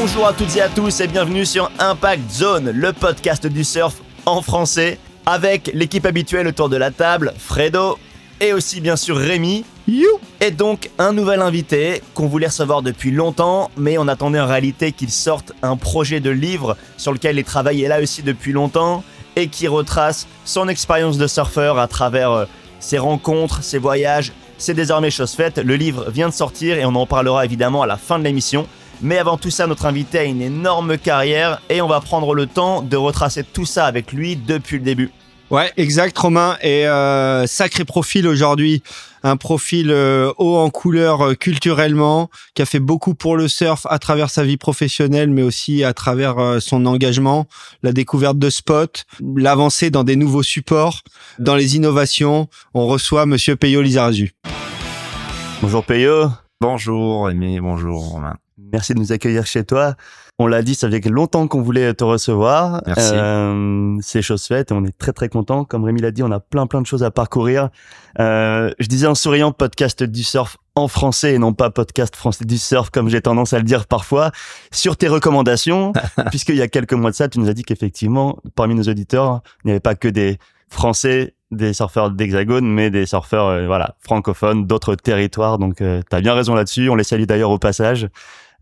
bonjour à toutes et à tous et bienvenue sur Impact Zone, le podcast du surf en français, avec l'équipe habituelle autour de la table, Fredo, et aussi bien sûr Rémi. You Et donc un nouvel invité qu'on voulait recevoir depuis longtemps, mais on attendait en réalité qu'il sorte un projet de livre sur lequel il travaillait là aussi depuis longtemps et qui retrace son expérience de surfeur à travers euh, ses rencontres, ses voyages. C'est désormais chose faite, le livre vient de sortir et on en parlera évidemment à la fin de l'émission. Mais avant tout ça, notre invité a une énorme carrière et on va prendre le temps de retracer tout ça avec lui depuis le début. Ouais, exact, Romain. Et euh, sacré profil aujourd'hui. Un profil euh, haut en couleur euh, culturellement, qui a fait beaucoup pour le surf à travers sa vie professionnelle, mais aussi à travers euh, son engagement, la découverte de spots, l'avancée dans des nouveaux supports, dans les innovations. On reçoit Monsieur Peyo Lizarazu. Bonjour Peyo. Bonjour Aimé, bonjour Romain. Merci de nous accueillir chez toi. On l'a dit, ça fait longtemps qu'on voulait te recevoir. Merci. Euh, c'est chose faite et on est très très content. Comme Rémi l'a dit, on a plein plein de choses à parcourir. Euh, je disais en souriant podcast du surf en français et non pas podcast français du surf comme j'ai tendance à le dire parfois. Sur tes recommandations, puisqu'il y a quelques mois de ça, tu nous as dit qu'effectivement, parmi nos auditeurs, il n'y avait pas que des Français des surfeurs d'Hexagone, mais des surfeurs euh, voilà francophones d'autres territoires. Donc, euh, tu as bien raison là-dessus. On les salue d'ailleurs au passage.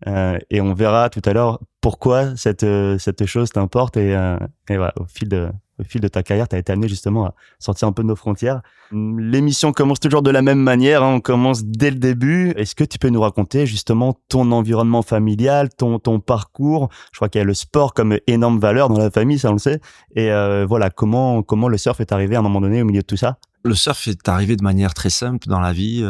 Euh, et on verra tout à l'heure pourquoi cette euh, cette chose t'importe et, euh, et voilà, au fil de au fil de ta carrière, tu as été amené justement à sortir un peu de nos frontières. L'émission commence toujours de la même manière, hein, on commence dès le début. Est-ce que tu peux nous raconter justement ton environnement familial, ton, ton parcours? Je crois qu'il y a le sport comme énorme valeur dans la famille, ça on le sait. Et voilà, comment, comment le surf est arrivé à un moment donné au milieu de tout ça? Le surf est arrivé de manière très simple dans la vie.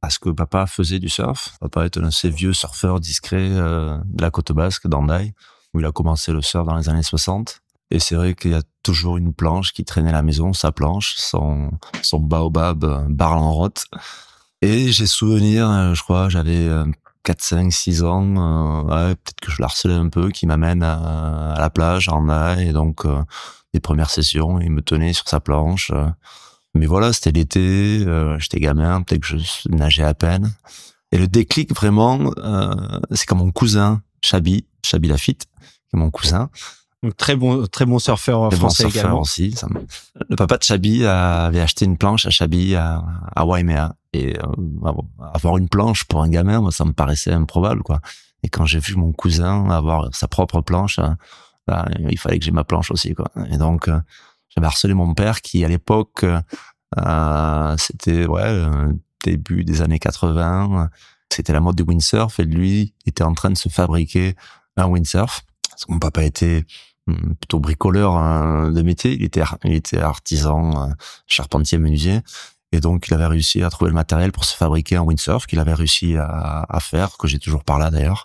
Parce que papa faisait du surf. Papa est un assez vieux surfeur discret euh, de la côte basque, d'Andaï, où il a commencé le surf dans les années 60. Et c'est vrai qu'il y a toujours une planche qui traînait à la maison, sa planche, son, son baobab euh, barre en rotte. Et j'ai souvenir, euh, je crois, j'avais euh, 4, 5, 6 ans, ouais, peut-être que je l'harcelais un peu, qui m'amène à, à la plage, en Andaï, et donc euh, les premières sessions, il me tenait sur sa planche. Mais voilà, c'était l'été, euh, j'étais gamin, peut-être que je nageais à peine. Et le déclic, vraiment, euh, c'est quand mon cousin, Chabi, Chabi Lafitte, qui est mon cousin, Donc, très bon, très bon surfeur bon français surfeur également. aussi. ça me- Le papa de Chabi avait acheté une planche à Chabi à, à Waimea. Et euh, avoir une planche pour un gamin, moi, ça me paraissait improbable, quoi. Et quand j'ai vu mon cousin avoir sa propre planche, euh, bah, il fallait que j'ai ma planche aussi, quoi. Et donc, euh, j'avais harcelé mon père qui, à l'époque, euh, euh, c'était ouais euh, début des années 80. C'était la mode du windsurf et lui était en train de se fabriquer un windsurf. Parce que mon papa était hum, plutôt bricoleur hein, de métier. Il était, il était artisan, charpentier, menuisier. Et donc, il avait réussi à trouver le matériel pour se fabriquer un windsurf qu'il avait réussi à, à faire, que j'ai toujours par là d'ailleurs.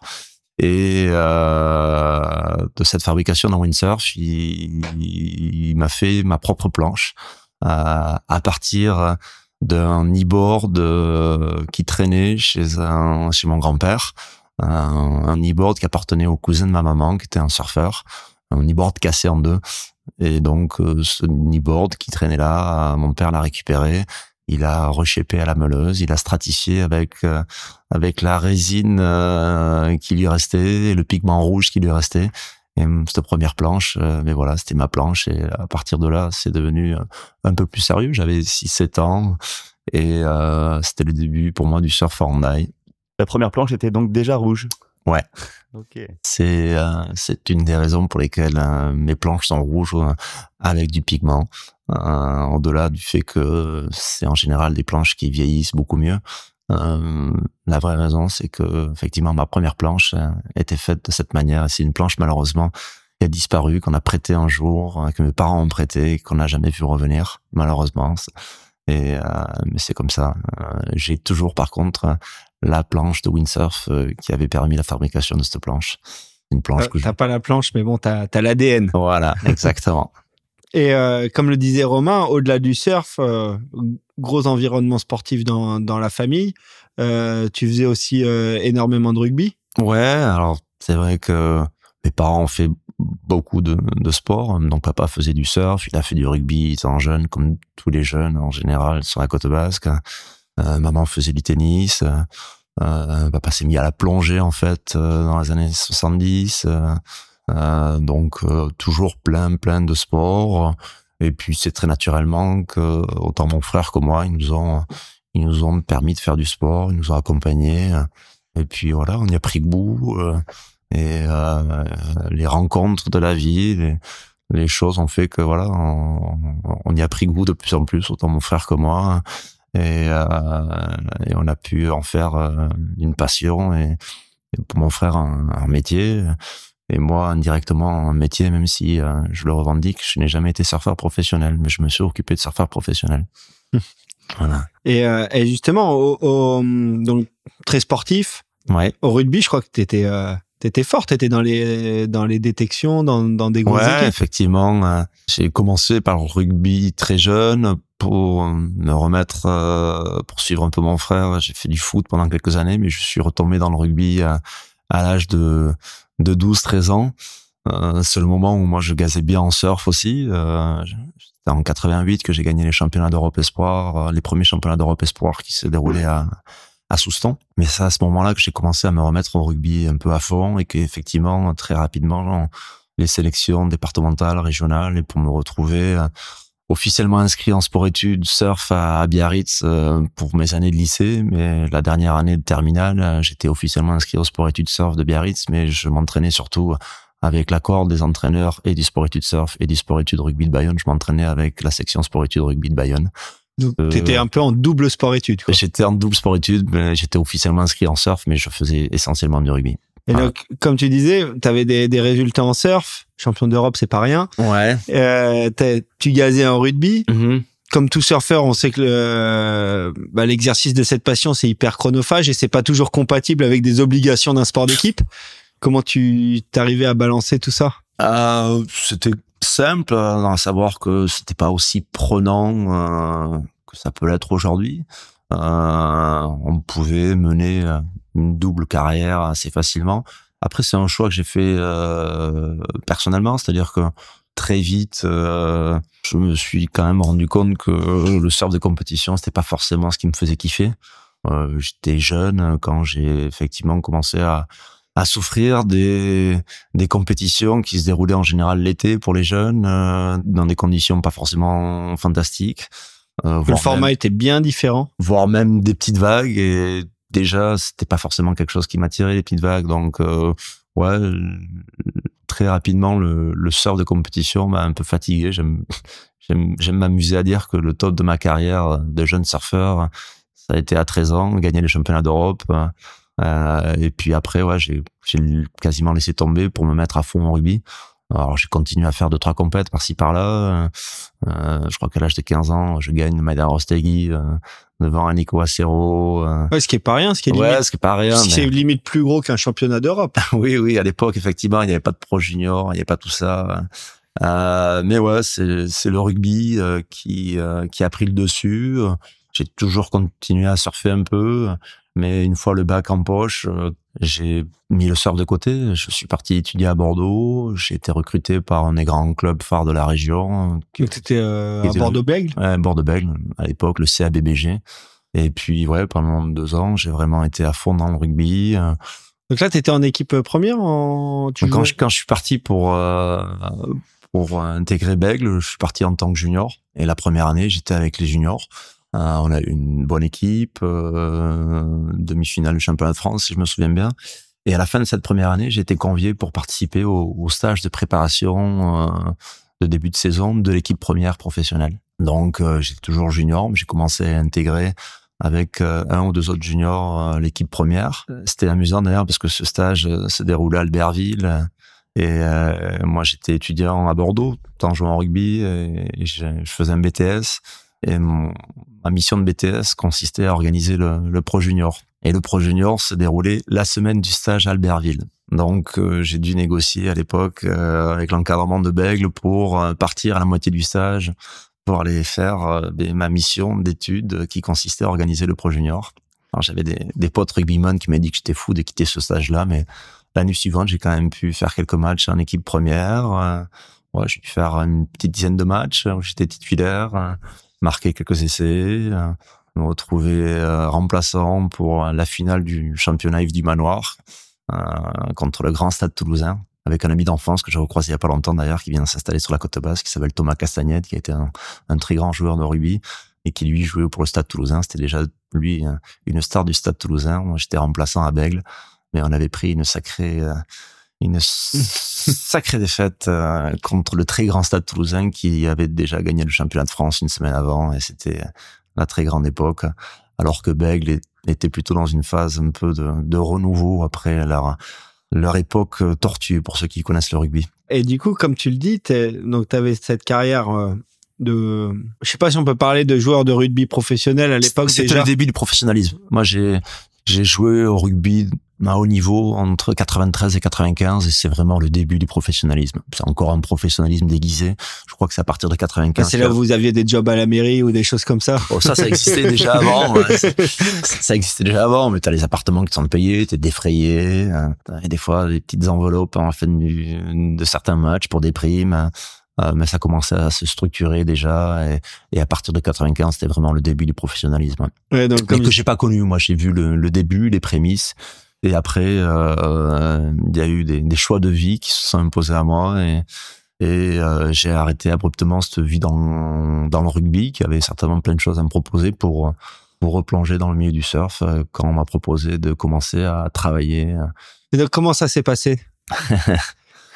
Et euh, de cette fabrication d'un windsurf, il, m'a fait ma propre planche euh, à partir d'un e-board euh, qui traînait chez un chez mon grand-père, un, e-board qui appartenait au cousin de ma maman, qui était un surfeur, un e-board cassé en deux. Et donc, euh, ce e-board qui traînait là, mon père l'a récupéré. Il a rechépé à la meuleuse, il a stratifié avec euh, avec la résine euh, qui lui restait et le pigment rouge qui lui restait. Et hum, cette première planche, euh, mais voilà, c'était ma planche. Et à partir de là, c'est devenu euh, un peu plus sérieux. J'avais 6-7 ans et euh, c'était le début pour moi du surf en. La première planche était donc déjà rouge. Ouais. Ok. C'est euh, c'est une des raisons pour lesquelles euh, mes planches sont rouges euh, avec du pigment. Euh, Au-delà du fait que c'est en général des planches qui vieillissent beaucoup mieux. Euh, la vraie raison, c'est que effectivement ma première planche était faite de cette manière. C'est une planche malheureusement qui a disparu, qu'on a prêté un jour, que mes parents ont prêté, et qu'on n'a jamais vu revenir malheureusement. Et euh, mais c'est comme ça. J'ai toujours par contre la planche de windsurf euh, qui avait permis la fabrication de cette planche. Une planche Euh, que. T'as pas la planche, mais bon, t'as as, l'ADN. Voilà, exactement. Et euh, comme le disait Romain, au-delà du surf, euh, gros environnement sportif dans, dans la famille. Euh, tu faisais aussi énormément de rugby? ouais, alors c'est vrai que mes parents ont fait beaucoup de, de sport. Donc papa faisait du surf, il a fait du rugby étant jeune, comme tous les jeunes en général sur la côte basque. Euh, maman faisait du tennis. Euh, Euh, papa s'est mis à la plongée en fait dans les années 70. donc toujours plein plein de sports. Et puis c'est très naturellement que autant mon frère que moi, ils nous ont ils nous ont permis de faire du sport, ils nous ont accompagnés. Et puis voilà, on y a pris goût. et les rencontres de la vie, les, choses ont fait que voilà, on, y a pris goût de plus en plus, autant mon frère que moi, et, euh, et on a pu en faire euh, une passion et, pour mon frère un, un, métier et moi indirectement un métier, même si euh, je le revendique, je n'ai jamais été surfeur professionnel, mais je me suis occupé de surfeur professionnel. voilà. Et, euh, et justement, au, au, donc très sportif. Ouais. Au rugby, je crois que tu étais t'étais fort, t'étais dans les dans les détections, dans, dans des grosses ouais, effectivement. J'ai commencé par le rugby très jeune pour me remettre, euh, pour suivre un peu mon frère. J'ai fait du foot pendant quelques années, mais je suis retombé dans le rugby à, à l'âge de de 12-13 ans. Euh, c'est le moment où moi je gazais bien en surf aussi. Euh, C'était en 88 que j'ai gagné les championnats d'Europe Espoir, euh, les premiers championnats d'Europe Espoir qui s'est déroulés à à Souston. Mais c'est à ce moment-là que j'ai commencé à me remettre au rugby un peu à fond et qu'effectivement, très rapidement, les sélections départementales, régionales, et pour me retrouver euh, officiellement inscrit en sport-études surf à, Biarritz euh, pour mes années de lycée, mais la dernière année de terminale, euh, j'étais officiellement inscrit au sport-études surf de Biarritz, mais je m'entraînais surtout avec l'accord des entraîneurs et du sport-études surf et du sport-études rugby de Bayonne. Je m'entraînais avec la section sport-études rugby de Bayonne. Donc, euh, t'étais un peu en double sport-études. J'étais en double sport-études, j'étais officiellement inscrit en surf, mais je faisais essentiellement du rugby. Et donc, comme tu disais, tu avais des, des, résultats en surf, champion d'Europe, c'est pas rien. Ouais. Euh, tu gazais en rugby. Mm-hmm. Comme tout surfeur, on sait que bah, l'exercice de cette passion, c'est hyper chronophage et c'est pas toujours compatible avec des obligations d'un sport d'équipe. Comment tu t'arrivais à balancer tout ça? Euh, C'était simple, euh, à savoir que c'était pas aussi prenant euh, que ça peut l'être aujourd'hui. Euh, on pouvait mener une double carrière assez facilement. Après, c'est un choix que j'ai fait personnellement, c'est-à-dire que très vite, je me suis quand même rendu compte que le surf de compétition, c'était pas forcément ce qui me faisait kiffer. J'étais jeune quand j'ai effectivement commencé à souffrir des, compétitions qui se déroulaient en général l'été pour les jeunes, euh, dans des conditions pas forcément fantastiques. Euh, le format était bien différent. Voire même des petites vagues et déjà c'était pas forcément quelque chose qui m'attirait les petites vagues. Donc euh, ouais, très rapidement le, le surf de compétition m'a un peu fatigué. J'aime j'aime m'amuser à dire que le top de ma carrière de jeune surfeur, ça a été à 13 ans, gagner les championnats d'Europe. Euh, et puis après, ouais, j'ai quasiment laissé tomber pour me mettre à fond au rugby. Alors j'ai continué à faire deux trois compètes par-ci par-là. Euh, je crois qu'à l'âge de 15 ans, je gagne Maïda Rostegui euh, devant Nico Acero. Euh. Ouais, ce qui est pas rien, ce qui est limite. Ouais, ce qui est pas rien. C'est limite plus gros qu'un championnat d'Europe. oui, oui, à l'époque effectivement, il n'y avait pas de pro junior, il n'y avait pas tout ça. Euh, mais ouais, c'est c'est le rugby euh, qui qui a pris le dessus. J'ai toujours continué à surfer un peu. Mais une fois le bac en poche, euh, j'ai mis le surf de côté. Je suis parti étudier à Bordeaux. J'ai été recruté par un des grands clubs phares de la région. Tu étais euh, à Bordeaux-Bègle Ouais, Bordeaux-Bègle, à l'époque, le CABBG. Et puis, ouais, pendant deux ans, j'ai vraiment été à fond dans le rugby. Donc là, tu étais en équipe première en... tu quand, je, quand je suis parti pour, euh, pour intégrer Bègle, je suis parti en tant que junior. Et la première année, j'étais avec les juniors. Euh, on a une bonne équipe, euh, demi-finale du championnat de France, si je me souviens bien. Et à la fin de cette première année, j'ai été convié pour participer au, stage de préparation euh, de début de saison de l'équipe première professionnelle. Donc, j'étais toujours junior, mais j'ai commencé à intégrer avec un ou deux autres juniors l'équipe première. C'était amusant d'ailleurs parce que ce stage se déroulait à Albertville. Et moi, j'étais étudiant à Bordeaux, en jouant au rugby, et, je, faisais un BTS. Et ma mission de BTS consistait à organiser le, le Pro Junior. Et le Pro Junior se déroulait la semaine du stage à Albertville. Donc euh, j'ai dû négocier à l'époque euh, avec l'encadrement de Bègle pour euh, partir à la moitié du stage pour aller faire ma mission d'études qui consistait à organiser le Pro Junior. Alors j'avais des, des potes rugbyman qui m'ont dit que j'étais fou de quitter ce stage-là, mais l'année suivante j'ai quand même pu faire quelques matchs en équipe première. ouais, j'ai pu faire une petite dizaine de matchs où j'étais titulaire marqué quelques essais. Euh, me retrouver remplaçant pour la finale du championnat Yves du Manoir contre le Grand Stade Toulousain avec un ami d'enfance que j'ai recroisé il y a pas longtemps d'ailleurs, qui vient s'installer sur la côte basse, qui s'appelle Thomas Castagnette, qui a été un, un, très grand joueur de rugby et qui lui jouait pour le Stade Toulousain. C'était déjà lui une star du Stade Toulousain. Moi, j'étais remplaçant à Bègle, mais on avait pris une sacrée euh, une sacrée défaite euh, contre le très grand Stade Toulousain qui avait déjà gagné le championnat de France une semaine avant et c'était la très grande époque. Alors que Bègle était plutôt dans une phase un peu de, de renouveau après leur leur époque euh, tortue pour ceux qui connaissent le rugby. Et du coup, comme tu le dis, donc tu avais cette carrière euh, de, je sais pas si on peut parler de joueur de rugby professionnel à l'époque. C'était le début du professionnalisme. Moi, j'ai j'ai joué au rugby à haut niveau entre 93 et 95 et c'est vraiment le début du professionnalisme. C'est encore un professionnalisme déguisé. Je crois que c'est à partir de 95. C'est là où vous aviez des jobs à la mairie ou des choses comme ça. Oh, ça, ça existait déjà avant. Ça existait déjà avant, mais t'as les appartements qui sont payés, t'es défrayé. Hein. Et des fois, des petites enveloppes en fin de, de certains matchs pour des primes. Euh, mais ça commençait à se structurer déjà et, et à partir de 95 c'était vraiment le début du professionnalisme ouais, donc, mais que j'ai pas connu moi j'ai vu le, le, début les prémices et après, euh, il y a eu des, des, choix de vie qui se sont imposés à moi et, et euh, j'ai arrêté abruptement cette vie dans, dans le rugby, qui avait certainement plein de choses à me proposer pour, pour replonger dans le milieu du surf euh, quand on m'a proposé de commencer à travailler. Et donc, comment ça s'est passé?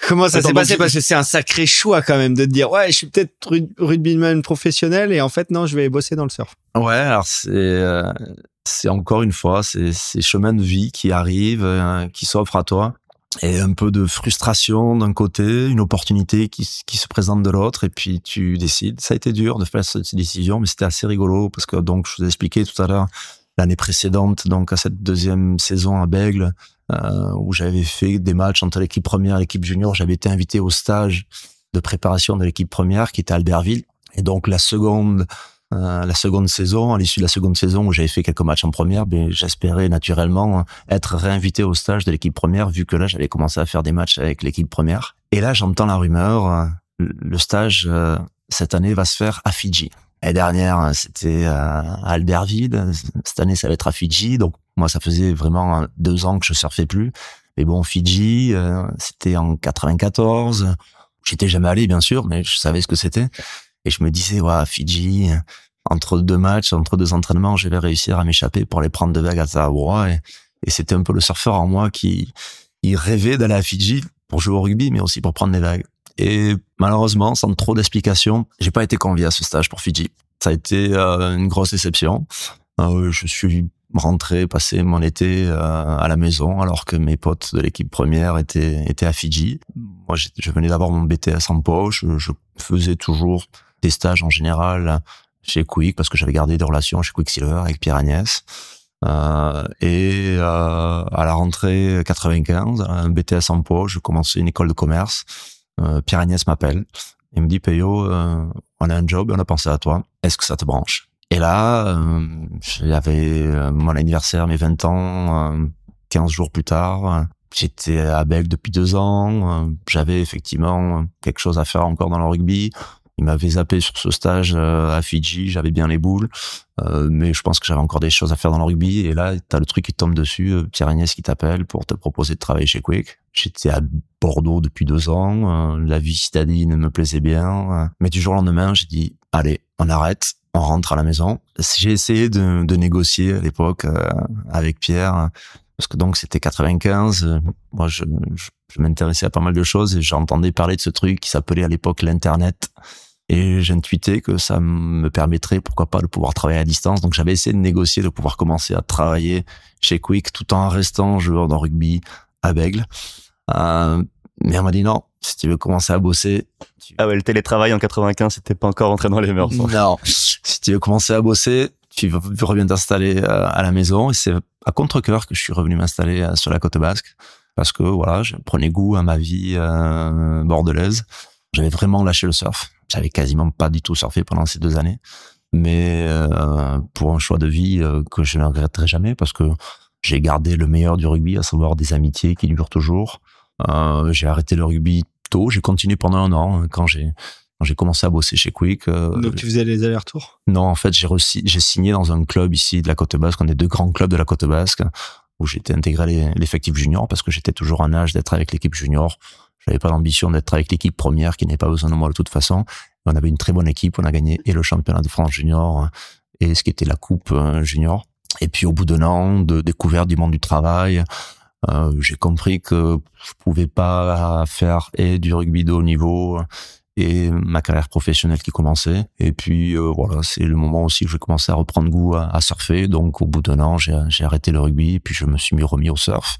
Comment ça s'est passé? Parce que c'est un sacré choix quand même de te dire ouais, je suis peut-être rugbyman professionnel et en fait non, je vais bosser dans le surf. Ouais, alors c'est euh, c'est encore une fois c'est ces chemins de vie qui arrivent, euh, qui s'offrent à toi et un peu de frustration d'un côté, une opportunité qui, qui se présente de l'autre et puis tu décides. Ça a été dur de faire cette décision, mais c'était assez rigolo parce que donc je vous ai expliqué tout à l'heure l'année précédente, donc à cette deuxième saison à Bègle, euh, où j'avais fait des matchs entre l'équipe première et l'équipe junior. J'avais été invité au stage de préparation de l'équipe première qui était à Albertville. Et donc la seconde, euh, la seconde saison, à l'issue de la seconde saison où j'avais fait quelques matchs en première, ben, j'espérais naturellement être réinvité au stage de l'équipe première vu que là j'avais commencé à faire des matchs avec l'équipe première. Et là j'entends la rumeur, euh, le stage euh, cette année va se faire à Fidji. L'année dernière, c'était à Albertville. Cette année, ça va être à Fidji. Donc, moi, ça faisait vraiment deux ans que je surfais plus. Mais bon, Fidji, c'était en 94. J'étais jamais allé, bien sûr, mais je savais ce que c'était. Et je me disais, ouais, Fidji, entre deux matchs, entre deux entraînements, je vais réussir à m'échapper pour aller prendre de vagues à Tahabura. Et, c'était un peu le surfeur en moi qui, il rêvait d'aller à Fidji pour jouer au rugby, mais aussi pour prendre des vagues. Et malheureusement, sans trop d'explications, j'ai pas été convié à ce stage pour Fidji. Ça a été euh, une grosse déception. Euh, je suis rentrer, passer mon été euh, à la maison alors que mes potes de l'équipe première étaient étaient à Fidji. Moi, je venais d'avoir mon BTS en poche. Je faisais toujours des stages en général chez Quick parce que j'avais gardé des relations chez Quicksilver avec Pierre Agnès. Euh, et euh, à la rentrée 95, un BTS en poche, je commençais une école de commerce. Euh, Pierre Agnès m'appelle. Il me dit, Payo, euh, on a un job, on a pensé à toi. Est-ce que ça te branche? Et là, euh, j'avais euh, mon anniversaire, mes 20 ans, 15 euh, jours plus tard. J'étais à Bègle depuis deux ans. J'avais effectivement quelque chose à faire encore dans le rugby. Il m'avait zappé sur ce stage à Fidji. J'avais bien les boules, mais je pense que j'avais encore des choses à faire dans le rugby. Et là, t'as le truc qui tombe dessus, Pierre Agnès qui t'appelle pour te proposer de travailler chez Quick. J'étais à Bordeaux depuis deux ans. la vie citadine me plaisait bien, mais du jour au lendemain, j'ai dit allez, on arrête on rentre à la maison. J'ai essayé de, de, négocier à l'époque euh, avec Pierre, parce que donc c'était 95. Moi, je, je m'intéressais à pas mal de choses et j'entendais parler de ce truc qui s'appelait à l'époque l'internet. Et j'intuitais que ça me permettrait, pourquoi pas, de pouvoir travailler à distance. Donc j'avais essayé de négocier, de pouvoir commencer à travailler chez Quick tout en restant joueur de rugby à Bègle. Euh, mais on m'a dit non, si tu veux commencer à bosser. Ah ouais, le télétravail en 95, c'était pas encore entré dans les mœurs. Non. si tu veux commencer à bosser, tu reviens t'installer euh, à la maison. Et c'est à contre-cœur que je suis revenu m'installer euh, sur la côte basque. Parce que voilà, je prenais goût à ma vie euh, bordelaise. J'avais vraiment lâché le surf. J'avais quasiment pas du tout surfé pendant ces deux années. Mais euh, pour un choix de vie que je ne regretterai jamais parce que j'ai gardé le meilleur du rugby, à savoir des amitiés qui durent toujours. Euh, j'ai arrêté le rugby tôt. J'ai continué pendant un an hein, quand j'ai Quand j'ai commencé à bosser chez Quick. Euh, Donc tu faisais les allers-retours? Non, en fait, j'ai j'ai signé dans un club ici de la Côte Basque, on est deux grands clubs de la Côte Basque, où j'étais intégré l'effectif junior parce que j'étais toujours en âge d'être avec l'équipe junior. J'avais pas l'ambition d'être avec l'équipe première qui n'avait pas besoin de moi de toute façon. On avait une très bonne équipe, on a gagné et le championnat de France junior et ce qui était la coupe euh, junior. Et puis au bout d'un an de découverte du monde du travail, euh, j'ai compris que je pouvais pas faire et du rugby de haut niveau et ma carrière professionnelle qui commençait. Et puis euh, voilà, c'est le moment aussi où j'ai commencé à reprendre goût à, surfer. Donc au bout d'un an, j'ai arrêté le rugby et puis je me suis mis remis au surf.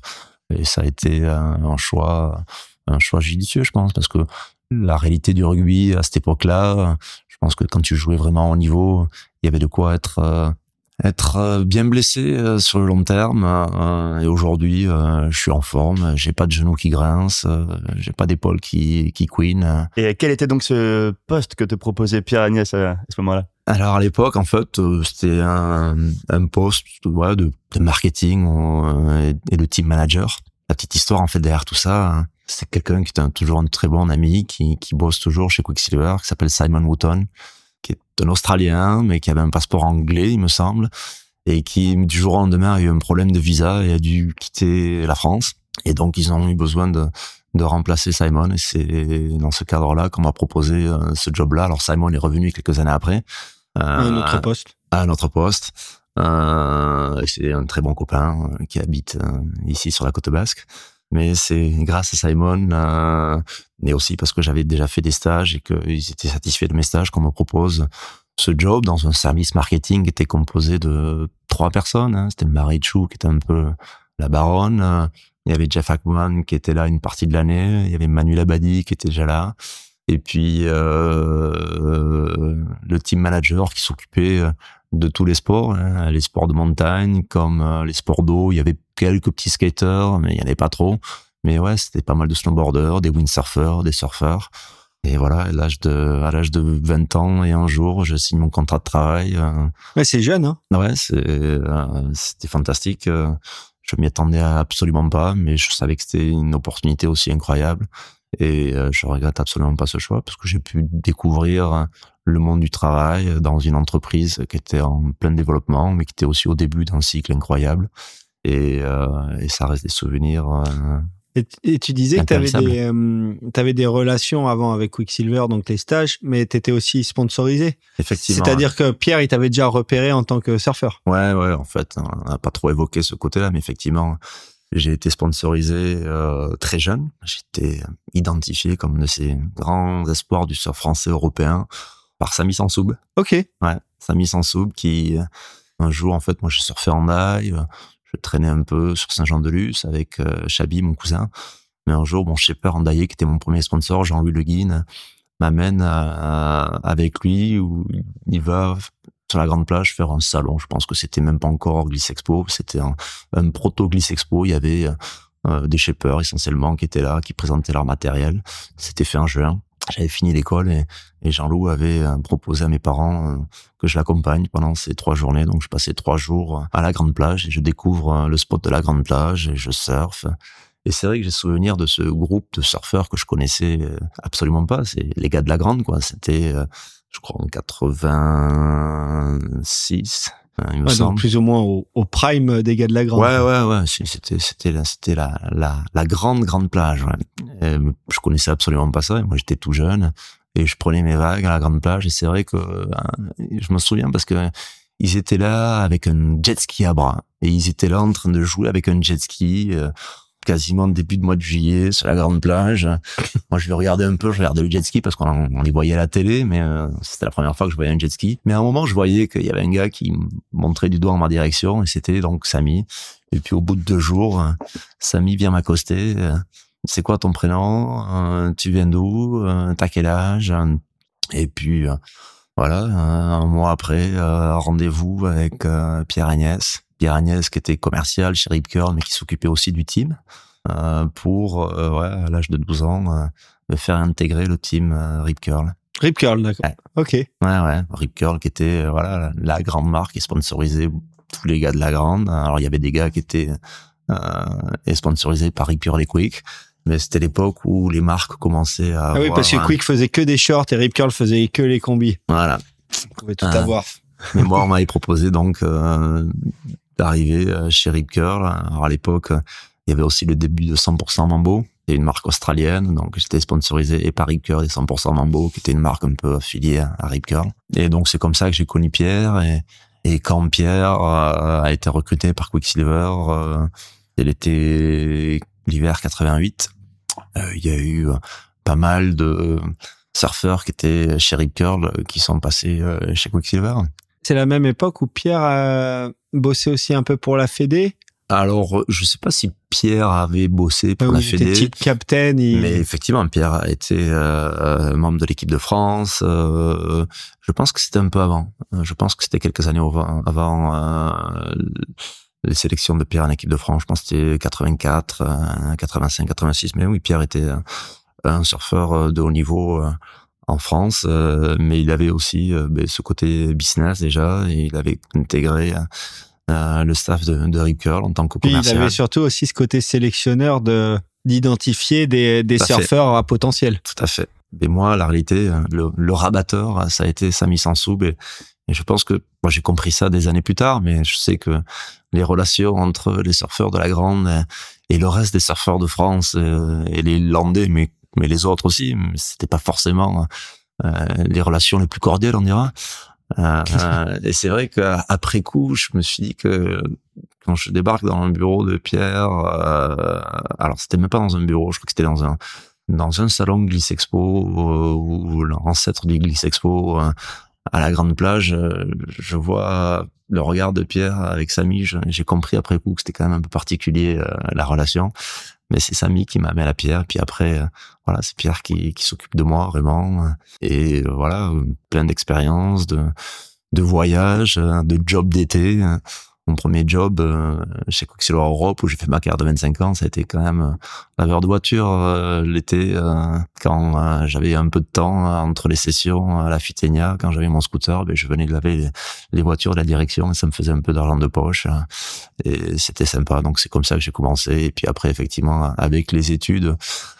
Et ça a été un choix, un choix judicieux, je pense, parce que la réalité du rugby à cette époque-là, je pense que quand tu jouais vraiment au niveau, il y avait de quoi être euh, être euh, bien blessé euh, sur le long terme. et aujourd'hui, je suis en forme, j'ai pas de genoux qui grincent, j'ai pas d'épaule qui qui queen. Et quel était donc ce poste que te proposait Pierre Agnès à, ce moment-là? Alors à l'époque, en fait, c'était un, un poste ouais, de, de marketing et de team manager. La petite histoire en fait derrière tout ça, hein, c'est quelqu'un qui est toujours un très bon ami, qui, qui bosse toujours chez Quicksilver, qui s'appelle Simon Wooton, qui est un Australien, mais qui avait un passeport anglais, il me semble, et qui, du jour au lendemain, a eu un problème de visa et a dû quitter la France. Et donc, ils ont eu besoin de, de remplacer Simon. Et c'est dans ce cadre-là qu'on m'a proposé euh, ce job-là. Alors, Simon est revenu quelques années après. Euh, à un autre poste. À un autre poste. Euh, c'est un très bon copain euh, qui habite euh, ici sur la côte basque mais c'est grâce à Simon, euh, mais aussi parce que j'avais déjà fait des stages et qu'ils étaient satisfaits de mes stages qu'on me propose ce job dans un service marketing qui était composé de trois personnes. Hein. C'était Marie Chou qui était un peu la baronne, il y avait Jeff Hackman qui était là une partie de l'année, il y avait Manuel Abadi qui était déjà là, et puis euh, le team manager qui s'occupait de tous les sports, hein. les sports de montagne comme euh, les sports d'eau. Il y avait quelques petits skaters, mais il y en avait pas trop. Mais ouais, c'était pas mal de snowboarders, des windsurfers, des surfeurs. Et voilà, à l'âge de, à l'âge de 20 ans et un jour, je signe mon contrat de travail. Euh. Ouais, c'est jeune, hein? Ouais, c'est, euh, c'était fantastique. Je m'y attendais absolument pas, mais je savais que c'était une opportunité aussi incroyable. Et je regrette absolument pas ce choix parce que j'ai pu découvrir le monde du travail dans une entreprise qui était en plein développement, mais qui était aussi au début d'un cycle incroyable. Et, euh, et ça reste des souvenirs. Euh, et, tu disais que tu avais, des, euh, avais des relations avant avec Quicksilver, donc les stages, mais tu étais aussi sponsorisé. Effectivement. C'est-à-dire que Pierre, il t'avait déjà repéré en tant que surfeur. Ouais, ouais, en fait, on n'a pas trop évoqué ce côté-là, mais effectivement, j'ai été sponsorisé euh, très jeune. J'étais identifié comme un de ces grands espoirs du surf français européen par Samy Sansoub. Ok. Ouais, Samy Sansoub qui, euh, un jour, en fait, moi, je surfais en daille, je traînais un peu sur Saint-Jean-de-Luz avec euh, Chabi, mon cousin. Mais un jour, mon shaper endaillé, qui était mon premier sponsor, Jean-Louis Le Guin, m'amène avec lui où il va sur la grande plage faire un salon. Je pense que c'était même pas encore Gliss Expo, c'était un, un proto Gliss Expo. Il y avait euh, des shapers essentiellement qui étaient là, qui présentaient leur matériel. C'était fait en juin j'avais fini l'école et, Jean-Loup avait euh, proposé à mes parents euh, que je l'accompagne pendant ces trois journées. Donc je passais trois jours à la grande plage et je découvre euh, le spot de la grande plage et je surfe. Et c'est vrai que j'ai souvenir de ce groupe de surfeurs que je connaissais absolument pas. C'est les gars de la grande, quoi. C'était, je crois, en 86. Il me donc plus ou moins au, prime des gars de la grande. Ouais, ouais, ouais. C'était, c'était la, c'était la, la, la grande, grande plage. Ouais. je connaissais absolument pas ça. Moi, j'étais tout jeune et je prenais mes vagues à la grande plage. Et c'est vrai que hein, je me souviens parce que ils étaient là avec un jet ski à bras et ils étaient là en train de jouer avec un jet ski. Euh, quasiment début de mois de juillet sur la grande plage. Moi, je vais regarder un peu, je regardais le jet ski parce qu'on les voyait à la télé, mais euh, c'était la première fois que je voyais un jet ski. Mais à un moment, je voyais qu'il y avait un gars qui montrait du doigt en ma direction et c'était donc Samy. Et puis au bout de deux jours, Samy vient m'accoster. C'est quoi ton prénom? Euh, Tu viens d'où? Euh, T'as quel âge? Et puis voilà, un mois après, rendez-vous avec Pierre Agnès Pierre Agnès qui était commercial chez Rip Curl mais qui s'occupait aussi du team euh, pour euh, ouais, à l'âge de 12 ans euh, me faire intégrer le team Rip Curl. Rip Curl, d'accord. Ok. Ouais, ouais. Rip Curl qui était voilà la, grande marque qui sponsorisait tous les gars de la grande. Alors il y avait des gars qui étaient sponsorisés par Rip Curl et Quick. mais c'était l'époque où les marques commençaient à. Ah oui, parce que Quick faisait que des shorts et Rip Curl faisait que les combis. Voilà. On pouvait tout avoir. Mais moi, on m'avait proposé donc euh, d'arriver euh, chez Rip Curl. Alors à l'époque, il y avait aussi le début de 100% Mambo, et une marque australienne, donc j'étais sponsorisé et par Rip Curl et 100% Mambo, qui était une marque un peu affiliée à Rip Curl. Et donc c'est comme ça que j'ai connu Pierre. Et, et quand Pierre euh, a été recruté par Quicksilver, euh, il était l'hiver 88. Euh, il y a eu pas mal de surfeurs qui étaient chez Rip Curl qui sont passés chez Quicksilver. C'est la même époque où Pierre a bossé aussi un peu pour la Fédé alors, je sais pas si Pierre avait bossé pour la Fédé. Type captain. Mais effectivement, Pierre a été euh, membre de l'équipe de France. Euh, je pense que c'était un peu avant. Je pense que c'était quelques années avant, avant euh, les sélections de Pierre en équipe de France. Je pense que c'était 84, 85, 86. Mais oui, Pierre était un surfeur de haut niveau en France, mais il avait aussi ben, ce côté business déjà, et il avait intégré euh, le staff de, de Rip Curl en tant que commercial. il avait surtout aussi ce côté sélectionneur de d'identifier des, des surfeurs à potentiel. Tout à fait. Mais moi, la réalité, le, le rabatteur, ça a été Sami Sansoub et, et je pense que moi j'ai compris ça des années plus tard, mais je sais que les relations entre les surfeurs de la Grande et le reste des surfeurs de France euh, et, les Landais, mais mais les autres aussi, c'était pas forcément euh, les relations les plus cordiales, on dira. Euh, euh, et c'est vrai qu'après coup, je me suis dit que quand je débarque dans un bureau de Pierre, euh, alors c'était même pas dans un bureau, je crois que c'était dans un dans un salon Glisse Expo ou l'ancêtre du Glisse Expo à la grande plage, je vois le regard de Pierre avec Samy. J'ai compris après coup que c'était quand même un peu particulier la relation mais c'est Samy qui m'a mis à pierre. Puis après, euh, voilà, c'est Pierre qui, qui s'occupe de moi vraiment. Et euh, voilà, plein d'expériences, de, de voyages, de jobs d'été mon premier job euh, chez Quicksilver Europe où j'ai fait ma carrière de 25 ans, ça a été quand même euh, laveur de voiture euh, l'été euh, quand j'avais un peu de temps entre les sessions à la Fitenia, quand j'avais mon scooter, ben, je venais de laver les, voitures de la direction et ça me faisait un peu d'argent de poche et c'était sympa. Donc c'est comme ça que j'ai commencé et puis après effectivement avec les études,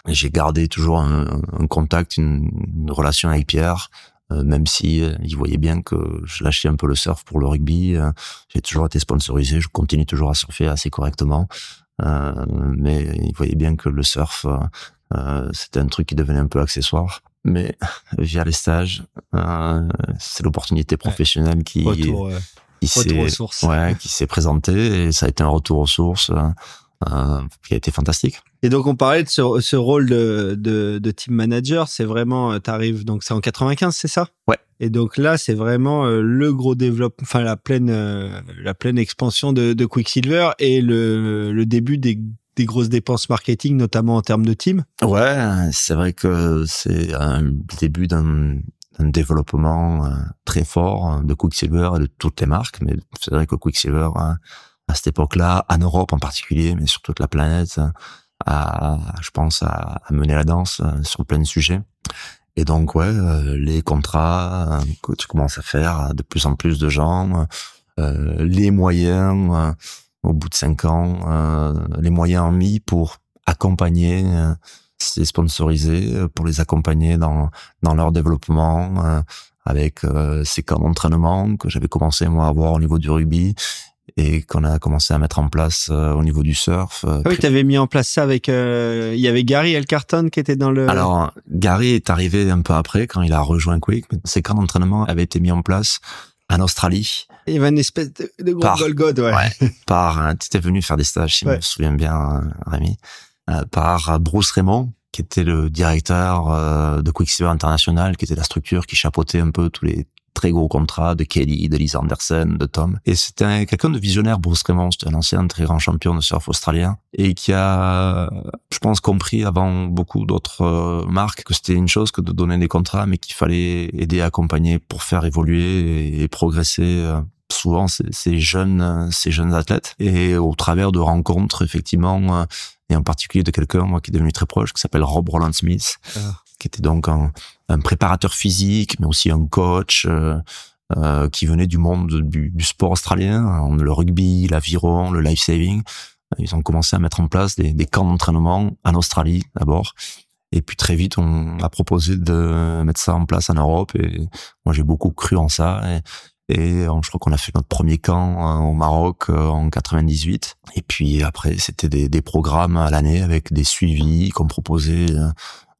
j'ai gardé toujours un, un contact, une, une relation avec Pierre. Euh, même si euh, il voyait bien que je lâchais un peu le surf pour le rugby. Euh, j'ai toujours été sponsorisé, je continue toujours à surfer assez correctement, mais il voyait bien que le surf c'était un truc qui devenait un peu accessoire. Mais via les stages, c'est l'opportunité professionnelle qui retour, ouais, qui s'est présentée et ça a été un retour aux sources euh, qui a été fantastique. Et donc on parlait de ce, ce rôle de, de, de, team manager, c'est vraiment, euh, t'arrives donc c'est en 95, c'est ça? Ouais. Et donc là, c'est vraiment euh, le gros développement, enfin la pleine, euh, la pleine expansion de, de Quicksilver et le, le début des, des grosses dépenses marketing, notamment en termes de team. Ouais, c'est vrai que c'est un début d'un un développement très fort de Quicksilver et de toutes les marques, mais c'est vrai que Quicksilver hein, à cette époque-là, en Europe en particulier, mais sur toute la planète, à, je pense, à, mener la danse euh, sur plein de sujets. Et donc, ouais, euh, les contrats euh, que tu commences à faire de plus en plus de gens, les moyens, au bout de cinq ans, les moyens mis pour accompagner ces sponsorisés, pour les accompagner dans, dans leur développement, avec ces camps d'entraînement que j'avais commencé moi à avoir au niveau du rugby et qu'on a commencé à mettre en place euh, au niveau du surf. Euh, ah oui, tu avais mis en place ça avec... Euh, il y avait Gary Elcarton qui était dans le... Alors, Gary est arrivé un peu après, quand il a rejoint Quick. Ces camps d'entraînement avaient été mis en place en Australie. Il y avait une espèce de, de gros par, Golgod, ouais. ouais. par, tu étais venu faire des stages, si je me souviens bien, Rémi, par Bruce Raymond, qui était le directeur de Quicksilver International, qui était la structure qui chapeautait un peu tous les très gros contrat de Kelly, de Lisa Anderson, de Tom. Et c'était quelqu'un de visionnaire, Bruce Raymond, c'était un ancien très grand champion de surf australien et qui a, je pense, compris avant beaucoup d'autres euh, marques que c'était une chose que de donner des contrats, mais qu'il fallait aider, accompagner pour faire évoluer et progresser euh, souvent ces, jeunes ces jeunes athlètes et au travers de rencontres effectivement euh, et en particulier de quelqu'un moi qui est devenu très proche qui s'appelle Rob Roland Smith ah. Qui était donc un, préparateur physique mais aussi un coach euh, euh, qui venait du monde du, du, sport australien le rugby l'aviron le life saving Ils ont commencé à mettre en place des, des camps d'entraînement en Australie d'abord. Et puis très vite, on a proposé de mettre ça en place en Europe. Et moi, j'ai beaucoup cru en ça. Et, et je crois qu'on a fait notre premier camp au Maroc en 98. Et puis après, c'était des, des programmes à l'année avec des suivis qu'on proposait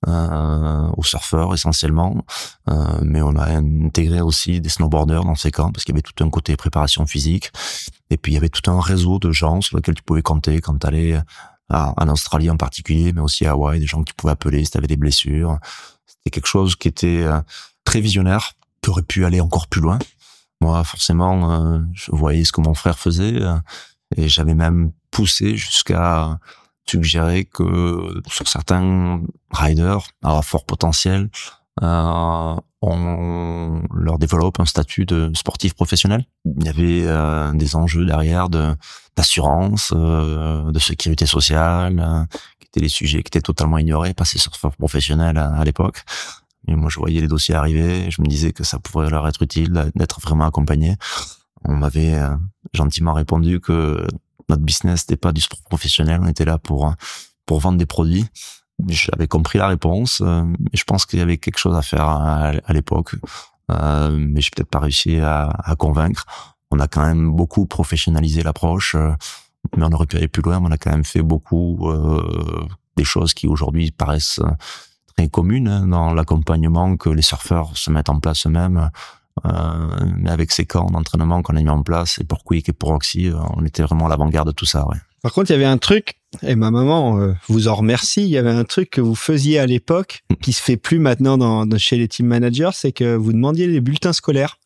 euh, aux surfeurs essentiellement, euh, mais on a intégré aussi des snowboarders dans ces camps parce qu'il y avait tout un côté préparation physique et puis il y avait tout un réseau de gens sur lesquels tu pouvais compter quand tu allais en Australie en particulier, mais aussi à Hawaï, des gens que tu pouvais appeler si tu avais des blessures. C'était quelque chose qui était euh, très visionnaire, qui aurait pu aller encore plus loin. Moi, forcément, euh, je voyais ce que mon frère faisait euh, et j'avais même poussé jusqu'à suggérer que sur certains riders à fort potentiel, euh, on leur développe un statut de sportif professionnel. Il y avait euh, des enjeux derrière de d'assurance, euh, de sécurité sociale, euh, qui étaient les sujets qui étaient totalement ignorés par ces surfeurs professionnels à, à l'époque. Et moi, je voyais les dossiers arriver, je me disais que ça pourrait leur être utile d'être vraiment accompagné. On m'avait euh, gentiment répondu que notre business n'était pas du sport professionnel, on était là pour pour vendre des produits. J'avais compris la réponse, euh, mais je pense qu'il y avait quelque chose à faire à, l'époque, euh, mais j'ai peut-être pas réussi à, convaincre. On a quand même beaucoup professionnalisé l'approche, euh, mais on aurait pu aller plus loin. On a quand même fait beaucoup euh, des choses qui aujourd'hui paraissent très communes hein, dans l'accompagnement que les surfeurs se mettent en place eux-mêmes. Euh, mais avec ces camps d'entraînement qu'on a mis en place, et pour Quick et pour Oxy, on était vraiment à l'avant-garde de tout ça. Ouais. Par contre, il y avait un truc, et ma maman euh, vous en remercie, il y avait un truc que vous faisiez à l'époque, mm. qui se fait plus maintenant dans, chez les team managers, c'est que vous demandiez les bulletins scolaires.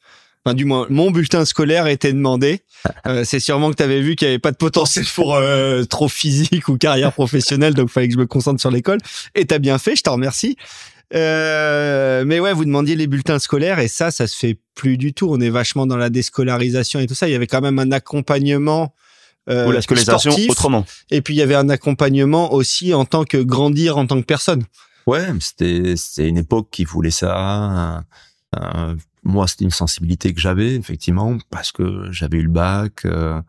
Enfin, du moins, mon bulletin scolaire était demandé. Euh, c'est sûrement que tu avais vu qu'il n'y avait pas de potentiel pour euh, trop physique ou carrière professionnelle, donc il fallait que je me concentre sur l'école. Et t'as bien fait, je t'en remercie. Euh, mais ouais, vous demandiez les bulletins scolaires et ça, ça se fait plus du tout. On est vachement dans la déscolarisation et tout ça. Il y avait quand même un accompagnement euh, ou la scolarisation autrement. Et puis il y avait un accompagnement aussi en tant que grandir en tant que personne. Ouais, c'était une époque qui voulait ça. Euh, moi, c'était une sensibilité que j'avais effectivement parce que j'avais eu le bac, euh,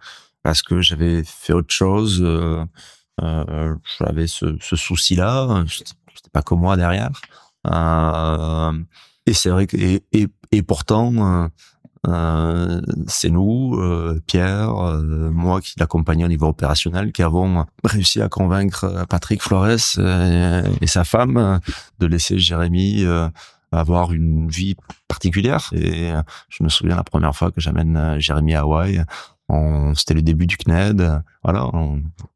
parce que j'avais fait autre chose. J'avais ce, ce souci-là. C'était pas comme moi derrière. Et c'est vrai que et, et, et pourtant euh, c'est nous, euh, Pierre, euh, moi qui l'accompagnais au niveau opérationnel, qui avons réussi à convaincre Patrick Flores et, sa femme de laisser Jérémy avoir une vie particulière. Et je me souviens la première fois que j'amène Jérémy à Hawaï, c'était le début du CNED. Voilà,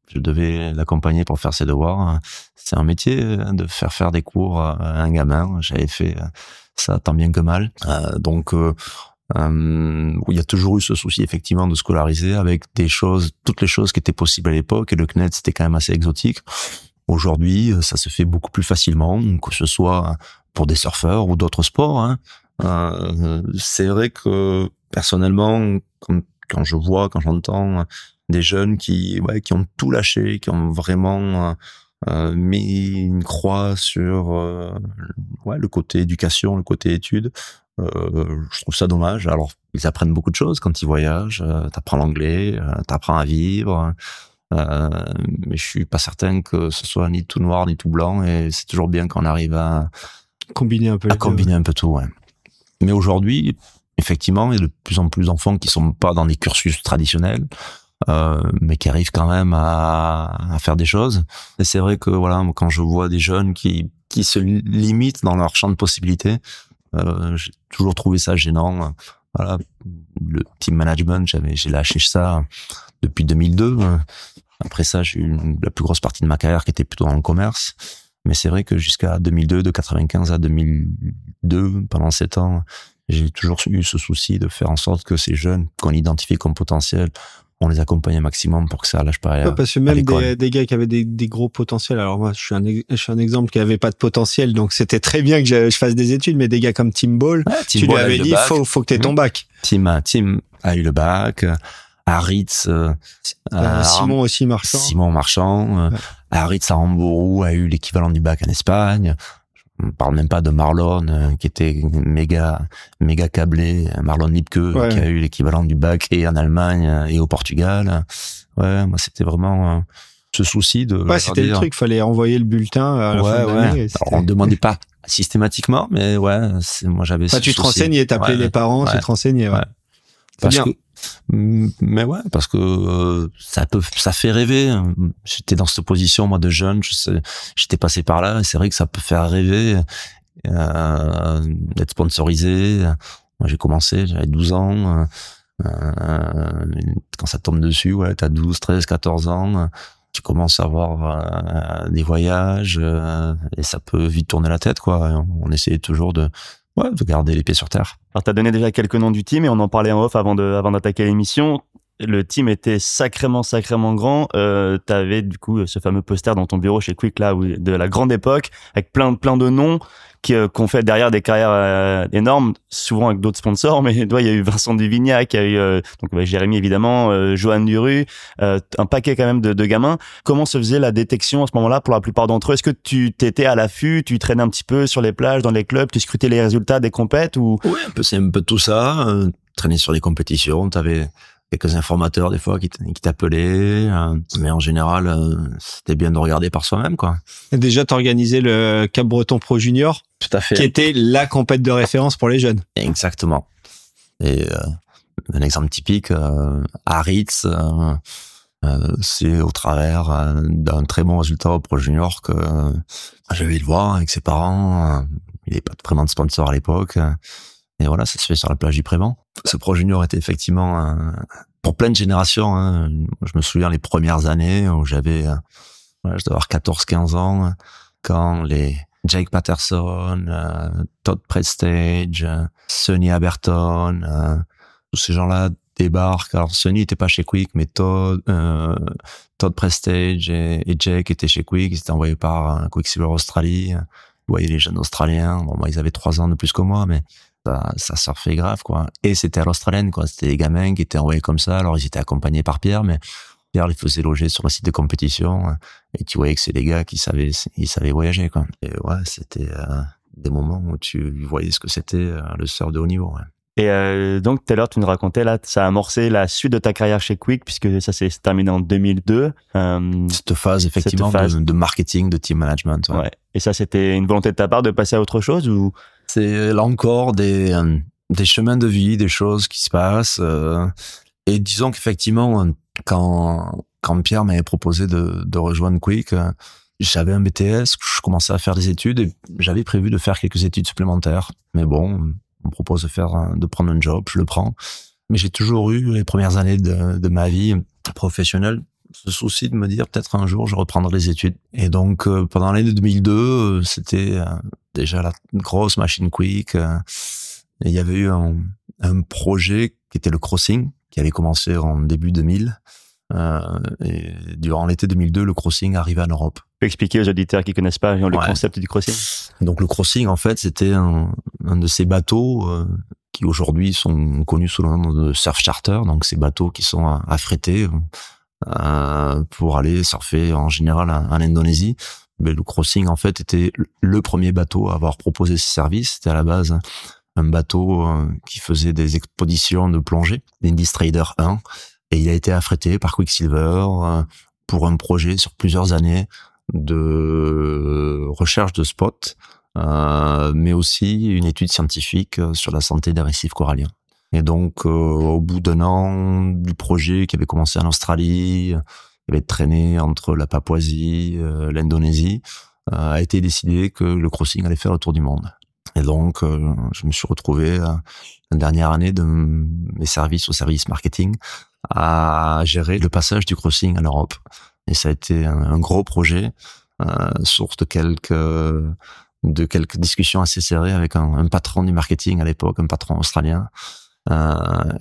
je devais l'accompagner pour faire ses devoirs. C'est un métier de faire faire des cours à un gamin. J'avais fait ça tant bien que mal. donc euh, il y a toujours eu ce souci effectivement de scolariser avec des choses, toutes les choses qui étaient possibles à l'époque. Et le CNED c'était quand même assez exotique. Aujourd'hui, euh, ça se fait beaucoup plus facilement, que ce soit pour des surfeurs ou d'autres sports. Hein. Euh, c'est vrai que personnellement, quand, quand je vois, quand j'entends des jeunes qui, ouais, qui ont tout lâché, qui ont vraiment euh, mis une croix sur euh, ouais, le côté éducation, le côté études, euh, je trouve ça dommage. Alors, ils apprennent beaucoup de choses quand ils voyagent. Euh, t'apprends l'anglais, euh, t'apprends à vivre. Euh, mais je suis pas certain que ce soit ni tout noir ni tout blanc. Et c'est toujours bien qu'on arrive à combiner un peu. À combiner un peu tout. Ouais. Mais aujourd'hui, effectivement, il y a de plus en plus d'enfants qui sont pas dans des cursus traditionnels. Euh, mais qui arrivent quand même à, à faire des choses. Et c'est vrai que voilà, quand je vois des jeunes qui qui se limitent dans leur champ de possibilités, euh, j'ai toujours trouvé ça gênant. Voilà, le team management, j'avais, j'ai lâché ça depuis 2002. Après ça, j'ai eu la plus grosse partie de ma carrière qui était plutôt dans le commerce. Mais c'est vrai que jusqu'à 2002, de 95 à 2002, pendant sept ans, j'ai toujours eu ce souci de faire en sorte que ces jeunes qu'on identifie comme potentiels on les accompagne un maximum pour que ça lâche pas. parce que même des, gars qui avaient des, gros potentiels. Alors moi, je suis un, je suis un exemple qui avait pas de potentiel, donc c'était très bien que je, fasse des études. Mais des gars comme Tim Ball, tu lui avais dit, faut, faut que tu aies ton mmh. bac. Tim, Tim a eu le bac. Aritz, euh, euh, Simon aussi Marchand. Simon Marchand. Ouais. Aritz à Hambourg a eu l'équivalent du bac en Espagne on parle même pas de Marlon euh, qui était méga méga câblé Marlon Lipke qui a eu l'équivalent du bac et en Allemagne euh, et au Portugal Ouais, moi c'était vraiment ce souci de. Ouais, c'était le truc, fallait envoyer le bulletin à la ouais, fin ouais. Alors, on ne demandait pas systématiquement, mais ouais, moi j'avais. Enfin, ce tu te renseignais, t'appelais les parents, tu te renseignais. Ouais. Parce bien. que, mais ouais, parce que euh, ça peut, ça fait rêver. J'étais dans cette position moi de jeune, j'étais passé par là. et C'est vrai que ça peut faire rêver euh, d'être sponsorisé. Moi, j'ai commencé, j'avais 12 ans. euh, quand ça tombe dessus, ouais, t'as 12, 13, 14 ans. Tu commences à avoir euh, des voyages euh, et ça peut vite tourner la tête, quoi. On essayait toujours de, ouais, de garder les pieds sur terre. Alors, tu as donné déjà quelques noms du team et on en parlait en off avant de, avant d'attaquer l'émission. Le team était sacrément, sacrément grand. Euh, tu avais du coup ce fameux poster dans ton bureau chez Quick là, de la grande époque, avec plein, plein de noms euh, qu'on fait derrière des carrières euh, énormes, souvent avec d'autres sponsors. Mais il y a eu Vincent Duvignac, il y a eu euh, donc bah, Jérémy évidemment, euh, Johan Duru, un paquet quand même de, gamins. Comment se faisait la détection à ce moment-là pour la plupart d'entre eux? Est-ce que tu t'étais à l'affût, tu traînais un petit peu sur les plages, dans les clubs, tu scrutais les résultats des compètes ou? Oui, c'est un peu tout ça. Traîner sur les compétitions, quelques informateurs des fois qui t'appelaient, euh, mais en général, euh, c'était bien de regarder par soi-même, quoi. Et Déjà, t'organisais le Cap Breton Pro Junior, Tout à fait. qui était la compète de référence pour les jeunes. Exactement. Et euh, un exemple typique, à Ritz, c'est au travers d'un très bon résultat au Pro Junior que je vais le voir avec ses parents. il n'est pas vraiment de sponsor à l'époque. Et voilà, ça se fait sur la plage du Prévent. Ce Pro Junior était effectivement pour plein de générations. hein. Je me souviens les premières années où j'avais, euh, je devais avoir 14-15 ans, quand les Jake Patterson, euh, Todd Prestage, euh, Sonny Aberton, euh, tous ces gens-là débarquent. Alors Sonny était pas chez Quick, mais Todd, Todd Prestage et, Jake étaient chez Quick. Ils étaient envoyés par Quicksilver Australie. Vous voyez les jeunes Australiens. Bon, moi, ils avaient trois ans de plus que moi, mais ça, ça surfait grave, quoi. Et c'était à l'australienne, quoi. C'était des gamins qui étaient envoyés comme ça. Alors, ils étaient accompagnés par Pierre, mais Pierre les faisait loger sur le site de compétition. Et tu voyais que c'est des gars qui savaient, ils savaient voyager, quoi. Et ouais, c'était euh, des moments où tu voyais ce que c'était euh, le surf de haut niveau. Ouais. Et euh, donc tout à l'heure tu nous racontais là, ça a amorcé la suite de ta carrière chez Quick puisque ça s'est terminé en 2002. Euh, Cette phase, effectivement, phase. De, de marketing, de team management. ouais. ouais. Et ça c'était une volonté de ta part de passer à autre chose ou C'est là encore des, euh, des chemins de vie, des choses qui se passent. euh, et disons qu'effectivement, euh, quand, quand Pierre m'avait proposé de, de rejoindre Quick, j'avais un BTS, je commençais à faire des études et j'avais prévu de faire quelques études supplémentaires. Mais bon, on propose de faire, de prendre un job, je le prends. Mais j'ai toujours eu les premières années de, de ma vie professionnelle ce souci de me dire peut-être un jour je reprendrai les études. Et donc pendant l'année 2002, euh, c'était euh, déjà la grosse machine quick. euh, et il y avait eu un, un projet qui était le crossing, qui avait commencé en début 2000. Euh, et durant l'été 2002, le crossing arrivait en Europe. tu peux expliquer aux auditeurs qui connaissent pas le Ouais. concept du crossing? Donc le crossing, en fait, c'était un, un de ces bateaux euh, qui aujourd'hui sont connus sous le nom de surf charter. Donc ces bateaux qui sont affrétés euh, pour aller surfer en général en, en Indonésie. Mais le crossing, en fait, était le premier bateau à avoir proposé ce service. C'était à la base un bateau euh, qui faisait des expéditions de plongée, l'Indy Trader 1, et il a été affrété par Quicksilver euh, pour un projet sur plusieurs années de recherche de spots, euh, mais aussi une étude scientifique sur la santé des récifs coralliens. Et donc, au bout d'un an du projet qui avait commencé en Australie, avait traîné entre la Papouasie, euh, l'Indonésie, euh, a été décidé que le crossing allait faire le tour du monde. Et donc, euh, je me suis retrouvé la dernière année de mes services au service marketing à gérer le passage du crossing en Europe. Et ça a été un, gros projet, source de quelques de quelques discussions assez serrées avec un, un patron du marketing à l'époque, un patron australien. Euh,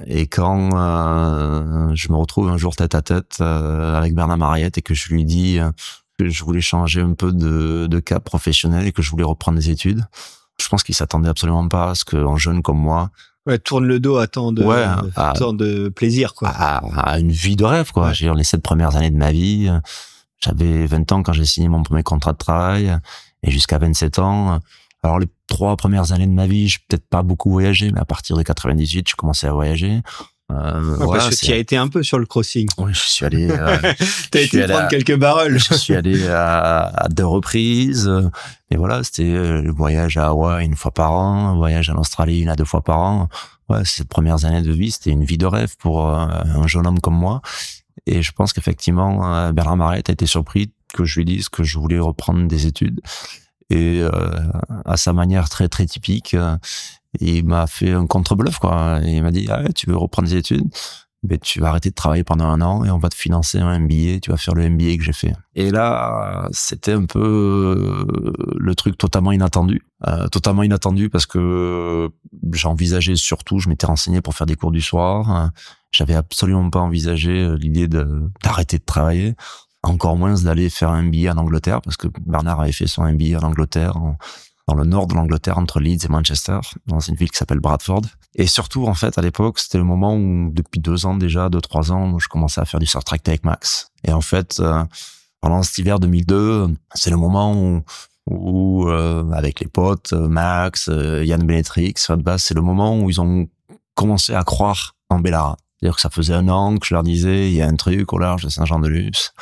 et quand euh, je me retrouve un jour tête à tête euh, avec Bernard Mariette et que je lui dis que je voulais changer un peu de, de cap professionnel et que je voulais reprendre des études, je pense qu'il s'attendait absolument pas à ce qu'un jeune comme moi, Ouais, tourne le dos à tant de, Ouais, à tant de plaisir, quoi. à, à une vie de rêve, quoi. Ouais. J'ai les sept premières années de ma vie. J'avais 20 ans quand j'ai signé mon premier contrat de travail et jusqu'à 27 ans. Euh, Alors les trois premières années de ma vie, j'ai peut-être pas beaucoup voyagé, mais à partir de 98, je commençais à voyager. Euh, ouais, parce que tu as été un peu sur le crossing. Oui, je suis allé. Euh, T'as été prendre quelques barrels. je suis allé à, à, deux reprises. Et voilà, c'était le voyage à Hawaï une fois par an, un voyage en Australie une à deux fois par an. Ouais, ces premières années de vie, c'était une vie de rêve pour un jeune homme comme moi. Et je pense qu'effectivement, Bernard Marette a été surpris que je lui dise que je voulais reprendre des études. Et euh, à sa manière très très typique, euh, il m'a fait un contre-bluff quoi. il m'a dit ah, tu veux reprendre des études? Mais tu vas arrêter de travailler pendant un an et on va te financer un MBA, tu vas faire le MBA que j'ai fait. Et là, c'était un peu euh, le truc totalement inattendu. Totalement inattendu parce que j'envisageais surtout, je m'étais renseigné pour faire des cours du soir. J'avais absolument pas envisagé l'idée d'arrêter de travailler encore moins d'aller faire un MBA en Angleterre, parce que Bernard avait fait son MBA en Angleterre, dans le nord de l'Angleterre, entre Leeds et Manchester, dans une ville qui s'appelle Bradford. Et surtout, en fait, à l'époque, c'était le moment où, depuis deux ans déjà, deux, trois ans, je commençais à faire du surf track avec Max. Et en fait, euh, pendant cet hiver 2002, c'est le moment où, où euh, avec les potes, Max, euh, Yann Benetrix, c'est le moment où ils ont commencé à croire en Bellara. C'est-à-dire que ça faisait un an que je leur disais, il y a un truc au large de Saint-Jean-de-Luz.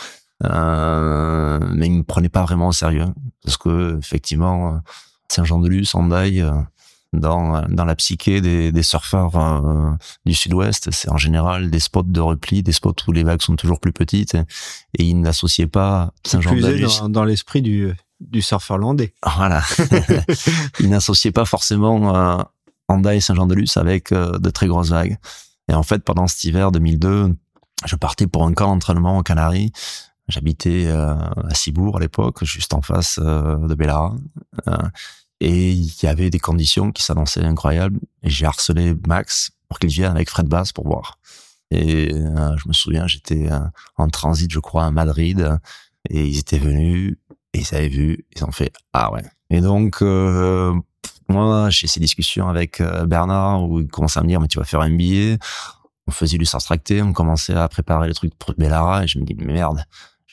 Euh, mais ils me prenaient pas vraiment au sérieux parce que effectivement Saint-Jean-de-Luz, Hendaye, euh, dans dans la psyché des, des surfeurs euh, du Sud-Ouest, c'est en général des spots de repli, des spots où les vagues sont toujours plus petites et, ils n'associaient pas Saint-Jean-de-Luz dans, dans l'esprit du du surfeur landais. Voilà, ils n'associaient pas forcément euh, et Saint-Jean-de-Luz avec de très grosses vagues. Et en fait, pendant cet hiver 2002, je partais pour un camp d'entraînement aux Canaries J'habitais euh, à Cibourg à l'époque, juste en face euh, de Bellara. Euh, et il y avait des conditions qui s'annonçaient incroyables. Et j'ai harcelé Max pour qu'il vienne avec Fred Bass pour voir. Et je me souviens, j'étais en transit, je crois, à Madrid. Et ils étaient venus, et ils avaient vu, ils ont fait « Ah ouais ». Et donc, moi, j'ai ces discussions avec Bernard où il commence à me dire « Mais tu vas faire un billet ». On faisait du tracté, on commençait à préparer le truc pour Bellara. Et je me dis « Merde ».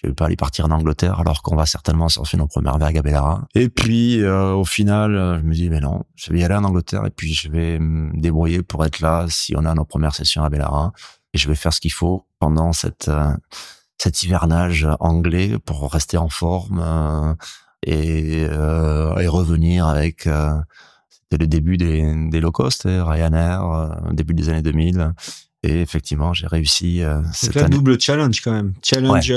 Je vais pas aller partir en Angleterre alors qu'on va certainement surfer nos premières vagues à Bellara. Et puis euh, au final, euh, je me dis mais non, je vais y aller en Angleterre et puis je vais me débrouiller pour être là si on a nos premières sessions à Bellara et je vais faire ce qu'il faut pendant cette euh, cet hivernage anglais pour rester en forme et, et revenir avec c'était le début des, des low cost, hein, Ryanair, début des années 2000. Et effectivement, j'ai réussi euh, cette année. double challenge quand même. Challenge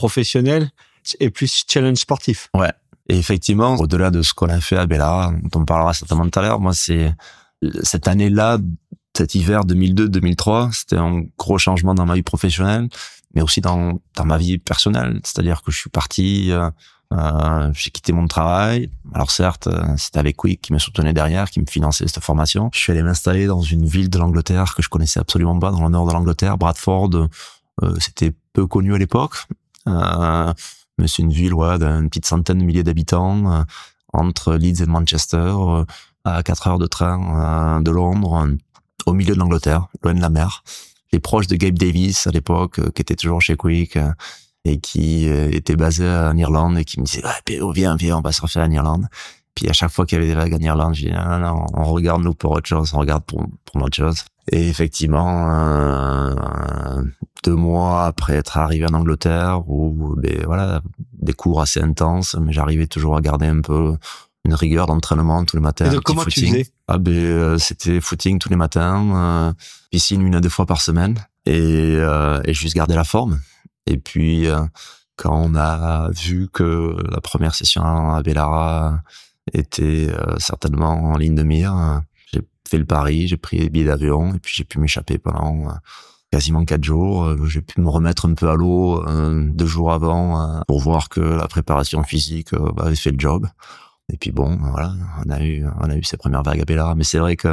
professionnel et plus challenge sportif. Ouais. Et effectivement, au-delà de ce qu'on a fait à Bella, dont on parlera certainement tout à l'heure, moi, c'est cette année-là, cet hiver 2002-2003, c'était un gros changement dans ma vie professionnelle, mais aussi dans, dans ma vie personnelle. C'est-à-dire que je suis parti, euh, euh, j'ai quitté mon travail. Alors certes, euh, c'était avec Quick qui me soutenait derrière, qui me finançait cette formation. Je suis allé m'installer dans une ville de l'Angleterre que je connaissais absolument pas, dans le nord de l'Angleterre, Bradford. Euh, c'était peu connu à l'époque. Euh, mais c'est une ville d'une petite centaine de milliers d'habitants euh, entre Leeds et Manchester, euh, à 4 heures de train de Londres, au milieu de l'Angleterre, loin de la mer. Les proches de Gabe Davis à l'époque, qui était toujours chez Quick et qui était basé en Irlande et qui me disait ouais, viens, viens, on va surfer en Irlande. Puis à chaque fois qu'il y avait des vagues en Irlande, je dis non, non, on regarde nous pour autre chose, on regarde pour, pour autre chose. Et effectivement, euh, deux mois après être arrivé en Angleterre, où ben voilà, des cours assez intenses, mais j'arrivais toujours à garder un peu une rigueur d'entraînement tous les matins. Et donc, comment tu faisais? Ah ben euh, c'était footing tous les matins, euh, piscine une à deux fois par semaine, et, euh, et juste garder la forme. Et puis euh, quand on a vu que la première session à Bellara était certainement en ligne de mire, fait le pari, j'ai pris les billets d'avion et puis j'ai pu m'échapper pendant euh, quasiment quatre jours. Euh, j'ai pu me remettre un peu à l'eau euh, deux jours avant pour voir que la préparation physique avait fait le job. Et puis bon, voilà, on a eu, on a eu ces premières vagues à Bellara. Mais c'est vrai que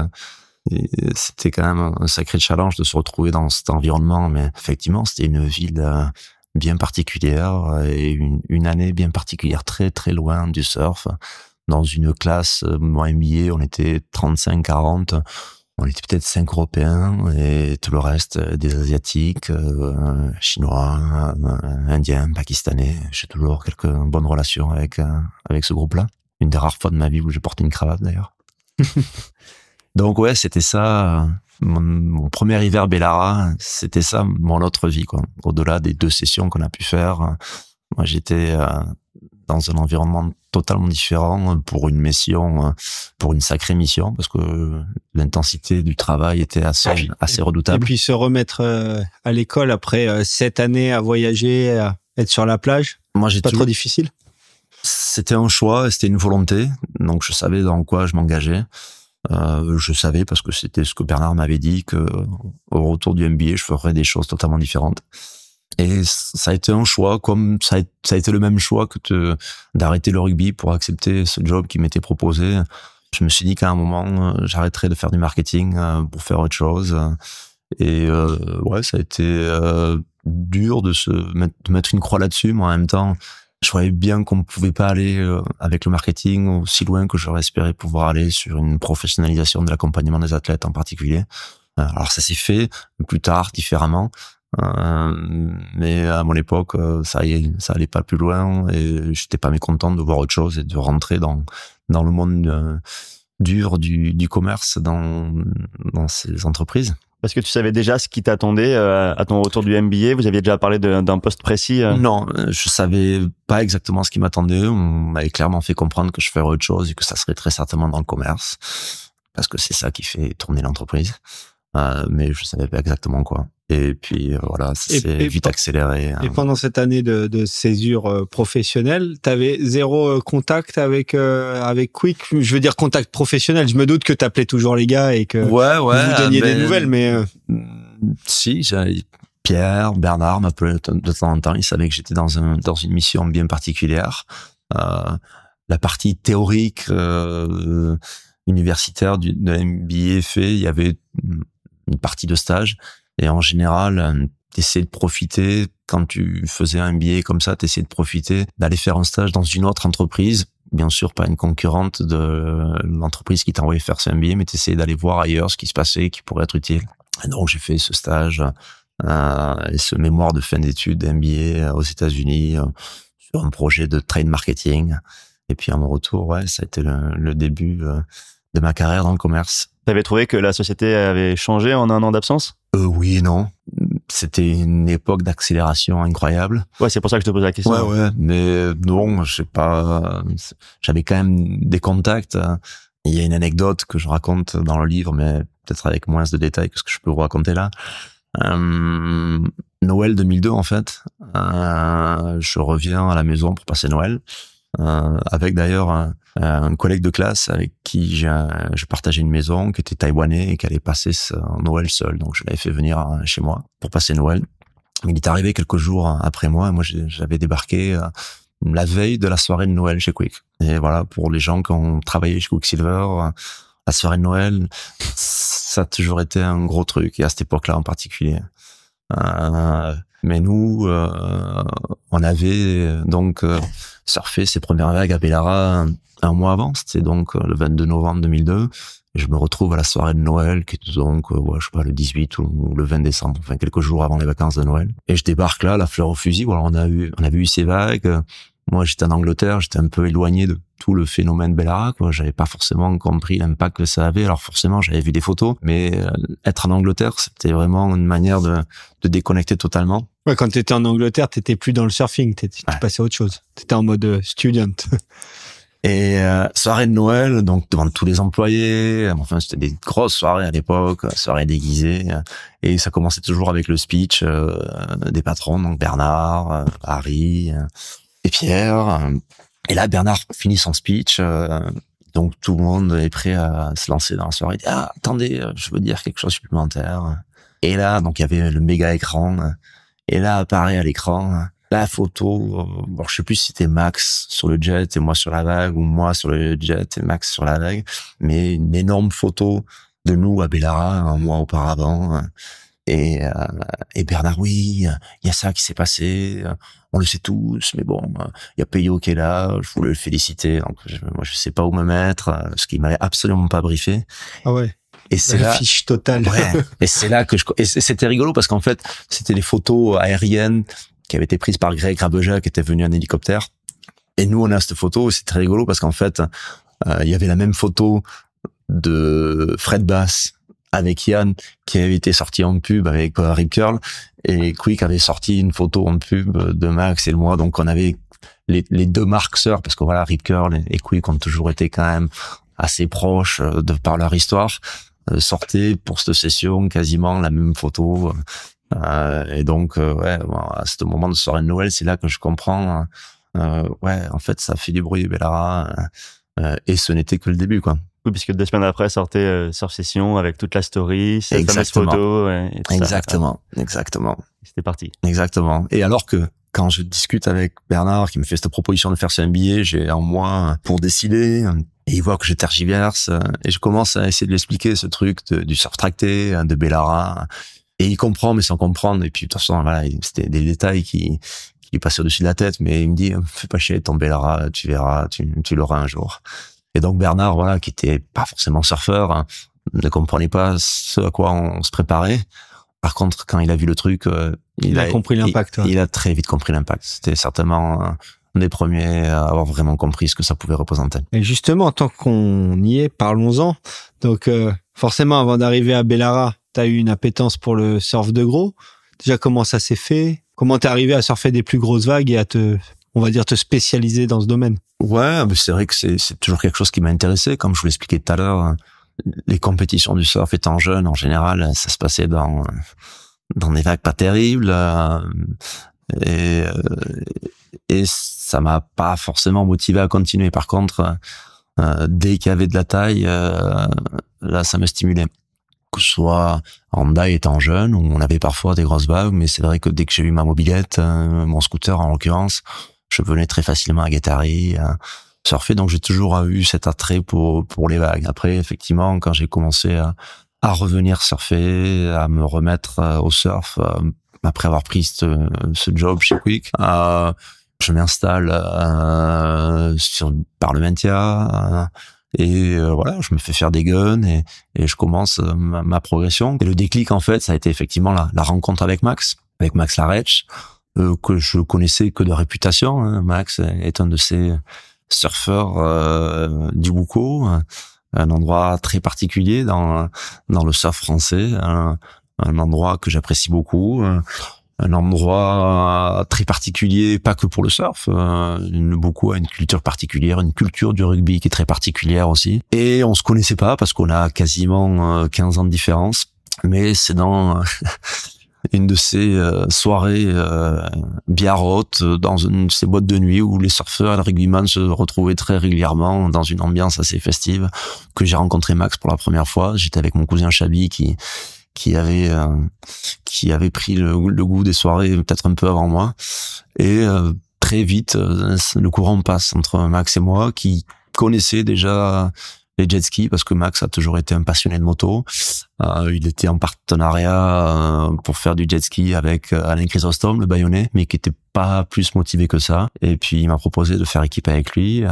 c'était quand même un sacré challenge de se retrouver dans cet environnement. Mais effectivement, c'était une ville bien particulière et une année bien particulière, très très loin du surf dans une classe, euh, moi MBA, on était 35-40. On était peut-être cinq Européens et tout le reste euh, des Asiatiques, euh, Chinois, Indiens, Pakistanais. J'ai toujours quelques bonnes relations avec avec ce groupe-là. Une des rares fois de ma vie où j'ai porté une cravate d'ailleurs. Donc ouais, c'était ça. Mon, mon, premier hiver Bellara, c'était ça mon autre vie quoi. Au-delà des deux sessions qu'on a pu faire, moi j'étais dans un environnement totalement différent pour une mission, pour une sacrée mission, parce que l'intensité du travail était assez, assez redoutable. Et puis se remettre euh, à l'école après euh, sept années à voyager, à être sur la plage, moi j'ai pas trop difficile? C'était un choix, c'était une volonté, donc je savais dans quoi je m'engageais. Euh, je savais parce que c'était ce que Bernard m'avait dit que au retour du MBA, je ferais des choses totalement différentes. Et ça a été un choix, comme ça a, été le même choix que d'arrêter le rugby pour accepter ce job qui m'était proposé. Je me suis dit qu'à un moment, euh, j'arrêterais de faire du marketing euh, pour faire autre chose. Et euh, ouais, ça a été euh, dur de se mettre, une croix là-dessus, mais en même temps, je voyais bien qu'on ne pouvait pas aller avec le marketing aussi loin que j'aurais espéré pouvoir aller sur une professionnalisation de l'accompagnement des athlètes en particulier. Alors ça s'est fait plus tard, différemment, euh, mais à mon époque, euh, ça, y ça allait pas plus loin et j'étais pas mécontent de voir autre chose et de rentrer dans dans le monde euh, dur du, du commerce dans dans ces entreprises. Parce que tu savais déjà ce qui t'attendait à ton retour du MBA. Vous aviez déjà parlé d'un poste précis. Non, je savais pas exactement ce qui m'attendait. On m'avait clairement fait comprendre que je ferais autre chose et que ça serait très certainement dans le commerce, parce que c'est ça qui fait tourner l'entreprise. Euh, mais je savais pas exactement quoi. Et puis euh, voilà, c'est vite accéléré. Hein. Et pendant cette année de, de césure euh, professionnelle, tu avais zéro contact avec avec Quick? Je veux dire contact professionnel. Je me doute que tu appelais toujours les gars et que ouais, ouais, vous donniez des nouvelles, mais si Pierre, Bernard m'appelaient de temps en temps. Ils savaient que j'étais dans un dans une mission bien particulière. La partie théorique universitaire du, de l'MBA fait, il y avait une partie de stage. Et en général, euh, t'essaies de profiter, quand tu faisais un billet comme ça, t'essaies de profiter d'aller faire un stage dans une autre entreprise. Bien sûr, pas une concurrente de l'entreprise qui t'a envoyé faire ce MBA, mais t'essayes d'aller voir ailleurs ce qui se passait, qui pourrait être utile. Et donc, j'ai fait ce stage euh, et ce mémoire de fin d'études MBA aux États-Unis euh, sur un projet de trade marketing. Et puis, à mon retour, ouais, ça a été le, début euh, de ma carrière dans le commerce. T'avais trouvé que la société avait changé en un an d'absence? Euh, Oui et non. C'était une époque d'accélération incroyable. Ouais, c'est pour ça que je te pose la question. Ouais, ouais. Mais non, je sais pas. J'avais quand même des contacts. Il y a une anecdote que je raconte dans le livre, mais peut-être avec moins de détails que ce que je peux vous raconter là. Euh, Noël 2002, en fait, euh, je reviens à la maison pour passer Noël, euh, avec d'ailleurs un, un collègue de classe avec qui je partageais une maison, qui était taïwanais et qui allait passer Noël seul. Donc je l'avais fait venir euh, chez moi pour passer Noël. Il est arrivé quelques jours après moi. Moi, j'avais débarqué euh, la veille de la soirée de Noël chez Quick. Et voilà, pour les gens qui ont travaillé chez Quicksilver, euh, la soirée de Noël, ça a toujours été un gros truc, et à cette époque-là en particulier. Euh, mais nous, euh, on avait donc surfé ces premières vagues à Bellara un mois avant, c'était donc euh, le 22 novembre 2002. Et je me retrouve à la soirée de Noël, qui était donc, euh, ouais, je sais pas, le 18 ou le 20 décembre, enfin quelques jours avant les vacances de Noël. Et je débarque là, la fleur au fusil. Voilà, on a eu, on avait eu ces vagues. Moi, j'étais en Angleterre, j'étais un peu éloigné de tout le phénomène Bellara, quoi. J'avais pas forcément compris l'impact que ça avait. Alors forcément, j'avais vu des photos, mais euh, être en Angleterre, c'était vraiment une manière de, de déconnecter totalement. Ouais, quand t'étais en Angleterre, t'étais plus dans le surfing, tu passais à autre chose. T'étais en mode student. Et euh, soirée de Noël, donc devant tous les employés. Enfin, c'était des grosses soirées à l'époque, soirées déguisées. Et ça commençait toujours avec le speech euh, des patrons, donc Bernard, euh, Harry et Pierre. Et là, Bernard finit son speech. donc tout le monde est prêt à se lancer dans la soirée. Ah, attendez, je veux dire quelque chose supplémentaire. Et là, donc il y avait le méga écran. Et là apparaît à l'écran la photo, euh, bon, je sais plus si c'était Max sur le jet et moi sur la vague ou moi sur le jet et Max sur la vague, mais une énorme photo de nous à Bellara un mois auparavant. Et, euh, et Bernard, oui, il y a ça qui s'est passé, on le sait tous, mais bon, il y a Peyo qui est là, je voulais le féliciter, donc je, moi je sais pas où me mettre, ce qui m'avait absolument pas briefé. Ah ouais. Et c'est la fiche totale. Ouais. et c'est là que je, et c'était rigolo parce qu'en fait, c'était les photos aériennes qui avait été prise par Greg Rabeja, qui était venu en hélicoptère. Et nous, on a cette photo, c'est très rigolo parce qu'en fait, euh, il y avait la même photo de Fred Bass avec Yann qui avait été sorti en pub avec euh, Rip Curl et Quick avait sorti une photo en pub de Max et le moi. Donc on avait les, les deux marques sœurs parce que voilà Rip Curl et Quick ont toujours été quand même assez proches euh, de par leur histoire euh, sortaient pour cette session quasiment la même photo euh, et donc ouais à ce moment de soirée de Noël c'est là que je comprends ouais en fait ça fait du bruit Bellara et ce n'était que le début quoi puisque deux semaines après sortait euh, Surf Session avec toute la story, cette fameuse photo. Et, exactement, exactement. C'était parti. Exactement. Et alors que quand je discute avec Bernard, qui me fait cette proposition de faire ce MBA, j'ai un mois pour décider. Et il voit que je tergiverse et je commence à essayer de lui expliquer ce truc du surf tracté, de Bellara. Et il comprend, mais sans comprendre. Et puis, de toute façon, voilà, c'était des détails qui, qui lui passaient au-dessus de la tête. Mais il me dit, fais pas chier, ton Bellara, tu verras, tu, tu l'auras un jour. Et donc Bernard, voilà, qui était pas forcément surfeur, hein, ne comprenait pas ce à quoi on se préparait. Par contre, quand il a vu le truc, euh, il, a, compris l'impact. Il, a très vite compris l'impact. C'était certainement un des premiers à avoir vraiment compris ce que ça pouvait représenter. Et justement, tant qu'on y est, parlons-en. Donc, euh, forcément, avant d'arriver à Bellara, tu as eu une appétence pour le surf de gros. Déjà, comment ça s'est fait? Comment t'es arrivé à surfer des plus grosses vagues et à te, on va dire, te spécialiser dans ce domaine Ouais, c'est vrai que c'est, toujours quelque chose qui m'a intéressé. Comme je vous l'expliquais tout à l'heure, les compétitions du surf étant jeune, en général, ça se passait dans dans des vagues pas terribles. Euh, et, euh, et ça m'a pas forcément motivé à continuer. Par contre, euh, dès qu'il y avait de la taille, là, ça me stimulait. Que ce soit en daille étant jeune, on avait parfois des grosses vagues, mais c'est vrai que dès que j'ai eu ma mobilette, mon scooter en l'occurrence, je venais très facilement à Guattari, à surfer. Donc j'ai toujours eu cet attrait pour pour les vagues. Après, effectivement, quand j'ai commencé à, à revenir surfer, à me remettre euh, au surf euh, après avoir pris ce, ce job chez Quick, euh, je m'installe euh, sur Parlementia. Et voilà, je me fais faire des guns et, et je commence ma, ma, progression. Et le déclic, en fait, ça a été effectivement la, la rencontre avec Max, avec Max Larech, euh, que je connaissais que de réputation. Hein. Max est un de ces surfeurs euh, du Boucau, un endroit très particulier dans dans le surf français, un, endroit que j'apprécie beaucoup, un endroit très particulier, pas que pour le surf. Euh, beaucoup a une culture particulière, une culture du rugby qui est très particulière aussi. Et on se connaissait pas parce qu'on a quasiment 15 ans de différence. Mais c'est dans une de ces euh, soirées euh, biarrotes euh, dans une de ces boîtes de nuit où les surfeurs et les rugbyman se retrouvaient très régulièrement dans une ambiance assez festive que j'ai rencontré Max pour la première fois. J'étais avec mon cousin Chabi qui qui avait euh, qui avait pris le, le goût des soirées peut-être un peu avant moi et très vite le courant passe entre Max et moi qui connaissait déjà les jet skis parce que Max a toujours été un passionné de moto. Euh, il était en partenariat euh, pour faire du jet ski avec euh, Alain Chrysostome, le Bayonnais, mais qui était pas plus motivé que ça. Et puis il m'a proposé de faire équipe avec lui.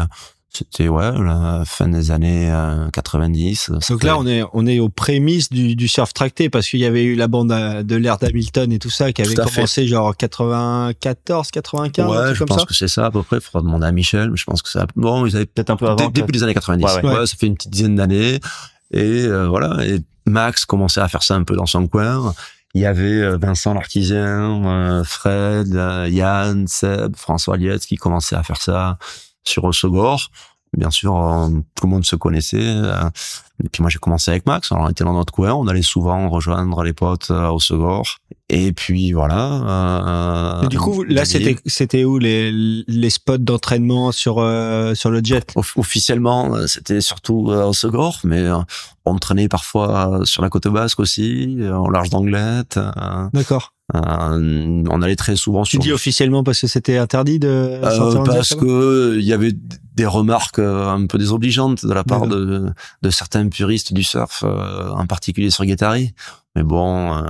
C'était ouais la fin des années 90. Euh, Donc là on est on est aux prémices du, du surf tracté parce qu'il y avait eu la bande de l'air d'Hamilton et tout ça qui avait commencé genre 94 95 ouais je pense que c'est ça à peu près. Il faudra demander à Michel mais je pense que ça bon ils avaient peut-être un peu avant début des années 90 ouais, ça fait une petite dizaine d'années. Et euh, voilà. Et Max commençait à faire ça un peu dans son coin. Il y avait euh, Vincent l'artisan, Fred, Yann, Seb, François Lietz qui commençaient à faire ça sur Osegor. Bien sûr, tout le monde se connaissait. Euh, et puis moi, j'ai commencé avec Max. Alors, on était dans notre coin. On allait souvent rejoindre les potes à Osegor. Et puis voilà. Euh, du coup, là, c'était c'était où les les spots d'entraînement sur sur le jet? Officiellement, c'était surtout à Osegor, mais on traînait parfois sur la côte basque aussi, en large d'Anglette. D'accord. Euh, on allait très souvent tu dis officiellement parce que c'était interdit de euh, parce que il y avait des remarques euh, un peu désobligeantes de la part de, de certains puristes du surf, en particulier sur Guettari. Mais bon,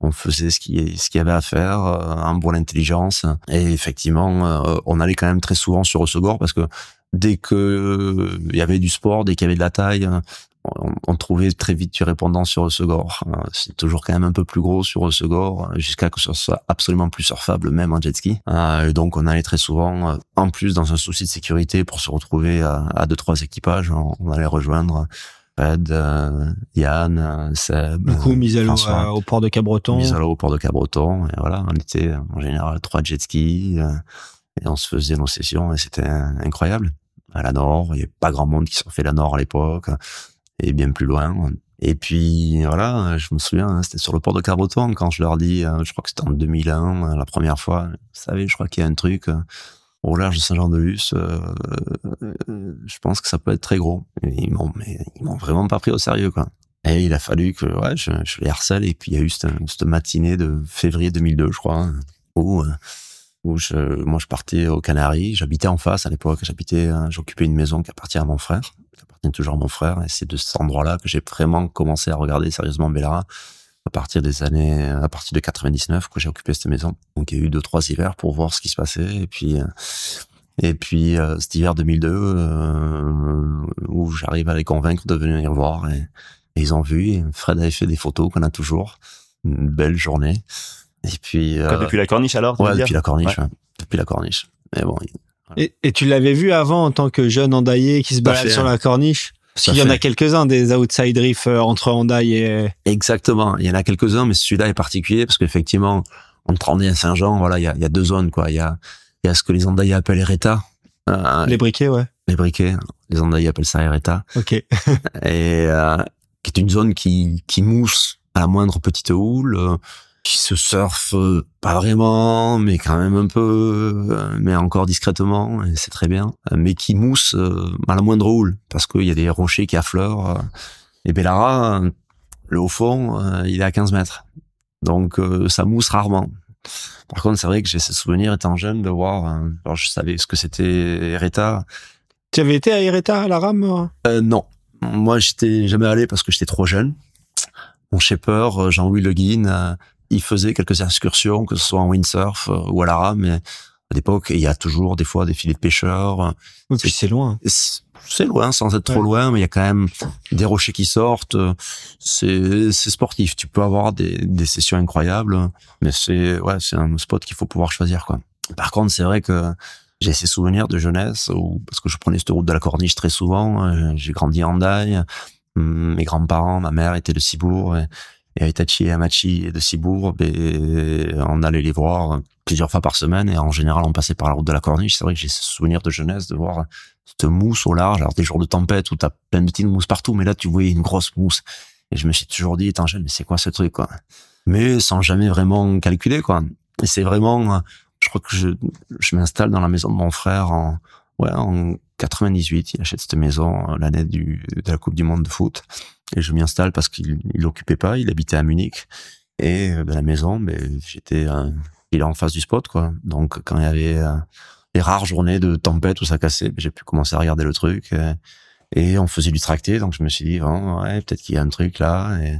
on faisait ce qui ce qu'il y avait à faire, en bonne intelligence. Et effectivement, on allait quand même très souvent sur Osegor parce que dès que il y avait du sport, dès qu'il y avait de la taille, on, trouvait très vite du répondant sur Osegor. Euh, c'est toujours quand même un peu plus gros sur Osegor, euh, jusqu'à que ce soit absolument plus surfable, même en jet ski. Euh, et donc on allait très souvent, en plus dans un souci de sécurité, pour se retrouver à, deux trois équipages, on, allait rejoindre Fred, euh, Yann, Seb. Du coup, mise à l'eau euh, au port de Cabreton. Mise à l'eau au port de Cabreton. Et voilà, on était en général trois jet skis. euh, et on se faisait nos sessions et c'était incroyable. À la Nord, il n'y avait pas grand monde qui fait la Nord à l'époque. Et bien plus loin. Et puis voilà, je me souviens, hein, c'était sur le port de Cabreton quand je leur dis, euh, je crois que c'était en 2001, euh, la première fois. Vous savez, je crois qu'il y a un truc euh, au large de Saint-Jean-de-Luz. euh, euh, je pense que ça peut être très gros. Ils m'ont, m'ont vraiment pas pris au sérieux, quoi. Et il a fallu que ouais, je, les harcèle. Et puis il y a eu cette, matinée de février 2002, je crois, hein, où euh, où je, moi je partais aux Canaries. J'habitais en face à l'époque. J'habitais, j'occupais une maison qui appartient à mon frère, qui appartient toujours à mon frère. Et c'est de cet endroit-là que j'ai vraiment commencé à regarder sérieusement Bellara à partir des années, à partir de 99 que j'ai occupé cette maison. Donc il y a eu deux trois hivers pour voir ce qui se passait. Et puis euh, et puis euh, cet hiver 2002 euh, où j'arrive à les convaincre de venir voir et, et ils ont vu. Et Fred avait fait des photos qu'on a toujours. Une belle journée. Et puis Quoi, euh, depuis la corniche alors ouais, dire depuis la corniche, Ouais. ouais. depuis la corniche. Mais bon, Et, et tu l'avais vu avant en tant que jeune Handaillé qui se balade sur la corniche? Qu'il y en a quelques-uns des outside riff euh, entre Handaï et... Exactement. Il y en a quelques-uns, mais celui-là est particulier parce qu'effectivement, entre Andai et Saint-Jean, voilà, il y a, y a deux zones, quoi. Il y a, il y a ce que les Andaillais appellent Ereta, euh, les briquets, ouais. les briquets. Les Andaillais appellent ça Ereta. Ok. Et, euh, qui est une zone qui, qui mousse à la moindre petite houle, euh, qui se surfe euh, pas vraiment, mais quand même un peu, euh, mais encore discrètement, et c'est très bien, euh, mais qui mousse à la moindre houle, parce qu'il y a des rochers qui affleurent. et Bellara, le haut fond, il est à 15 mètres. Donc ça mousse rarement. Par contre, c'est vrai que j'ai ce souvenir étant jeune de voir, alors je savais ce que c'était Ereta, Tu avais été à Ereta, à la rame euh? Non. Moi, j'étais jamais allé parce que j'étais trop jeune. Mon shaper, Jean-Louis Le Guin, il faisait quelques excursions, que ce soit en windsurf euh, ou à la rame. Mais à l'époque, il y a toujours des fois des filets de pêcheurs. Oui, puis c'est loin. C'est loin, sans être trop loin, mais il y a quand même des rochers qui sortent. C'est sportif. Tu peux avoir des, des sessions incroyables, mais c'est ouais, c'est un spot qu'il faut pouvoir choisir quoi. Par contre, c'est vrai que j'ai ces souvenirs de jeunesse où parce que je prenais cette route de la Corniche très souvent. euh, J'ai grandi en Daille. Mes grands-parents, ma mère était de Cibourg et, et Aitachi et Amachi de Cibourg. On allait les voir plusieurs fois par semaine et en général on passait par la route de la Corniche. C'est vrai que j'ai ce souvenir de jeunesse de voir cette mousse au large. Alors des jours de tempête où t'as plein de petites mousses partout, mais là tu voyais une grosse mousse. Et je me suis toujours dit, étant jeune, mais c'est quoi ce truc quoi? Mais sans jamais vraiment calculer quoi. Et c'est vraiment, je crois que je, je m'installe dans la maison de mon frère en ouais en 98. Il achète cette maison euh, l'année de la Coupe du Monde de foot. Et je m'y installe parce qu'il il l'occupait pas, il habitait à Munich. Et euh, la maison, ben, j'étais euh, il est en face du spot quoi. Donc quand il y avait euh, les rares journées de tempête où ça cassait, ben, j'ai pu commencer à regarder le truc. euh, et on faisait du tracté, donc je me suis dit, oh, ouais, peut-être qu'il y a un truc là. Et,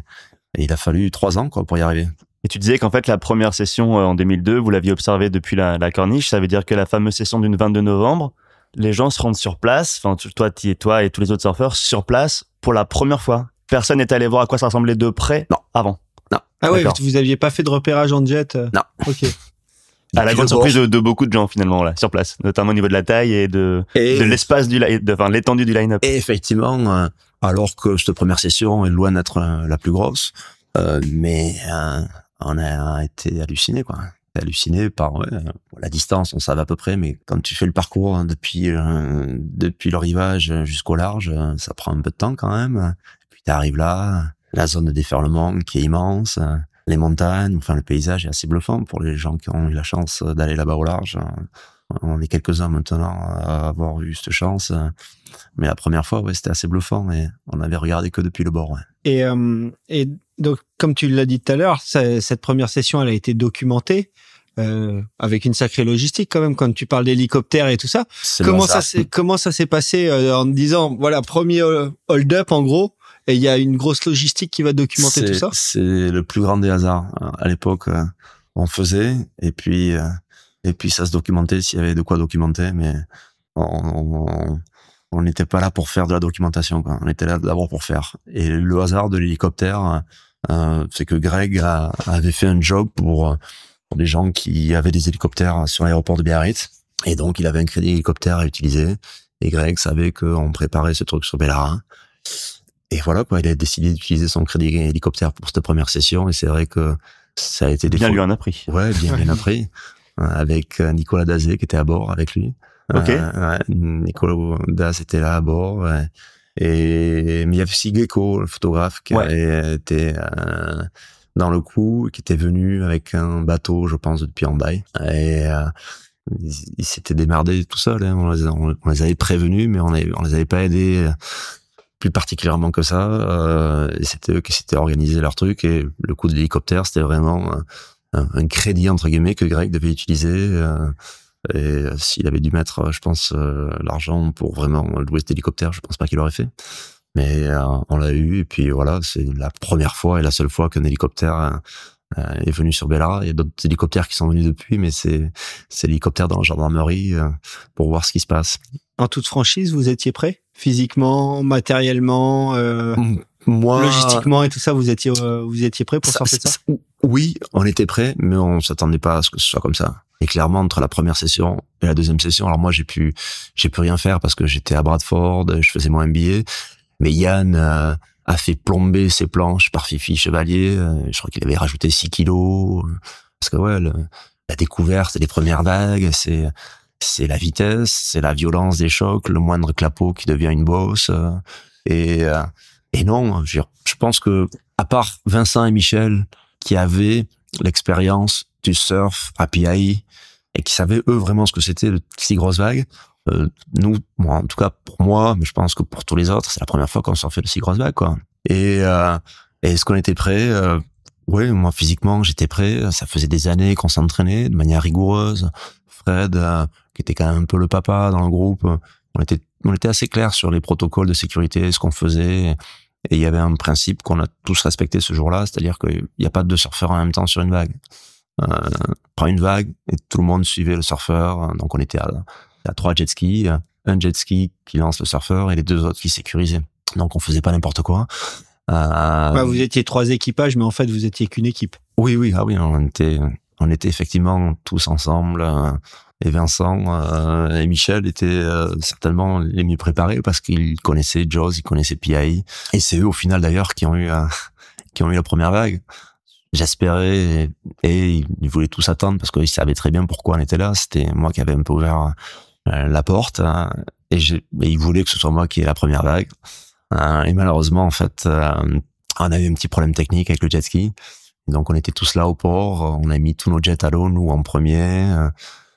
il a fallu trois ans quoi pour y arriver. Et tu disais qu'en fait, la première session euh, en 2002, vous l'aviez observée depuis la, la corniche. Ça veut dire que la fameuse session du 22 novembre, les gens se rendent sur place, enfin, toi, tu- toi et tous les autres surfeurs, sur place pour la première fois. Personne n'est allé voir à quoi ça ressemblait de près Non. avant. Ah ouais, vous aviez pas fait de repérage en jet euh Non. Ok. À la grande surprise de, de beaucoup de gens, finalement, là, sur place. Notamment au niveau de la taille et de, Et, de l'espace du, de, enfin, l'étendue du line-up. et effectivement, euh, alors que cette première session est loin d'être euh, la plus grosse, euh, mais euh, on a été halluciné quoi. Halluciné par euh, la distance, on savait à peu près, mais quand tu fais le parcours hein, depuis euh, depuis le rivage jusqu'au large, euh, ça prend un peu de temps quand même. Puis tu arrives là, la zone de déferlement qui est immense, les montagnes, enfin le paysage est assez bluffant pour les gens qui ont eu la chance d'aller là-bas au large. On est quelques-uns maintenant à avoir eu cette chance, mais la première fois, ouais, c'était assez bluffant et on avait regardé que depuis le bord. Et, et donc, comme tu l'as dit tout à l'heure, cette première session, elle a été documentée euh, avec une sacrée logistique quand même. Quand tu parles d'hélicoptère et tout ça, comment ça s'est comment ça s'est passé euh, en disant voilà premier euh, hold-up en gros et il y a une grosse logistique qui va documenter tout ça? C'est le plus grand des hasards. À l'époque, euh, on faisait et puis euh, et puis ça se documentait s'il y avait de quoi documenter, mais on on- on n'était pas là pour faire de la documentation. Quoi. On était là d'abord pour faire. Et le hasard de l'hélicoptère, euh, c'est que Greg a- avait fait un job pour euh, pour des gens qui avaient des hélicoptères sur l'aéroport de Biarritz. Et donc, il avait un crédit hélicoptère à utiliser. Et Greg savait qu'on préparait ce truc sur Bellara. et voilà quoi, il a décidé d'utiliser son crédit hélicoptère pour cette première session et c'est vrai que ça a été des bien lui en a pris. Ouais, bien bien appris avec Nicolas Dazé qui était à bord avec lui. Ok. Euh, Nicolas Daz était là à bord. Et mais il y avait aussi Gecko, le photographe, qui Ouais. était euh, dans le coup, qui était venu avec un bateau, je pense, depuis Handaï. Et euh, ils s'étaient démerdés tout seuls. Hein. On, les, avait prévenus, mais on, on les avait pas aidés euh, plus particulièrement que ça. Euh, c'était eux qui s'étaient organisé leur truc. Et le coup de l'hélicoptère, c'était vraiment un, crédit entre guillemets que Greg devait utiliser. euh, et s'il avait dû mettre, je pense, l'argent pour vraiment louer cet hélicoptère, je pense pas qu'il l'aurait fait. Mais euh, on l'a eu et puis voilà, c'est la première fois et la seule fois qu'un hélicoptère euh, euh, est venu sur Bellara. Il y a d'autres hélicoptères qui sont venus depuis, mais c'est c'est l'hélicoptère dans la gendarmerie euh, pour voir ce qui se passe. En toute franchise, vous étiez prêt? Physiquement, matériellement, euh, Moi, logistiquement et tout ça, vous étiez, euh, vous étiez prêt pour ça- sortir ça ça- Oui, on était prêt, mais on s'attendait pas à ce que ce soit comme ça. Et clairement, entre la première session et la deuxième session, alors moi, j'ai pu, j'ai pu rien faire parce que j'étais à Bradford, je faisais mon MBA. Mais Yann euh, a fait plomber ses planches par Fifi Chevalier. euh, je crois qu'il avait rajouté 6 kilos. euh, Parce que ouais, le- la découverte, les premières vagues, c'est c'est la vitesse, c'est la violence des chocs, le moindre clapot qui devient une bosse. euh, et et non, je pense que à part Vincent et Michel qui avaient l'expérience du surf à PI et qui savaient eux vraiment ce que c'était de si grosses vagues, euh, nous, moi, en tout cas pour moi, mais je pense que pour tous les autres, c'est la première fois qu'on s'en fait de si grosses vagues, quoi. Et euh, est-ce qu'on était prêt euh, Oui, moi physiquement j'étais prêt. Ça faisait des années qu'on s'entraînait de manière rigoureuse. Fred, euh, qui était quand même un peu le papa dans le groupe, on était on était assez clair sur les protocoles de sécurité, ce qu'on faisait. Et il y avait un principe qu'on a tous respecté ce jour-là, c'est-à-dire qu'il n'y a pas deux surfeurs en même temps sur une vague. Euh, prend une vague et tout le monde suivait le surfeur. Donc on était à, trois jet skis, un jet ski qui lance le surfeur et les deux autres qui sécurisaient. Donc on faisait pas n'importe quoi. Euh, Ouais, Vous étiez trois équipages, mais en fait, vous étiez qu'une équipe. oui, oui, ah oui, on était, on était effectivement tous ensemble. euh, et Vincent euh, et Michel étaient euh, certainement les mieux préparés parce qu'ils connaissaient Jaws, ils connaissaient PI. Et c'est eux, au final, d'ailleurs, qui ont eu, euh, qui ont eu la première vague. J'espérais et, et ils voulaient tous attendre parce qu'ils savaient très bien pourquoi on était là. C'était moi qui avais un peu ouvert euh, la porte hein, et, et ils voulaient que ce soit moi qui ai la première vague. Euh, et malheureusement, en fait, euh, on a eu un petit problème technique avec le jet ski. Donc on était tous là au port, on a mis tous nos jets à l'eau, nous en premier. euh,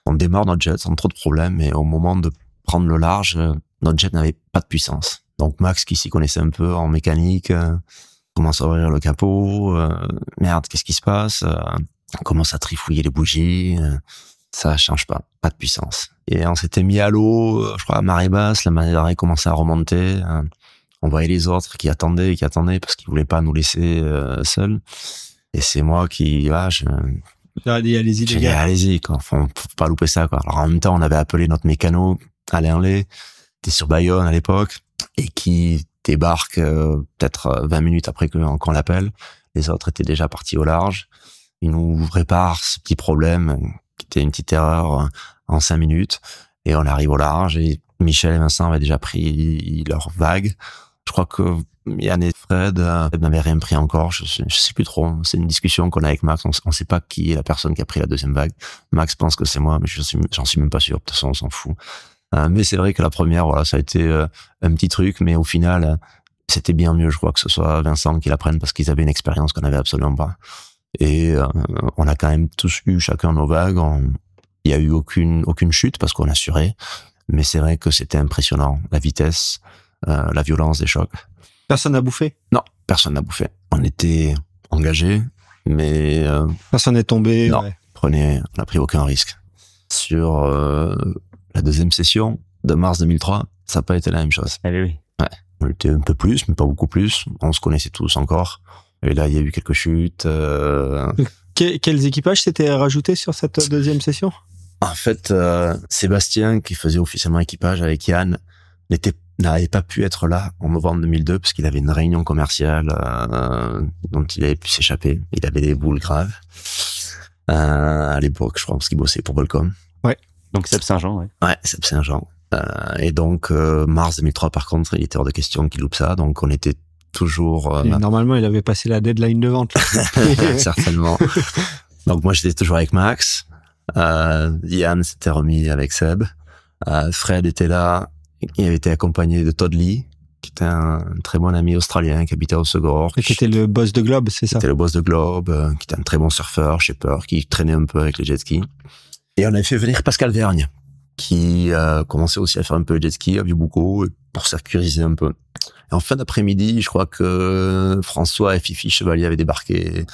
On démarre notre jet sans trop de problèmes et au moment de prendre le large, euh, notre jet n'avait pas de puissance. Donc Max, qui s'y connaissait un peu en mécanique, euh, commence à ouvrir le capot. euh, merde, qu'est-ce qui se passe? Euh, On commence à trifouiller les bougies. Ça change pas, pas de puissance. Et on s'était mis à l'eau, euh, je crois à marée basse, la marée d'arrêt commençait à remonter. euh, on voyait les autres qui attendaient, qui attendaient parce qu'ils voulaient pas nous laisser euh, seuls. Et c'est moi qui, ah, je, dit, allez-y, j'ai les gars. allez-y, quoi. Faut, faut pas louper ça, quoi. Alors, en même temps, on avait appelé notre mécano, Alain Lay, qui était sur Bayonne à l'époque, et qui débarque euh, peut-être euh, 20 minutes après qu'on l'appelle. Les autres étaient déjà partis au large. Il nous répare ce petit problème, qui était une petite erreur euh, en 5 minutes. Et on arrive au large, et Michel et Vincent avaient déjà pris leur vague. Je crois que Yann et Fred euh, n'avaient rien pris encore. Je, je sais plus trop. C'est une discussion qu'on a avec Max. On, on sait pas qui est la personne qui a pris la deuxième vague. Max pense que c'est moi, mais je suis, j'en suis même pas sûr. De toute façon, on s'en fout. Euh, mais c'est vrai que la première, voilà, ça a été euh, un petit truc, mais au final, euh, c'était bien mieux, je crois, que ce soit Vincent qui la prenne parce qu'ils avaient une expérience qu'on avait absolument pas. Et euh, on a quand même tous eu chacun nos vagues. Il y a eu aucune aucune chute parce qu'on assurait. Mais c'est vrai que c'était impressionnant, la vitesse, euh, la violence des chocs. Personne n'a bouffé? Non, personne n'a bouffé. On était engagés, mais euh, Personne n'est tombé. Non. ouais. prenez, on n'a pris aucun risque. Sur euh, la deuxième session de mars 2003, ça n'a pas été la même chose. Eh oui. On était un peu plus, mais pas beaucoup plus. On se connaissait tous encore. Et là, il y a eu quelques chutes. euh, Que- quels équipages s'étaient rajoutés sur cette deuxième session? En fait, euh, Sébastien, qui faisait officiellement équipage avec Yann, n'était n'avait pas pu être là en novembre 2002 parce qu'il avait une réunion commerciale euh, dont il avait pu s'échapper. Il avait des boules graves. Euh, à l'époque, je crois, parce qu'il bossait pour Volcom. Donc Seb Saint-Jean, ouais. Ouais, c'est Saint-Jean. Euh, et donc, euh, mars 2003, par contre, il était hors de question qu'il loupe ça. Donc, on était toujours. euh, Et normalement, il avait passé la deadline de vente. certainement. Donc moi j'étais toujours avec Max. Euh, Yann s'était remis avec Seb. Euh, Fred était là. Il avait été accompagné de Todd Lee, qui était un très bon ami australien qui habitait au Segor. qui était le boss de Globe, c'est qui ça était le boss de Globe, euh, qui était un très bon surfeur, shipper, qui traînait un peu avec les jet skis. Et on avait fait venir Pascal Vergne, qui commençait aussi à faire un peu de jet ski à Vieux-Boucau, pour sécuriser un peu. En fin d'après-midi, je crois que François et Fifi Chevalier avaient débarqué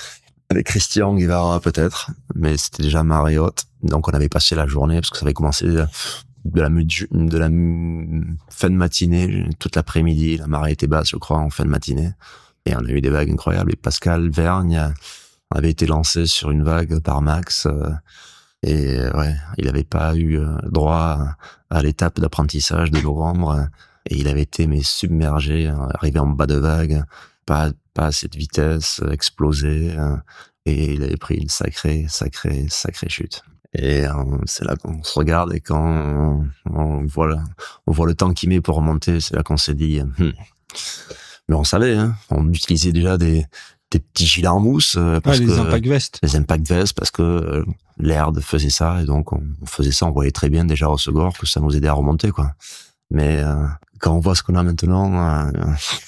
avec Christian Guevara peut-être, mais c'était déjà marée haute. Donc on avait passé la journée, parce que ça avait commencé de la, fin de matinée, toute l'après-midi, la marée était basse, je crois, en fin de matinée. Et on a eu des vagues incroyables. Et Pascal Vergne avait été lancé sur une vague par Max. euh, et ouais, il n'avait pas eu euh, droit à l'étape d'apprentissage de novembre. Et il avait été mais submergé, euh, arrivé en bas de vague, pas pas à cette vitesse, euh, explosé. euh, Et il avait pris une sacrée, sacrée, sacrée chute. Et euh, c'est là qu'on se regarde et quand on, on voit le, on voit le temps qu'il met pour remonter, c'est là qu'on s'est dit. Hmm. Mais on savait, hein, on utilisait déjà des, des petits gilets en mousse euh, parce Ouais, les que impact vest. les impact vests parce que euh, l'herbe faisait ça et donc on, on faisait ça, on voyait très bien déjà au second que ça nous aidait à remonter quoi. Mais euh, quand on voit ce qu'on a maintenant, euh,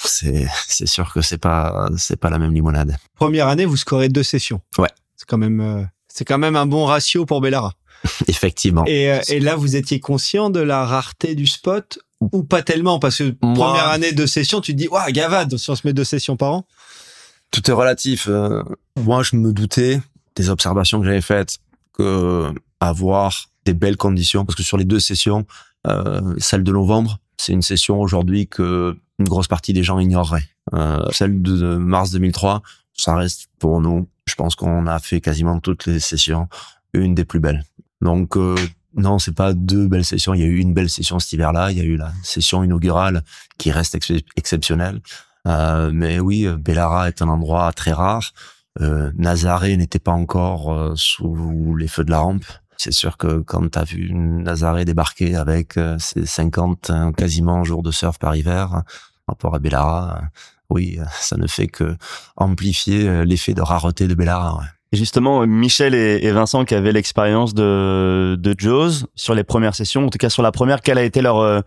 c'est sûr que c'est pas c'est pas la même limonade. Première année, vous scorez deux sessions. Ouais. C'est quand même, euh, c'est quand même un bon ratio pour Bellara. Effectivement. Et, euh, et là, vous étiez conscient de la rareté du spot ou pas tellement? Parce que Moi- première année de session, tu te dis, waouh, gavade, si on se met deux sessions par an. Tout est relatif. moi, je me doutais des observations que j'avais faites que avoir des belles conditions, parce que sur les deux sessions, euh, celle de novembre, c'est une session aujourd'hui que une grosse partie des gens ignoreraient. Euh, celle de mars 2003, ça reste pour nous. Je pense qu'on a fait quasiment toutes les sessions une des plus belles. Donc euh, non, c'est pas deux belles sessions. Il y a eu une belle session cet hiver-là. Il y a eu la session inaugurale qui reste ex- exceptionnelle. Euh, mais oui, Bellara est un endroit très rare. Euh, Nazaré n'était pas encore euh, sous les feux de la rampe. C'est sûr que quand tu as vu Nazaré débarquer avec euh, ses 50 euh, quasiment jours de surf par hiver, par rapport à Bellara, euh, oui, ça ne fait que amplifier l'effet de rareté de Bellara. ouais. Et justement, Michel et, Vincent qui avaient l'expérience de, de Jaws sur les premières sessions, en tout cas sur la première, quel a été leur,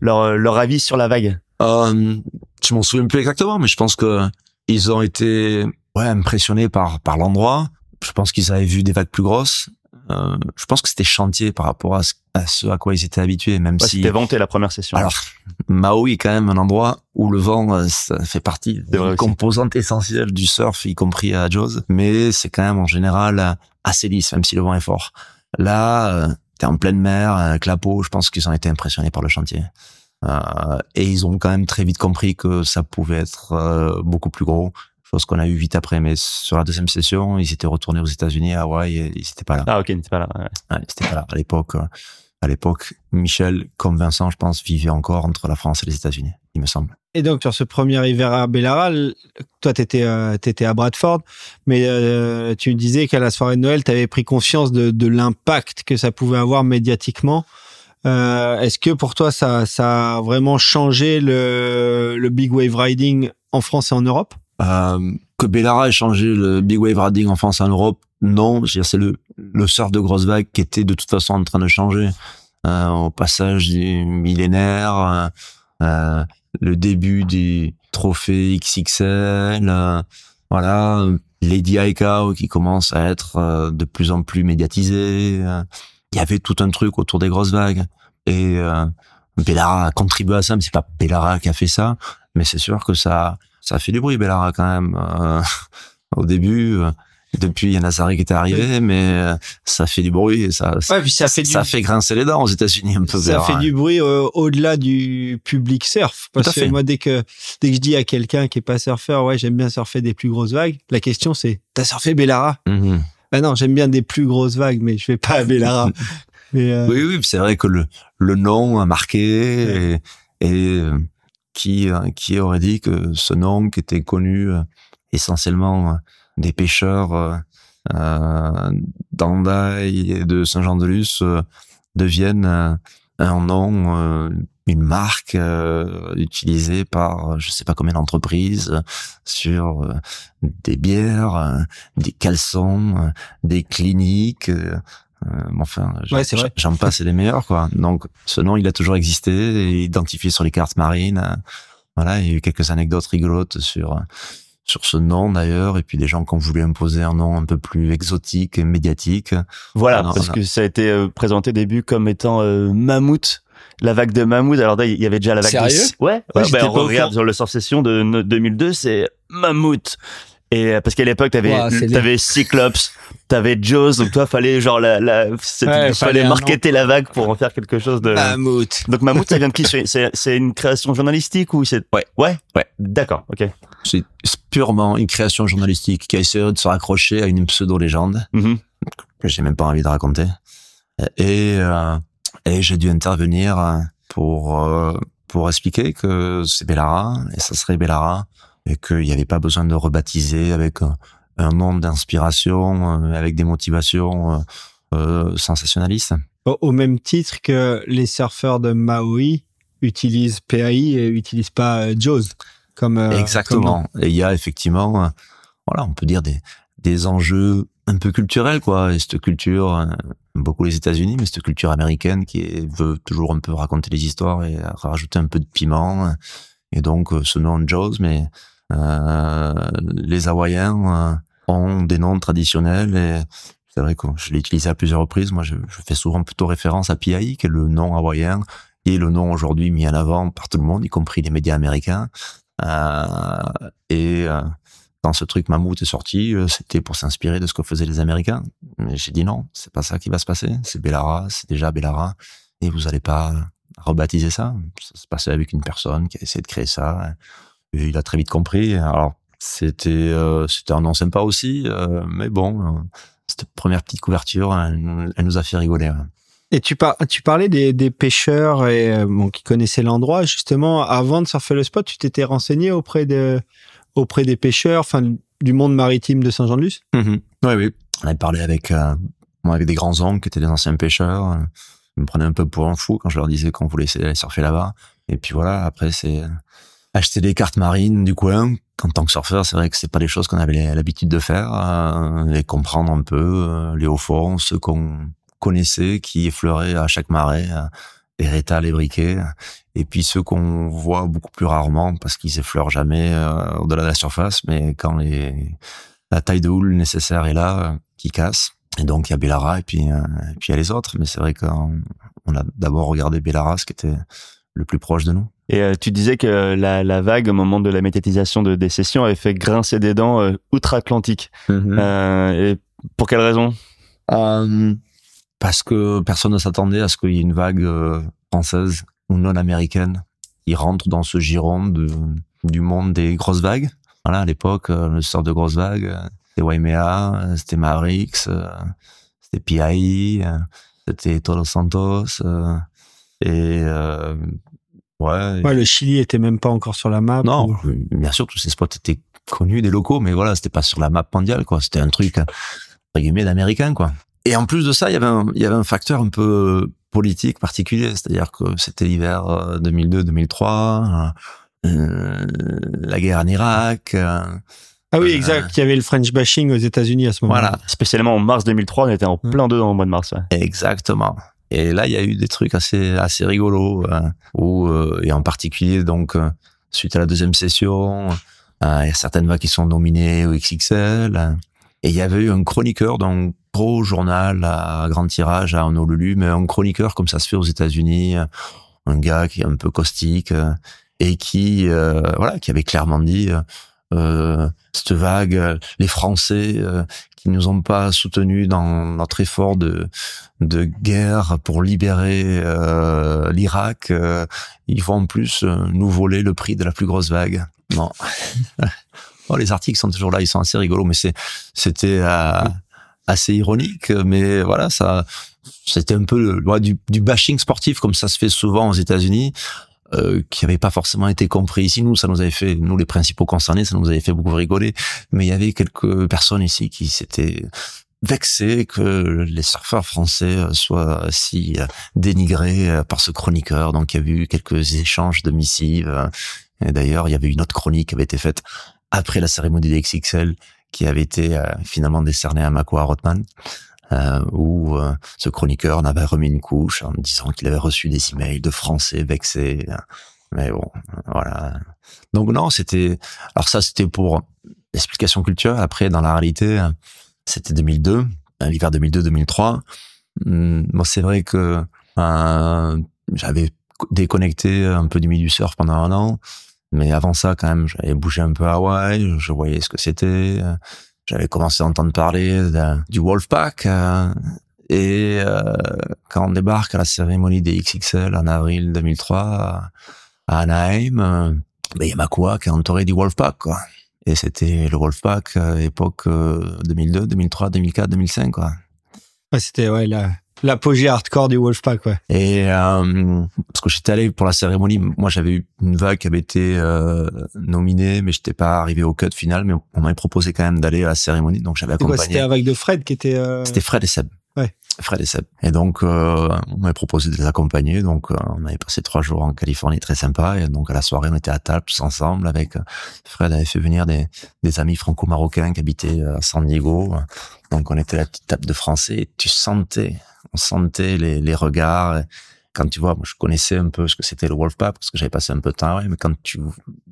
leur, leur avis sur la vague? Euh, je m'en souviens plus exactement, mais je pense que ils ont été ouais impressionnés par par l'endroit. Je pense qu'ils avaient vu des vagues plus grosses. Euh, je pense que c'était chantier par rapport à ce, à ce à quoi ils étaient habitués, même Ouais, si. C'était vanté la première session. Alors, Maui est quand même un endroit où le vent, euh, ça fait partie C'est vrai d'une aussi. composante essentielle du surf, y compris à Jaws. Mais c'est quand même en général assez lisse, même si le vent est fort. Là, euh, t'es en pleine mer, un clapot, je pense qu'ils ont été impressionnés par le chantier. Euh, et ils ont quand même très vite compris que ça pouvait être beaucoup plus gros, chose qu'on a eu vite après. Mais sur la deuxième session, ils étaient retournés aux États-Unis, à Hawaï, et ils étaient pas là. Ah ok, n'était pas là. ouais. Ouais, ils étaient pas là. À l'époque, euh, à l'époque, Michel, comme Vincent, je pense, vivait encore entre la France et les États-Unis, il me semble. Et donc, sur ce premier hiver à Bellara, l- toi, tu étais, à Bradford, mais euh, tu me disais qu'à la soirée de Noël, tu avais pris conscience de, de l'impact que ça pouvait avoir médiatiquement. Euh, Est-ce que pour toi, ça, ça a vraiment changé le, le big wave riding en France et en Europe? Euh, que Bellara ait changé le big wave riding en France et en Europe, non. C'est le, le surf de grosse vague qui était de toute façon en train de changer. Euh, au passage du millénaire, euh, euh, le début du trophée XXL, euh, voilà, Lady Aikau qui commence à être euh, de plus en plus médiatisé. euh, Il y avait tout un truc autour des grosses vagues. Et euh, Bellara a contribué à ça, mais c'est pas Bellara qui a fait ça. Mais c'est sûr que ça, ça a fait du bruit, Bellara, quand même. euh, au début, euh, depuis, il y a Nazaré qui était arrivé, mais euh, ça fait du bruit et ça, Ouais, puis ça fait du- ça fait grincer les dents aux États-Unis un peu. Ça fait du bruit euh, au-delà du public surf. Parce que fait. moi, dès que, dès que je dis à quelqu'un qui est pas surfeur, ouais, j'aime bien surfer des plus grosses vagues, la question c'est, t'as surfé Bellara? Mhm. Ah non, j'aime bien des plus grosses vagues, mais je vais pas à Bellara. mais, euh, Oui, oui, c'est vrai que le, le nom a marqué et, et qui, euh, qui aurait dit que ce nom qui était connu euh, essentiellement euh, des pêcheurs euh, d'Andaï et de Saint-Jean-de-Luz euh, devienne euh, un nom une marque utilisée par je sais pas combien d'entreprises sur des bières, des caleçons, des cliniques. Enfin, ouais, j'en passe et les meilleurs quoi. Donc ce nom il a toujours existé, identifié sur les cartes marines. voilà, il y a eu quelques anecdotes rigolotes sur sur ce nom d'ailleurs, et puis des gens qui ont voulu imposer un nom un peu plus exotique et médiatique. Voilà, parce que ça a été présenté au début comme étant Mammouth la vague de Mammouth. Alors il y avait déjà la vague Sérieux? de... Ouais, ouais, ben, on regarde sur le Sort Session de 2002, c'est Mammouth. Et euh, parce qu'à l'époque, t'avais avais t'avais Cyclops, t'avais Jaws, donc toi fallait genre la, la fallait, marketer la vague pour en faire quelque chose de Mammouth. Donc Mammouth, ça vient de qui? C'est une création journalistique ou c'est Ouais. Ouais? Ouais. D'accord. OK. C'est purement une création journalistique qui a essayé de se raccrocher à une pseudo légende mm-hmm. que j'ai même pas envie de raconter. Et euh, et j'ai dû intervenir pour euh, pour expliquer que c'est Bellara et ça serait Bellara et qu'il n'y avait pas besoin de rebaptiser avec un, un nom d'inspiration, euh, avec des motivations euh, sensationnalistes. Au même titre que les surfeurs de Maui utilisent PAI et utilisent pas Jaws comme exactement. et il y a effectivement, voilà, on peut dire des des enjeux un peu culturels quoi. Et cette culture, beaucoup les États-Unis, mais cette culture américaine qui veut toujours un peu raconter les histoires et rajouter un peu de piment. Et donc, euh, ce nom Jaws, mais euh, les Hawaïens euh, ont des noms traditionnels et c'est vrai que je l'ai utilisé à plusieurs reprises. Moi, je, fais souvent plutôt référence à PI, qui est le nom hawaïen et le nom aujourd'hui mis en avant par tout le monde, y compris les médias américains. Euh, et euh, quand ce truc Mammouth est sorti, euh, c'était pour s'inspirer de ce que faisaient les Américains. Mais j'ai dit non, c'est pas ça qui va se passer. C'est Bellara, c'est déjà Bellara. Et vous allez pas rebaptiser ça. Ça se passait avec une personne qui a essayé de créer ça. Et il a très vite compris. Alors, c'était, euh, c'était un nom sympa aussi. Euh, mais bon, cette première petite couverture, elle, nous a fait rigoler. Et tu, par, tu parlais des, des pêcheurs et, bon, qui connaissaient l'endroit. Justement, avant de surfer le spot, tu t'étais renseigné auprès de, auprès des pêcheurs, enfin du monde maritime de Saint-Jean-de-Luz? Oui, oui. On avait parlé avec, euh, avec des grands oncles qui étaient des anciens pêcheurs. Ils me prenaient un peu pour un fou quand je leur disais qu'on voulait essayer d'aller surfer là-bas. Et puis voilà, après c'est acheter des cartes marines du coin. En tant que surfeur, c'est vrai que c'est pas des choses qu'on avait l'habitude de faire, euh, comprendre un peu euh, les hauts fonds, ceux qu'on connaissait, qui effleuraient à chaque marée, euh, les rétals, les briquets, et puis ceux qu'on voit beaucoup plus rarement parce qu'ils effleurent jamais euh, au-delà de la surface, mais quand les, la taille de houle nécessaire est là, euh, qui casse. Et donc il y a Bellara et puis euh, et puis il y a les autres, mais c'est vrai qu'on on a d'abord regardé Bellara, ce qui était le plus proche de nous. Et tu disais que la, la, vague, au moment de la médiatisation de, des sessions, avait fait grincer des dents outre-Atlantique. Mm-hmm. et pour quelle raison? Parce que personne ne s'attendait à ce qu'il y ait une vague française ou non américaine qui rentre dans ce giron de, du monde des grosses vagues. Voilà, à l'époque, euh, le sort de grosses vagues, euh, c'était Waimea, c'était Mavericks, euh, c'était PI, c'était Todos Santos, et ouais. Ouais, le Chili était même pas encore sur la map. Non, bien sûr, tous ces spots étaient connus des locaux, mais voilà, c'était pas sur la map mondiale, quoi. C'était un truc, entre guillemets, d'américain, quoi. Et en plus de ça, il y avait un, il y avait un facteur un peu politique particulier, c'est-à-dire que c'était l'hiver 2002-2003, euh, euh, la guerre en Irak. Euh, ah oui, exact. Il y avait le French bashing aux États-Unis à ce moment-là. Voilà. Spécialement en mars 2003, on était en plein dedans au mois de mars. Exactement. Et là, il y a eu des trucs assez assez rigolos, où et en particulier donc suite à la deuxième session, il y a certaines voix qui sont nominées au XXL. Et il y avait eu un chroniqueur donc gros journal à grand tirage à Honolulu, mais un chroniqueur comme ça se fait aux États-Unis, un gars qui est un peu caustique euh, et qui euh, voilà qui avait clairement dit euh, cette vague, les Français qui nous ont pas soutenus dans notre effort de de guerre pour libérer l'Irak, ils vont en plus nous voler le prix de la plus grosse vague. Non. Oh, les articles sont toujours là, ils sont assez rigolos, mais c'est, c'était assez ironique, mais voilà, ça, c'était un peu le, du, du bashing sportif comme ça se fait souvent aux États-Unis. Euh, qui n'avait pas forcément été compris ici. Nous, ça nous avait fait, nous les principaux concernés, ça nous avait fait beaucoup rigoler. Mais il y avait quelques personnes ici qui s'étaient vexé que les surfeurs français soient si dénigrés par ce chroniqueur. Donc il y a eu quelques échanges de missives. Et d'ailleurs, il y avait une autre chronique qui avait été faite après la cérémonie des XXL qui avait été finalement décernée à Mako Rothman. Euh, où euh, ce chroniqueur en avait remis une couche en disant qu'il avait reçu des emails de Français vexés. Mais bon, voilà. Donc non, c'était. Alors ça, c'était pour l'explication culturelle. Après, dans la réalité, c'était 2002, l'hiver 2002-2003. Hum, bon, c'est vrai que euh, j'avais déconnecté un peu du milieu du surf pendant un an. Mais avant ça, quand même, j'avais bougé un peu à Hawaï, je voyais ce que c'était. J'avais commencé à entendre parler du Wolfpack. Euh, et euh, quand on débarque à la cérémonie des XXL en avril 2003 à Anaheim, euh, ben, il y a Makua qui est entouré du Wolfpack. Quoi. Et c'était le Wolfpack époque 2002, 2003, 2004, 2005. Quoi. Ouais, c'était ouais, là l'apogée hardcore du Wolfpack, ouais. Et euh, parce que j'étais allé pour la cérémonie, moi j'avais eu une vague qui avait été euh, nominée, mais j'étais pas arrivé au cut final, mais on m'avait proposé quand même d'aller à la cérémonie, donc j'avais accompagné. C'était la vague de Fred qui était. Euh... C'était Fred et Seb. Ouais. Fred et Seb. Et donc, euh, on m'avait proposé de les accompagner. Donc, euh, on avait passé trois jours en Californie, très sympa. Et donc, à la soirée, on était à table tous ensemble avec Fred avait fait venir des, des amis franco-marocains qui habitaient à San Diego. Donc, on était à la petite table de français. Et tu sentais on sentait les, les regards. Quand tu vois, moi, je connaissais un peu ce que c'était le Wolfpack parce que j'avais passé un peu de temps, ouais, mais quand tu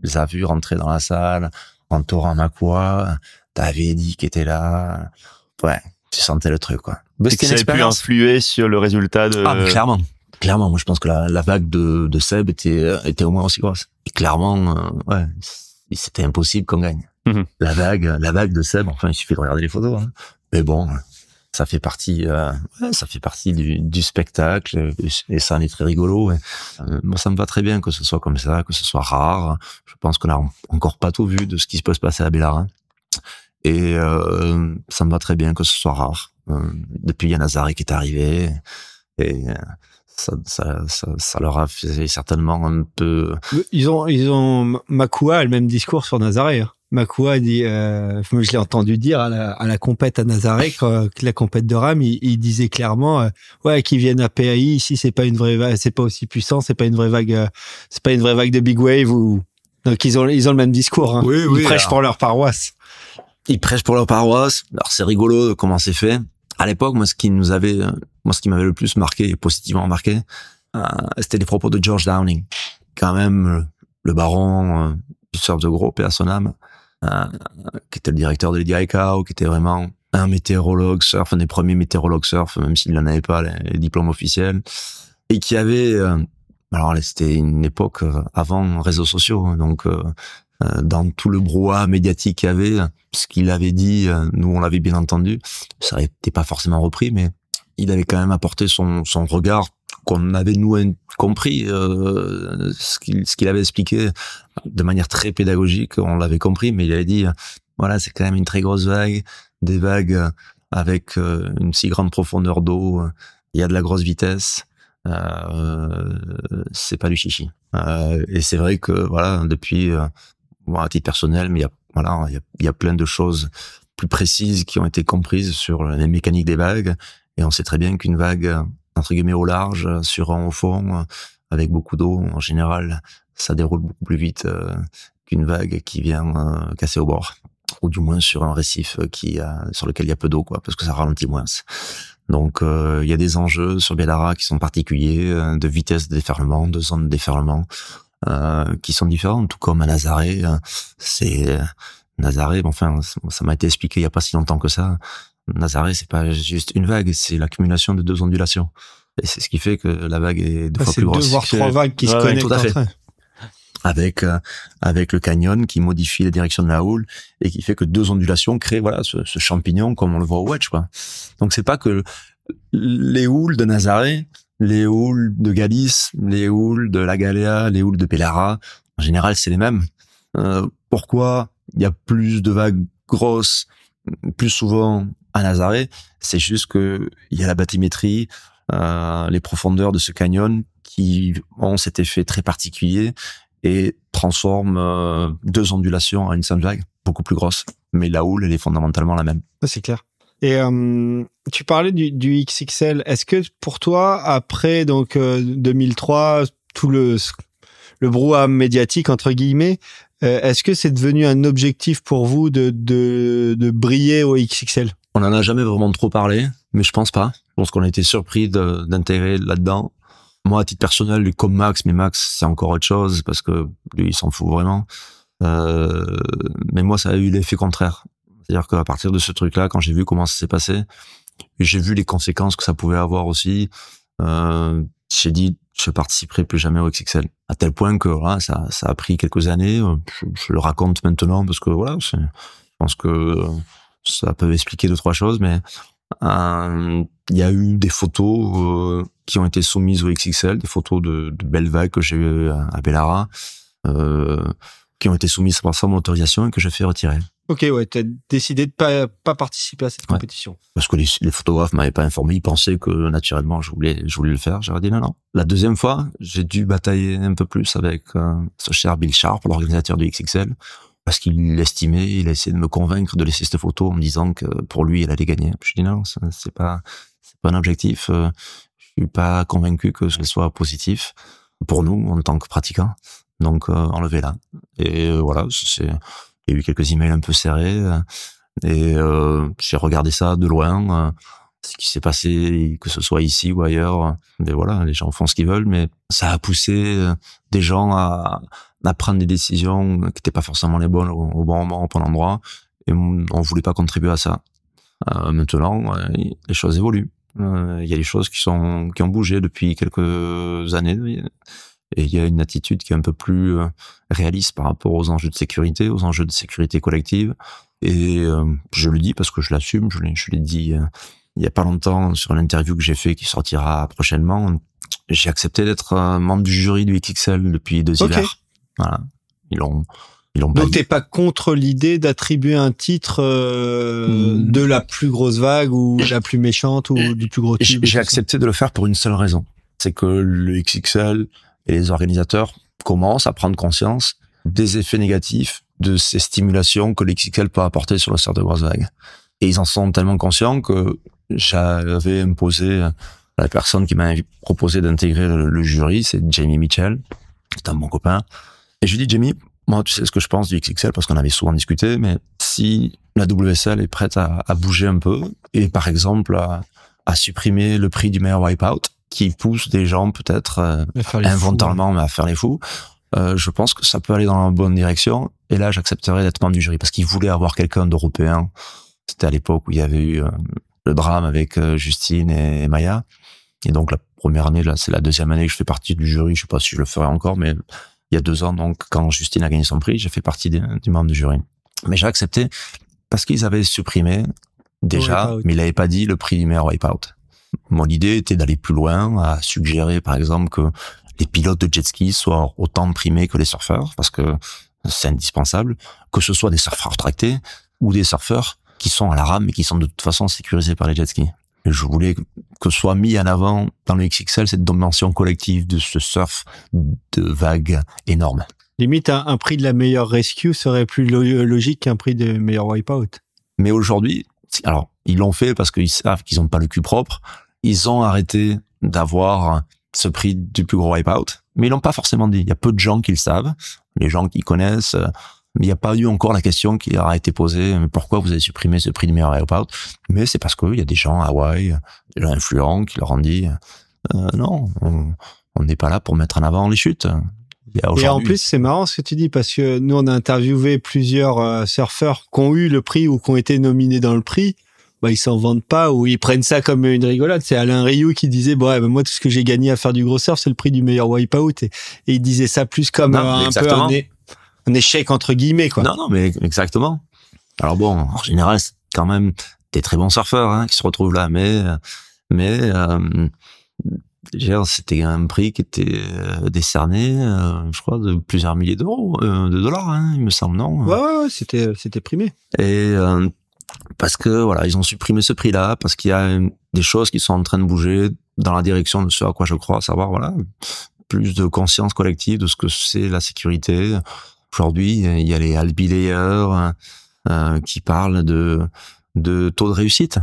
les as vus rentrer dans la salle, entourant Makua, t'avais Eddie qui était là, ouais, tu sentais le truc, quoi. C'était une expérience. pu influer sur le résultat de... Ah, clairement. Clairement, moi, je pense que la, la vague de, de Seb était, était au moins aussi grosse. Et clairement, euh, ouais, c'était impossible qu'on gagne. Mhm. La vague, la vague de Seb, enfin, il suffit de regarder les photos. Hein. Mais bon, ça fait partie, euh, ça fait partie du, du, spectacle et ça en est très rigolo. Euh, moi, ça me va très bien que ce soit comme ça, que ce soit rare. Je pense qu'on a encore pas tout vu de ce qui peut se passer à Bellara. Et euh, ça me va très bien que ce soit rare. Euh, depuis, il y a Nazaré qui est arrivé et euh, ça, ça, ça, ça, leur a fait certainement un peu. Ils ont, ils ont Makua a le même discours sur Nazaré. Hein. Makua dit, euh, je l'ai entendu dire à la, à la compète à Nazaré, quand, la compète de Ram, il, il disait clairement, euh, ouais, qu'ils viennent à PAI ici, c'est pas une vraie vague, c'est pas aussi puissant, c'est pas une vraie vague, euh, c'est pas une vraie vague de big wave ou donc ils ont ils ont le même discours. Hein. Oui, ils prêchent pour leur paroisse. Ils prêchent pour leur paroisse. Alors c'est rigolo comment c'est fait. À l'époque, moi, ce qui nous avait, moi, ce qui m'avait le plus marqué et positivement marqué, euh, c'était les propos de George Downing, quand même le baron du surf de gros, et à son âme euh, qui était le directeur de Lady qui était vraiment un météorologue surf, un des premiers météorologues surf, même s'il n'en avait pas les, diplômes officiels, et qui avait, euh, alors c'était une époque euh, avant réseaux sociaux, hein, donc dans tout le brouhaha médiatique qu'il y avait, ce qu'il avait dit, nous on l'avait bien entendu, ça n'était pas forcément repris, mais il avait quand même apporté son regard qu'on avait nous compris euh, ce qu'il avait expliqué de manière très pédagogique, on l'avait compris, mais il avait dit voilà c'est quand même une très grosse vague, des vagues avec euh, une si grande profondeur d'eau, il y a de la grosse vitesse, euh, c'est pas du chichi. Euh, et c'est vrai que voilà depuis euh, à titre personnel, mais il y a voilà il y a, y a plein de choses plus précises qui ont été comprises sur les mécaniques des vagues et on sait très bien qu'une vague entre guillemets au large, sur un au fond, avec beaucoup d'eau. En général, ça déroule beaucoup plus vite euh, qu'une vague qui vient euh, casser au bord, ou du moins sur un récif qui a, sur lequel il y a peu d'eau, quoi, parce que ça ralentit moins. Donc euh, il y a des enjeux sur Bellara qui sont particuliers, de vitesse de déferlement, de zone de déferlement, qui sont différents, tout comme à Nazaré. c'est Nazaré, enfin, ça m'a été expliqué il y a pas si longtemps que ça. Nazaré, c'est pas juste une vague, c'est l'accumulation de deux ondulations. Et c'est ce qui fait que la vague est deux fois plus grosse. C'est deux voire trois vagues qui se connectent tout à fait. Avec euh, avec le canyon qui modifie la direction de la houle et qui fait que deux ondulations créent voilà ce, ce champignon comme on le voit au wedge quoi. Donc c'est pas que les houles de Nazaré, les houles de Galice, les houles de la Galéa, les houles de Pellara, en général c'est les mêmes. Euh, pourquoi il y a plus de vagues grosses plus souvent à Nazaré, c'est juste que il y a la bathymétrie, euh, les profondeurs de ce canyon qui ont cet effet très particulier et transforment euh, deux ondulations en une seule vague, beaucoup plus grosse. Mais la houle, elle est fondamentalement la même. C'est clair. Et euh, tu parlais du, du XXL. Est-ce que pour toi, après donc 2003, tout le le brouhaha médiatique entre guillemets, est-ce que c'est devenu un objectif pour vous de, de, de briller au XXL On n'en a jamais vraiment trop parlé, mais je pense pas. Je pense qu'on a été surpris d'intégrer là-dedans. Moi, à titre personnel, comme Max, mais Max, c'est encore autre chose parce que lui, il s'en fout vraiment. Euh, mais moi, ça a eu l'effet contraire. C'est-à-dire qu'à partir de ce truc-là, quand j'ai vu comment ça s'est passé, j'ai vu les conséquences que ça pouvait avoir aussi. Euh, j'ai dit, je participerai plus jamais au XXL. À tel point que ça, ça a pris quelques années. Je, je le raconte maintenant parce que voilà, je pense que ça peut expliquer deux trois choses, mais euh, il y a eu des photos euh, qui ont été soumises au XXL, des photos de, de belles vagues que j'ai eues à Bellara, euh, qui ont été soumises sans mon autorisation et que j'ai fait retirer. Ok, ouais, t'as décidé de pas, pas participer à cette compétition. Parce que les, les photographes m'avaient pas informé, ils pensaient que naturellement je voulais, je voulais le faire. J'aurais dit non, non. La deuxième fois, j'ai dû batailler un peu plus avec euh, ce cher Bill Sharp, l'organisateur du XXL, parce qu'il l'estimait, il a essayé de me convaincre de laisser cette photo en me disant que pour lui, il allait gagner. Je dis non, c'est pas, c'est pas un objectif. Euh, je suis pas convaincu que ce soit positif pour nous en tant que pratiquants. Donc, euh, enlevez-la. Et euh, voilà, c'est, il y a eu quelques emails un peu serrés. Euh, et euh, j'ai regardé ça de loin. Ce qui s'est passé, que ce soit ici ou ailleurs. Mais voilà, les gens font ce qu'ils veulent, mais ça a poussé des gens à, prendre des décisions qui n'étaient pas forcément les bonnes au, bon moment, au bon endroit. Et on voulait pas contribuer à ça. Euh, maintenant, les choses évoluent. Il y a des choses qui sont qui ont bougé depuis quelques années et il y a une attitude qui est un peu plus euh, réaliste par rapport aux enjeux de sécurité, aux enjeux de sécurité collective. Et euh, je le dis parce que je l'assume, je l'ai, dit euh, il y a pas longtemps sur l'interview que j'ai fait qui sortira prochainement. J'ai accepté d'être membre du jury du XXL depuis deux hivers. Voilà, ils l'ont. Ils l'ont Donc t'es pas contre l'idée d'attribuer un titre hmm. de la plus grosse vague ou la plus méchante ou du plus gros J'ai accepté de le faire pour une seule raison, c'est que le XXL et les organisateurs commencent à prendre conscience des effets négatifs de ces stimulations que l'XXL peut apporter sur le cerf de grosse vague. Et ils en sont tellement conscients que j'avais imposé la personne qui m'a proposé d'intégrer le, jury, c'est Jamie Mitchell, c'est un bon copain. Et je lui dis, Jamie, moi, tu sais ce que je pense du XXL parce qu'on avait souvent discuté, mais si la WSL est prête à, à bouger un peu et par exemple à, à supprimer le prix du meilleur wipeout, qui pousse des gens peut-être euh, involontairement à faire les fous. Euh, je pense que ça peut aller dans la bonne direction. Et là, j'accepterais d'être membre du jury parce qu'ils voulaient avoir quelqu'un d'européen. C'était à l'époque où il y avait eu euh, le drame avec euh, Justine et, Maya. Et donc la première année, là, c'est la deuxième année que je fais partie du jury. Je sais pas si je le ferai encore, mais il y a deux ans, donc quand Justine a gagné son prix, j'ai fait partie du membre du jury. Mais j'ai accepté parce qu'ils avaient supprimé déjà, mais il n'avait pas dit le prix du meilleur wipeout. Mon idée était d'aller plus loin, à suggérer par exemple que les pilotes de jet ski soient autant primés que les surfeurs, parce que c'est indispensable, que ce soit des surfeurs tractés ou des surfeurs qui sont à la rame et qui sont de toute façon sécurisés par les jet skis. je voulais que soit mis en avant dans le XXL cette dimension collective de ce surf de vagues énormes. Limite, un, prix de la meilleure rescue serait plus logique qu'un prix de meilleur wipeout. Mais aujourd'hui, alors, ils l'ont fait parce qu'ils savent qu'ils n'ont pas le cul propre. Ils ont arrêté d'avoir ce prix du plus gros wipeout, mais ils l'ont pas forcément dit. Il y a peu de gens qui le savent, les gens qui connaissent, mais il n'y a pas eu encore la question qui leur a été posée, pourquoi vous avez supprimé ce prix du meilleur wipeout Mais c'est parce qu'il y a des gens à Hawaï, des gens influents qui leur ont dit, euh, non, on n'est pas là pour mettre en avant les chutes. Et en plus, c'est marrant ce que tu dis parce que nous, on a interviewé plusieurs euh, surfeurs qui ont eu le prix ou qui ont été nominés dans le prix. Bah, ils s'en vendent pas ou ils prennent ça comme une rigolade. C'est Alain Rioux qui disait, bon, bah, moi, tout ce que j'ai gagné à faire du gros surf, c'est le prix du meilleur wipeout. Et, et il disait ça plus comme un, peu un, échec entre guillemets, quoi. Non, non, mais exactement. Alors bon, en général, c'est quand même des très bons surfeurs hein, qui se retrouvent là, mais mais euh, c'était un prix qui était euh, décerné, euh, je crois, de plusieurs milliers d'euros, euh, de dollars, hein, il me semble, non Ouais, ouais, c'était, c'était primé. Et parce que voilà, ils ont supprimé ce prix-là, parce qu'il y a des choses qui sont en train de bouger dans la direction de ce à quoi je crois, à savoir voilà, plus de conscience collective de ce que c'est la sécurité. Aujourd'hui, il y a les Albi Layers qui parlent de taux de réussite.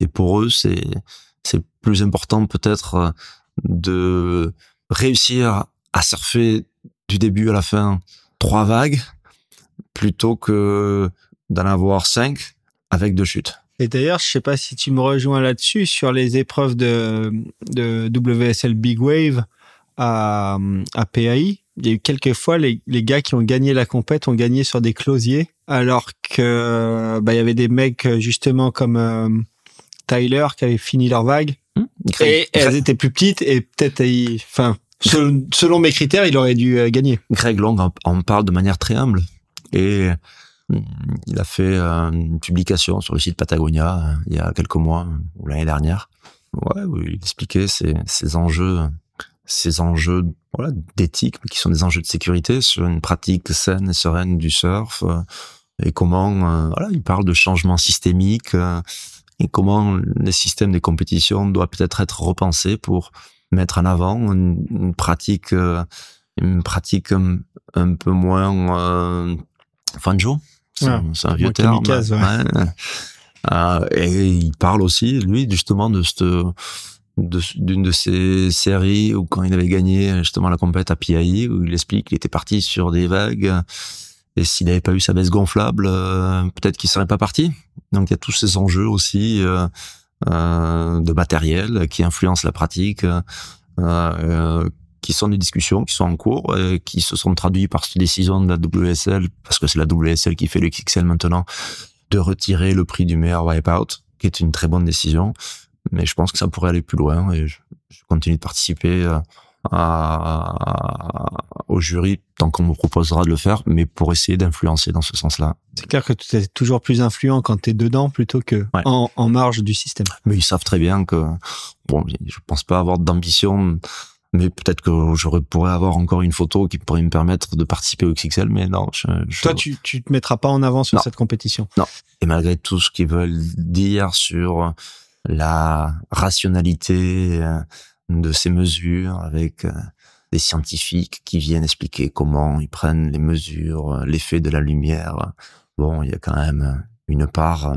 Et pour eux, c'est plus important peut-être de réussir à surfer du début à la fin trois vagues plutôt que d'en avoir cinq avec deux chutes. Et d'ailleurs, je sais pas si tu me rejoins là-dessus sur les épreuves de, WSL Big Wave à PAI. Il y a eu quelques fois les, les gars qui ont gagné la compète ont gagné sur des closiers, alors que bah, il y avait des mecs justement comme euh, Tyler qui avaient fini leur vague Mmh. et elles étaient plus petites et peut-être, enfin, selon, selon mes critères, il aurait dû euh, gagner. Greg Long en, en parle de manière très humble et mm, il a fait euh, une publication sur le site Patagonia euh, il y a quelques mois euh, ou l'année dernière. Ouais, où il expliquait ces, ces enjeux, ces enjeux voilà, d'éthique, mais qui sont des enjeux de sécurité sur une pratique saine et sereine du surf euh, et comment euh, voilà, il parle de changement systémique euh, et comment les systèmes des compétitions doivent peut-être être repensés pour mettre en avant une, une pratique une pratique un, un peu moins euh, fanjo. C'est Ouais, un vieux terme. kamikaze, ouais. Ouais. Euh, et il parle aussi, lui, justement, de cette d'une de, ces séries où quand il avait gagné justement la compète à PIA où il explique qu'il était parti sur des vagues et s'il n'avait pas eu sa baisse gonflable euh, peut-être qu'il serait pas parti. Donc il y a tous ces enjeux aussi euh, euh, de matériel qui influencent la pratique euh, qui sont des discussions qui sont en cours qui se sont traduits par cette décision de la WSL parce que c'est la WSL qui fait le XXL maintenant de retirer le prix du meilleur wipeout qui est une très bonne décision mais je pense que ça pourrait aller plus loin et je, je continue de participer euh, à, à- au jury tant qu'on me proposera de le faire, mais pour essayer d'influencer dans ce sens-là. C'est clair que tu es toujours plus influent quand tu es dedans plutôt que Ouais. en, en marge du système. Mais ils savent très bien que bon, je pense pas avoir d'ambition, mais peut-être que je pourrais avoir encore une photo qui pourrait me permettre de participer au XXL, mais non. Je, je- Toi, tu, tu te mettras pas en avant sur Non. cette compétition. Et malgré tout ce qu'ils veulent dire sur la rationalité euh, de ces mesures avec euh, des scientifiques qui viennent expliquer comment ils prennent les mesures, euh, l'effet de la lumière, bon, il y a quand même une part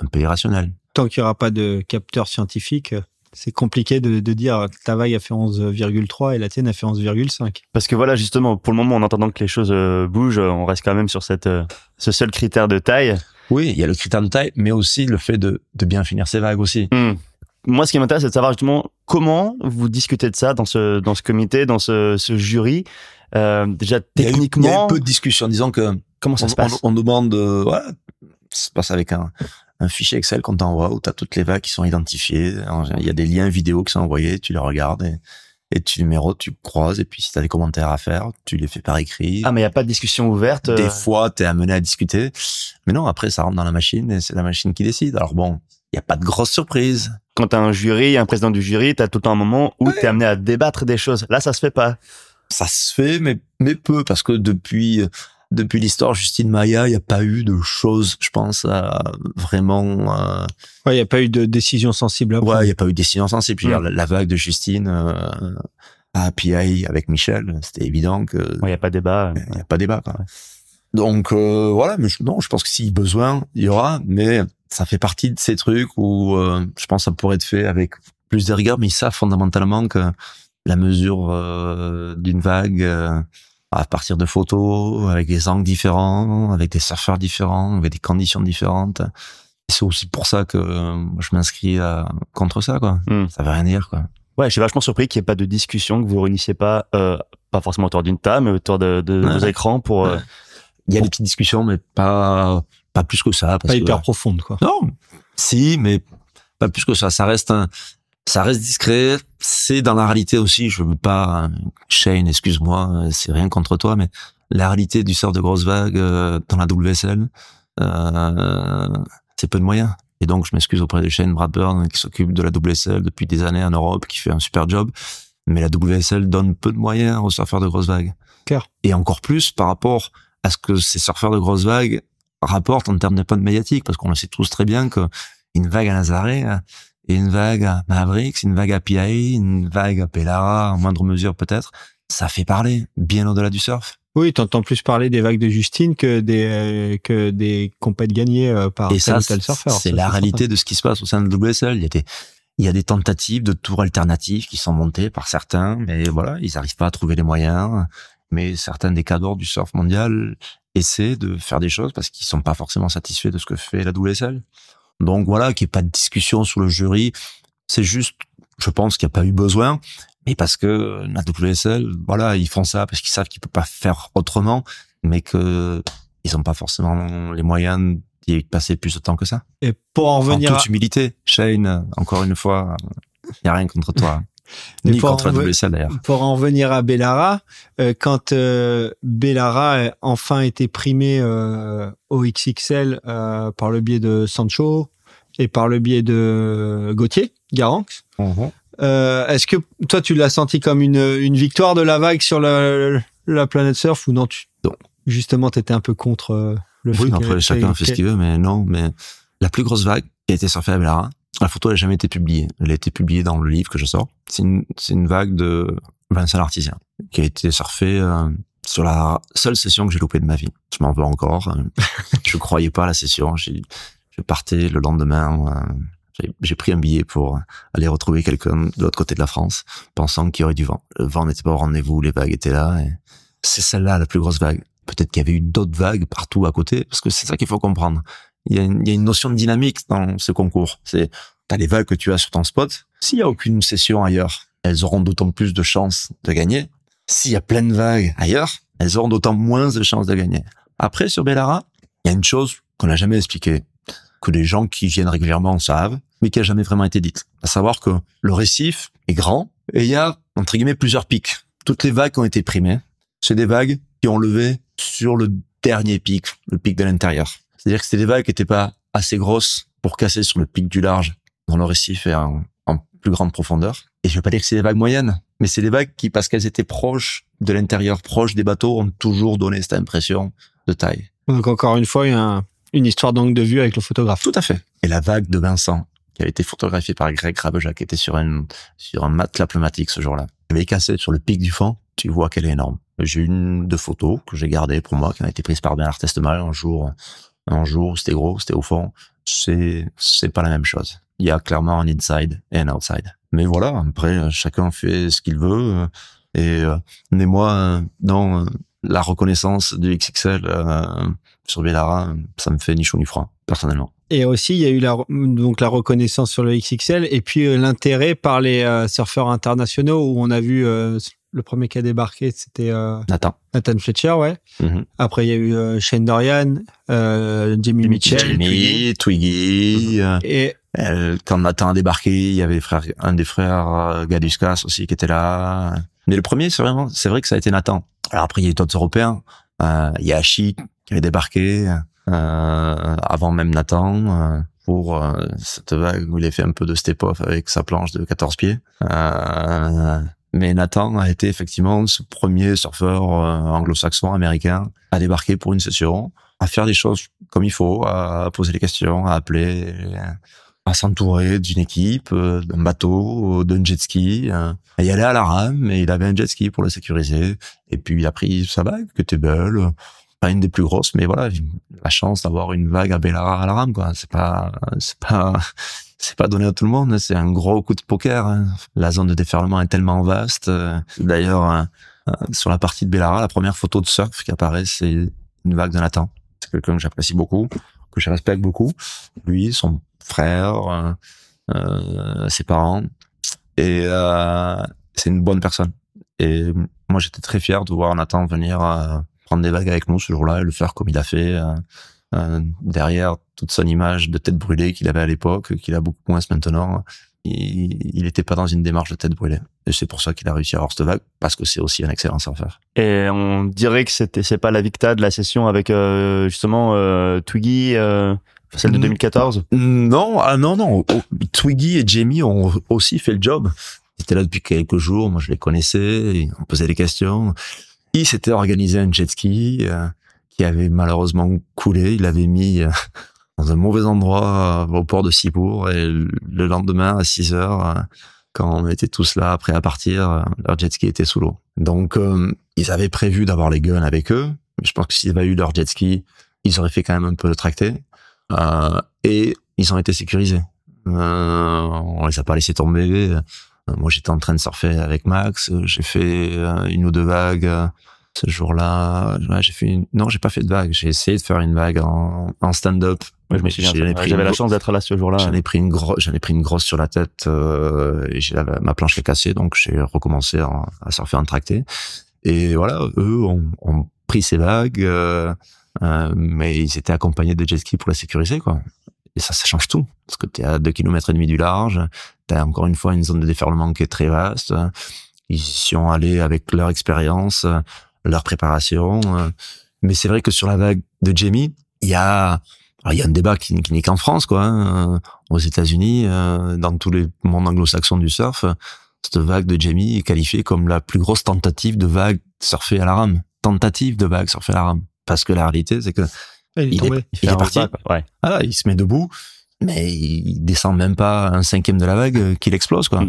un peu irrationnelle. Tant qu'il y aura pas de capteur scientifique, c'est compliqué de, de dire que ta vague a fait 11,3 et la tienne a fait 11,5. Parce que voilà, justement, pour le moment, en attendant que les choses bougent, on reste quand même sur cette, ce seul critère de taille. Oui, il y a le critère de taille, mais aussi le fait de, de bien finir ses vagues aussi. Hmm. Moi, ce qui m'intéresse, c'est de savoir justement comment vous discutez de ça dans ce, dans ce comité, dans ce, ce jury. Euh, déjà, Il y a eu- techniquement, il y a eu peu de discussion, disons que comment ça on, se passe on- on demande, euh, voilà, ça se passe avec un, un fichier Excel qu'on t'envoie où tu as toutes les vagues qui sont identifiées. Il y a des liens vidéo qui sont envoyés, tu les regardes et, et tu numérotes, tu croises, et puis si tu as des commentaires à faire, tu les fais par écrit. Ah, mais il n'y a pas de discussion ouverte. Des euh, fois, tu es amené à discuter. Mais non, après, ça rentre dans la machine et c'est la machine qui décide. Alors bon, il n'y a pas de grosse surprise. Quand t'as un jury, un président du jury, t'as tout le temps un moment où t'es amené à débattre des choses. Là, ça se fait pas. Ça se fait, mais, mais peu, parce que depuis, depuis l'histoire Justine Maya, il n'y a pas eu de choses, je pense, à vraiment... euh, Ouais, il n'y a pas eu de décision sensible. après. Ouais, il n'y a pas eu de décision sensible. Veux Mm. la, la vague de Justine euh, à PI avec Michel, c'était évident que Il n'y a pas de débat. il n'y a pas débat. Quoi. Donc euh, voilà, mais je, non, je pense que si besoin, il y aura, mais ça fait partie de ces trucs où euh, je pense que ça pourrait être fait avec plus de rigueur, mais ils savent fondamentalement que la mesure euh, d'une vague euh, à partir de photos, avec des angles différents, avec des surfeurs différents, avec des conditions différentes. C'est aussi pour ça que euh, je m'inscris à- contre ça, quoi. Mm. Ça veut rien dire, quoi. Ouais, je suis vachement surpris qu'il n'y ait pas de discussion, que vous réunissiez pas, euh, pas forcément autour d'une table, mais autour de, de Ouais. vos écrans pour. euh, Il y a des petites discussions, mais pas pas plus que ça. Parce Pas que, hyper profonde, quoi. Non, si, mais pas plus que ça. Ça reste un, ça reste discret. C'est dans la réalité aussi. Je veux pas, Shane, excuse-moi, c'est rien contre toi, mais la réalité du surf de grosse vague euh, dans la WSL, euh, c'est peu de moyens. Et donc, je m'excuse auprès de Shane Bradburn qui s'occupe de la WSL depuis des années en Europe, qui fait un super job. Mais la WSL donne peu de moyens aux surfeurs de grosse vague. Clair. Et encore plus par rapport à ce que ces surfeurs de grosse vague rapportent en termes de points médiatique, parce qu'on le sait tous très bien que une vague à Nazaré et une vague à Mavericks, une vague à PIA, une vague à Pellara, en moindre mesure peut-être, ça fait parler bien au-delà du surf. Oui, t'entends plus parler des vagues de Justine que des euh, que des compètes gagnées euh, par Et tel ça, ou tel c'est surfeur. c'est la certain. réalité de ce qui se passe au sein de WSL. Il y a des, il y a des tentatives de tours alternatifs qui sont montées par certains, mais voilà, ils n'arrivent pas à trouver les moyens. Mais certains des cadres du surf mondial essaient de faire des choses parce qu'ils sont pas forcément satisfaits de ce que fait la WSL. Donc voilà, qu'il n'y ait pas de discussion sur le jury. C'est juste, je pense qu'il n'y a pas eu besoin. Mais parce que la WSL, voilà, ils font ça parce qu'ils savent qu'ils peuvent pas faire autrement, mais que ils ont pas forcément les moyens d'y passer plus de temps que ça. Et pour en En revenir à, toute humilité, Shane, encore une fois, il n'y a rien contre toi. Mais Ni pour contre en d'ailleurs. pour en revenir à Bellara, euh, quand euh, Bellara a enfin été primé euh, au XXL euh, par le biais de Sancho et par le biais de Gauthier, Garanx, euh, est-ce que toi tu l'as senti comme une, une victoire de la vague sur la, la planète surf ou non tu, Non. Justement, tu étais un peu contre le fait Oui, que- après, chacun fait ce qu'il veut, mais non, mais la plus grosse vague qui a été surfée à Bellara, la photo n'a jamais été publiée. Elle a été publiée dans le livre que je sors. C'est une, c'est une vague de Vincent Artisien qui a été surfée euh, sur la seule session que j'ai loupée de ma vie. Je m'en veux encore. euh, je croyais pas à la session. Je partais le lendemain. euh, j'ai- J'ai pris un billet pour aller retrouver quelqu'un de l'autre côté de la France, pensant qu'il y aurait du vent. Le vent n'était pas au rendez-vous, les vagues étaient là. et C'est celle-là la plus grosse vague. Peut-être qu'il y avait eu d'autres vagues partout à côté, parce que c'est ça qu'il faut comprendre. Il y, a une, y a une notion de dynamique dans ce concours. C'est t'as les vagues que tu as sur ton spot. S'il y a aucune session ailleurs, elles auront d'autant plus de chances de gagner. S'il y a plein de vagues ailleurs, elles auront d'autant moins de chances de gagner. Après, sur Bellara, il y a une chose qu'on n'a jamais expliquée, que les gens qui viennent régulièrement savent, mais qui a jamais vraiment été dite. À savoir que le récif est grand et il y a, entre guillemets, plusieurs pics. Toutes les vagues ont été primées, c'est des vagues qui ont levé sur le dernier pic, le pic de l'intérieur. C'est-à-dire que c'était des vagues qui n'étaient pas assez grosses pour casser sur le pic du large dans le récif et en, en plus grande profondeur. Et je vais pas dire que c'est des vagues moyennes, mais c'est des vagues qui, parce qu'elles étaient proches de l'intérieur, proches des bateaux, ont toujours donné cette impression de taille. Donc encore une fois, il y a un- une histoire d'angle de vue avec le photographe. Tout à fait. Et la vague de Vincent, qui a été photographiée par Greg Rabeja, qui était sur, une, sur un matelas pneumatique ce jour-là. Elle est cassée sur le pic du fond, tu vois qu'elle est énorme. J'ai une de photos que j'ai gardées pour moi, qui a été prise par Bernard Testemal un jour. Un jour, c'était gros, c'était au fond. C'est, c'est pas la même chose. Il y a clairement un inside et un outside. Mais voilà, après, chacun fait ce qu'il veut. Et, euh, mais moi, euh, dans euh, la reconnaissance du XXL euh, sur Bellara, ça me fait ni chaud ni froid, personnellement. Et aussi, il y a eu la, donc la reconnaissance sur le XXL et puis euh, l'intérêt par les euh, surfeurs internationaux où on a vu euh, le premier qui a débarqué, c'était euh, Nathan. Nathan Fletcher, ouais. Mhm. Après, il y a eu euh, Shane Dorian, euh, Jamie Mitchell. Jamie, Twiggy. euh, Et quand Nathan a débarqué, il y avait un des frères euh, Gaduskas aussi qui était là. Mais le premier, c'est vraiment, c'est vrai que ça a été Nathan. Alors après, il y a eu d'autres Européens. Euh, il y a Hachi qui avait débarqué euh, avant même Nathan euh, pour euh, cette vague où il a fait un peu de step-off avec sa planche de 14 pieds. Euh, mais Nathan a été effectivement ce premier surfeur euh, anglo-saxon américain à débarquer pour une session, à faire des choses comme il faut, à poser les questions, à appeler, à s'entourer d'une équipe, euh, d'un bateau, d'un jet ski. euh, et y aller à la rame, mais il avait un jet ski pour le sécuriser. Et puis il a pris sa vague, qui était belle, pas une des plus grosses, mais voilà, la chance d'avoir une vague à Bellara à la rame, quoi. C'est pas, c'est pas, c'est pas donné à tout le monde. C'est un gros coup de poker. hein. La zone de déferlement est tellement vaste. euh, D'ailleurs, euh, euh, sur la partie de Bellara, la première photo de surf qui apparaît, c'est une vague de Nathan. C'est quelqu'un que j'apprécie beaucoup, que je respecte beaucoup. Lui, son frère, euh, ses parents, et euh, c'est une bonne personne. Et moi, j'étais très fier de voir Nathan venir prendre des vagues avec nous ce jour-là et le faire comme il a fait. Euh, derrière toute son image de tête brûlée qu'il avait à l'époque, qu'il a beaucoup moins maintenant, il n'était pas dans une démarche de tête brûlée. Et c'est pour ça qu'il a réussi à avoir cette vague, parce que c'est aussi un excellent surfeur. Et on dirait que c'était c'est pas la victa de la session avec euh, justement euh, Twiggy, euh, celle de Mm. 2014. Non, ah non, non. Oh, Twiggy et Jamie ont aussi fait le job. Ils étaient là depuis quelques jours. Moi, je les connaissais. On posait des questions. Il s'était organisé un jet ski euh, qui avait malheureusement coulé. Il l'avait mis euh, dans un mauvais endroit euh, au port de Cibourg. Et le lendemain, à 6 heures, euh, quand on était tous là, prêts à partir, leur jet ski était sous l'eau. Donc, ils avaient prévu d'avoir les guns avec eux. Je pense que s'ils avaient eu leur jet ski, ils auraient fait quand même un peu de tracté. Et ils ont été sécurisés. Euh, on les a pas laissés tomber. Moi, j'étais en train de surfer avec Max. J'ai fait une ou deux vagues ce jour-là. Ouais, j'ai fait une... Non, j'ai pas fait de vague. J'ai essayé de faire une vague en, en stand-up. J'avais la chance d'être là ce jour-là. J'en ai pris une grosse, j'en ai pris une grosse sur la tête euh, et j'ai ma planche est cassée, donc j'ai recommencé à, à surfer en tracté. Et voilà, eux ont, ont pris ces vagues, euh, euh, mais ils étaient accompagnés de jet ski pour la sécuriser, quoi. Et ça, ça change tout. Parce que tu es à 2 km et demi du large, tu as encore une fois une zone de déferlement qui est très vaste. Ils y sont allés avec leur expérience, leur préparation. Mais c'est vrai que sur la vague de Jamie, il y a, il y a un débat qui, qui n'est qu'en France, quoi. Hein. Aux États-Unis, euh, dans tous les mondes anglo-saxons du surf, cette vague de Jamie est qualifiée comme la plus grosse tentative de vague surfée à la rame. Tentative de vague surfée à la rame. Parce que la réalité, c'est que il, est, parti. ouais. voilà, il se met debout, mais il descend même pas un cinquième de la vague euh, qu'il explose, quoi.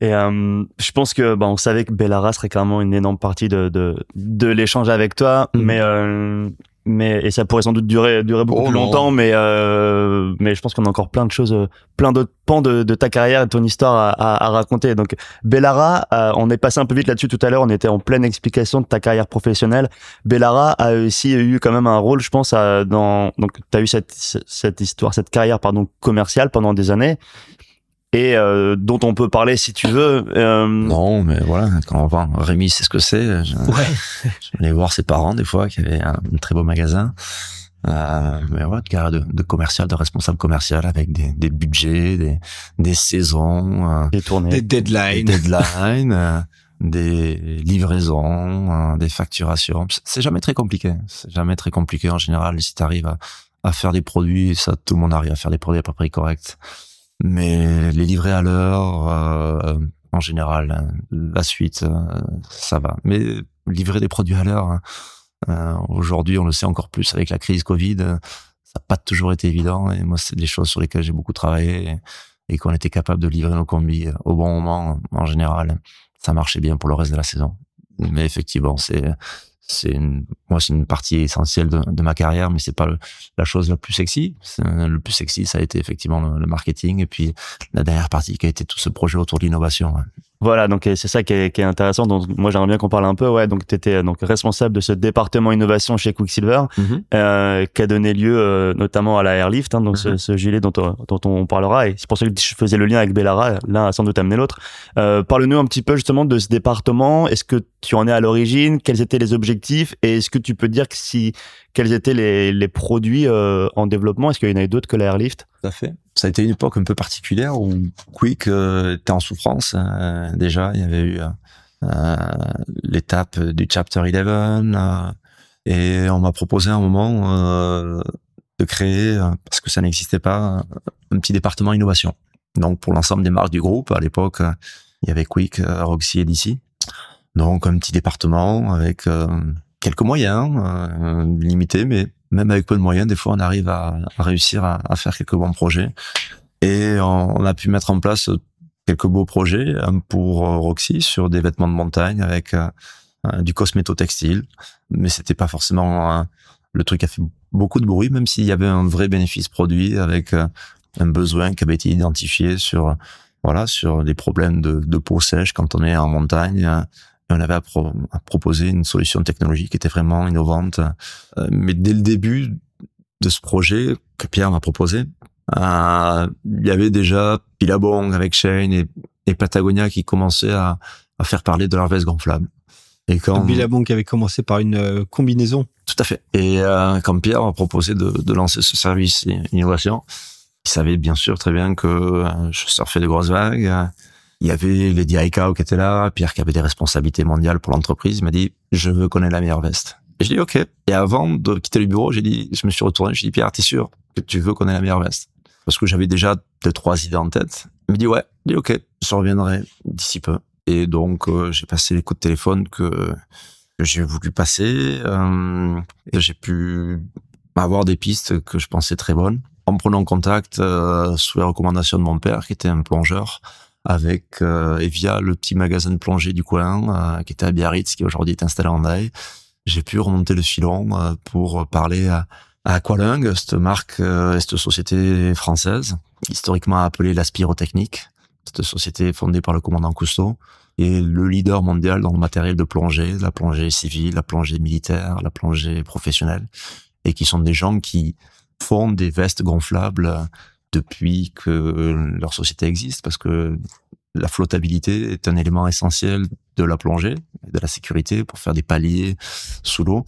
Et euh, je pense que bah, on savait que Bellara serait clairement une énorme partie de de, de l'échange avec toi, mm-hmm. mais euh, mais et ça pourrait sans doute durer durer beaucoup oh plus longtemps mais euh, mais je pense qu'on a encore plein de choses plein d'autres pans de, de, ta carrière et de ton histoire à, à, à raconter. Donc Bellara euh, on est passé un peu vite là-dessus tout à l'heure on était en pleine explication de ta carrière professionnelle. Bellara a aussi eu quand même un rôle je pense à, dans donc tu as eu cette cette histoire cette carrière pardon commerciale pendant des années et euh, dont on peut parler si tu veux. Euh... Non, mais voilà, quand on va, Rémi c'est ce que c'est. Je, ouais. je vais voir ses parents des fois qui avaient un, très beau magasin. Euh, mais voilà, de carrière de, de, commercial, de responsable commercial avec des, des budgets, des, des saisons, euh, des tournées, des deadlines, des, deadlines, euh, des livraisons, euh, des facturations. C'est jamais très compliqué. C'est jamais très compliqué en général si tu arrives à, à faire des produits, ça tout le monde arrive à faire des produits à peu près corrects mais les livrer à l'heure, euh, en général, hein, la suite, euh, ça va. Mais livrer des produits à l'heure, hein, euh, aujourd'hui, on le sait encore plus avec la crise Covid, ça n'a pas toujours été évident. Et moi, c'est des choses sur lesquelles j'ai beaucoup travaillé et, et qu'on était capable de livrer nos combis au bon moment, en général, ça marchait bien pour le reste de la saison. Mais effectivement, c'est c'est une, moi c'est une partie essentielle de, ma carrière mais c'est pas la chose la plus sexy. Le plus sexy ça a été effectivement le, marketing et puis la dernière partie qui a été tout ce projet autour de l'innovation voilà, donc c'est ça qui est, qui est, intéressant. Donc moi j'aimerais bien qu'on parle un peu. Ouais, donc tu étais euh, donc responsable de ce département innovation chez Quicksilver, mhm. euh, qui a donné lieu euh, notamment à la Airlift, hein, donc ce, mhm. ce, gilet dont, dont on parlera. Et c'est pour ça que je faisais le lien avec Bellara. L'un a sans doute amené l'autre. Euh, Parle-nous un petit peu justement de ce département. Est-ce que tu en es à l'origine? Quels étaient les objectifs? Et est-ce que tu peux dire que si quels étaient les, les produits euh, en développement? Est-ce qu'il y en avait d'autres que la Airlift? Tout à fait ça a été une époque un peu particulière où Quick euh, était en souffrance. Euh, déjà, il y avait eu euh, l'étape du Chapter 11 et on m'a proposé un moment de créer, parce que ça n'existait pas, un petit département innovation. Donc pour l'ensemble des marques du groupe, à l'époque, il y avait Quick, Roxy et DC. Donc un petit département avec quelques moyens limités, mais même avec peu de moyens, des fois, on arrive à, réussir à, faire quelques bons projets. Et on, a pu mettre en place quelques beaux projets pour euh, Roxy sur des vêtements de montagne avec euh, du cosméto textile. Mais c'était pas forcément le truc qui a fait beaucoup de bruit, même s'il y avait un vrai bénéfice produit avec euh, un besoin qui avait été identifié sur voilà sur des problèmes de peau sèche quand on est en montagne et on avait à, proposer une solution technologique qui était vraiment innovante. Euh, mais dès le début de ce projet que Pierre m'a proposé, euh, il y avait déjà Billabong avec Shane et, et Patagonia qui commençaient à, à, faire parler de leur veste gonflable. Et quand Billabong qui avait commencé par une euh, combinaison. Tout à fait. Et euh, quand Pierre m'a proposé de, de, lancer ce service innovation, il savait bien sûr très bien que je surfais de grosses vagues il y avait Lady Aikau qui était là, Pierre qui avait des responsabilités mondiales pour l'entreprise. Il m'a dit, je veux connaître la meilleure veste. Et je dis, OK. Et avant de quitter le bureau, j'ai dit, je me suis retourné, j'ai dit, Pierre, t'es sûr que tu veux connaître la meilleure veste? Parce que j'avais déjà deux, trois idées en tête. Il me dit, ouais. Je dis, OK, je reviendrai d'ici peu. Et donc, euh, j'ai passé les coups de téléphone que, j'ai voulu passer. Euh, et j'ai pu avoir des pistes que je pensais très bonnes. En prenant contact, euh, sous la recommandation de mon père, qui était un plongeur, avec et via le petit magasin de plongée du coin qui était à Biarritz, qui aujourd'hui est installé en Daï, j'ai pu remonter le filon pour parler à, à Aqualung, cette marque, cette société française, historiquement appelée la Spirotechnique, cette société fondée par le commandant Cousteau, et le leader mondial dans le matériel de plongée, la plongée civile, la plongée militaire, la plongée professionnelle, et qui sont des gens qui font des vestes gonflables depuis que leur société existe, parce que la flottabilité est un élément essentiel de la plongée, de la sécurité pour faire des paliers sous l'eau.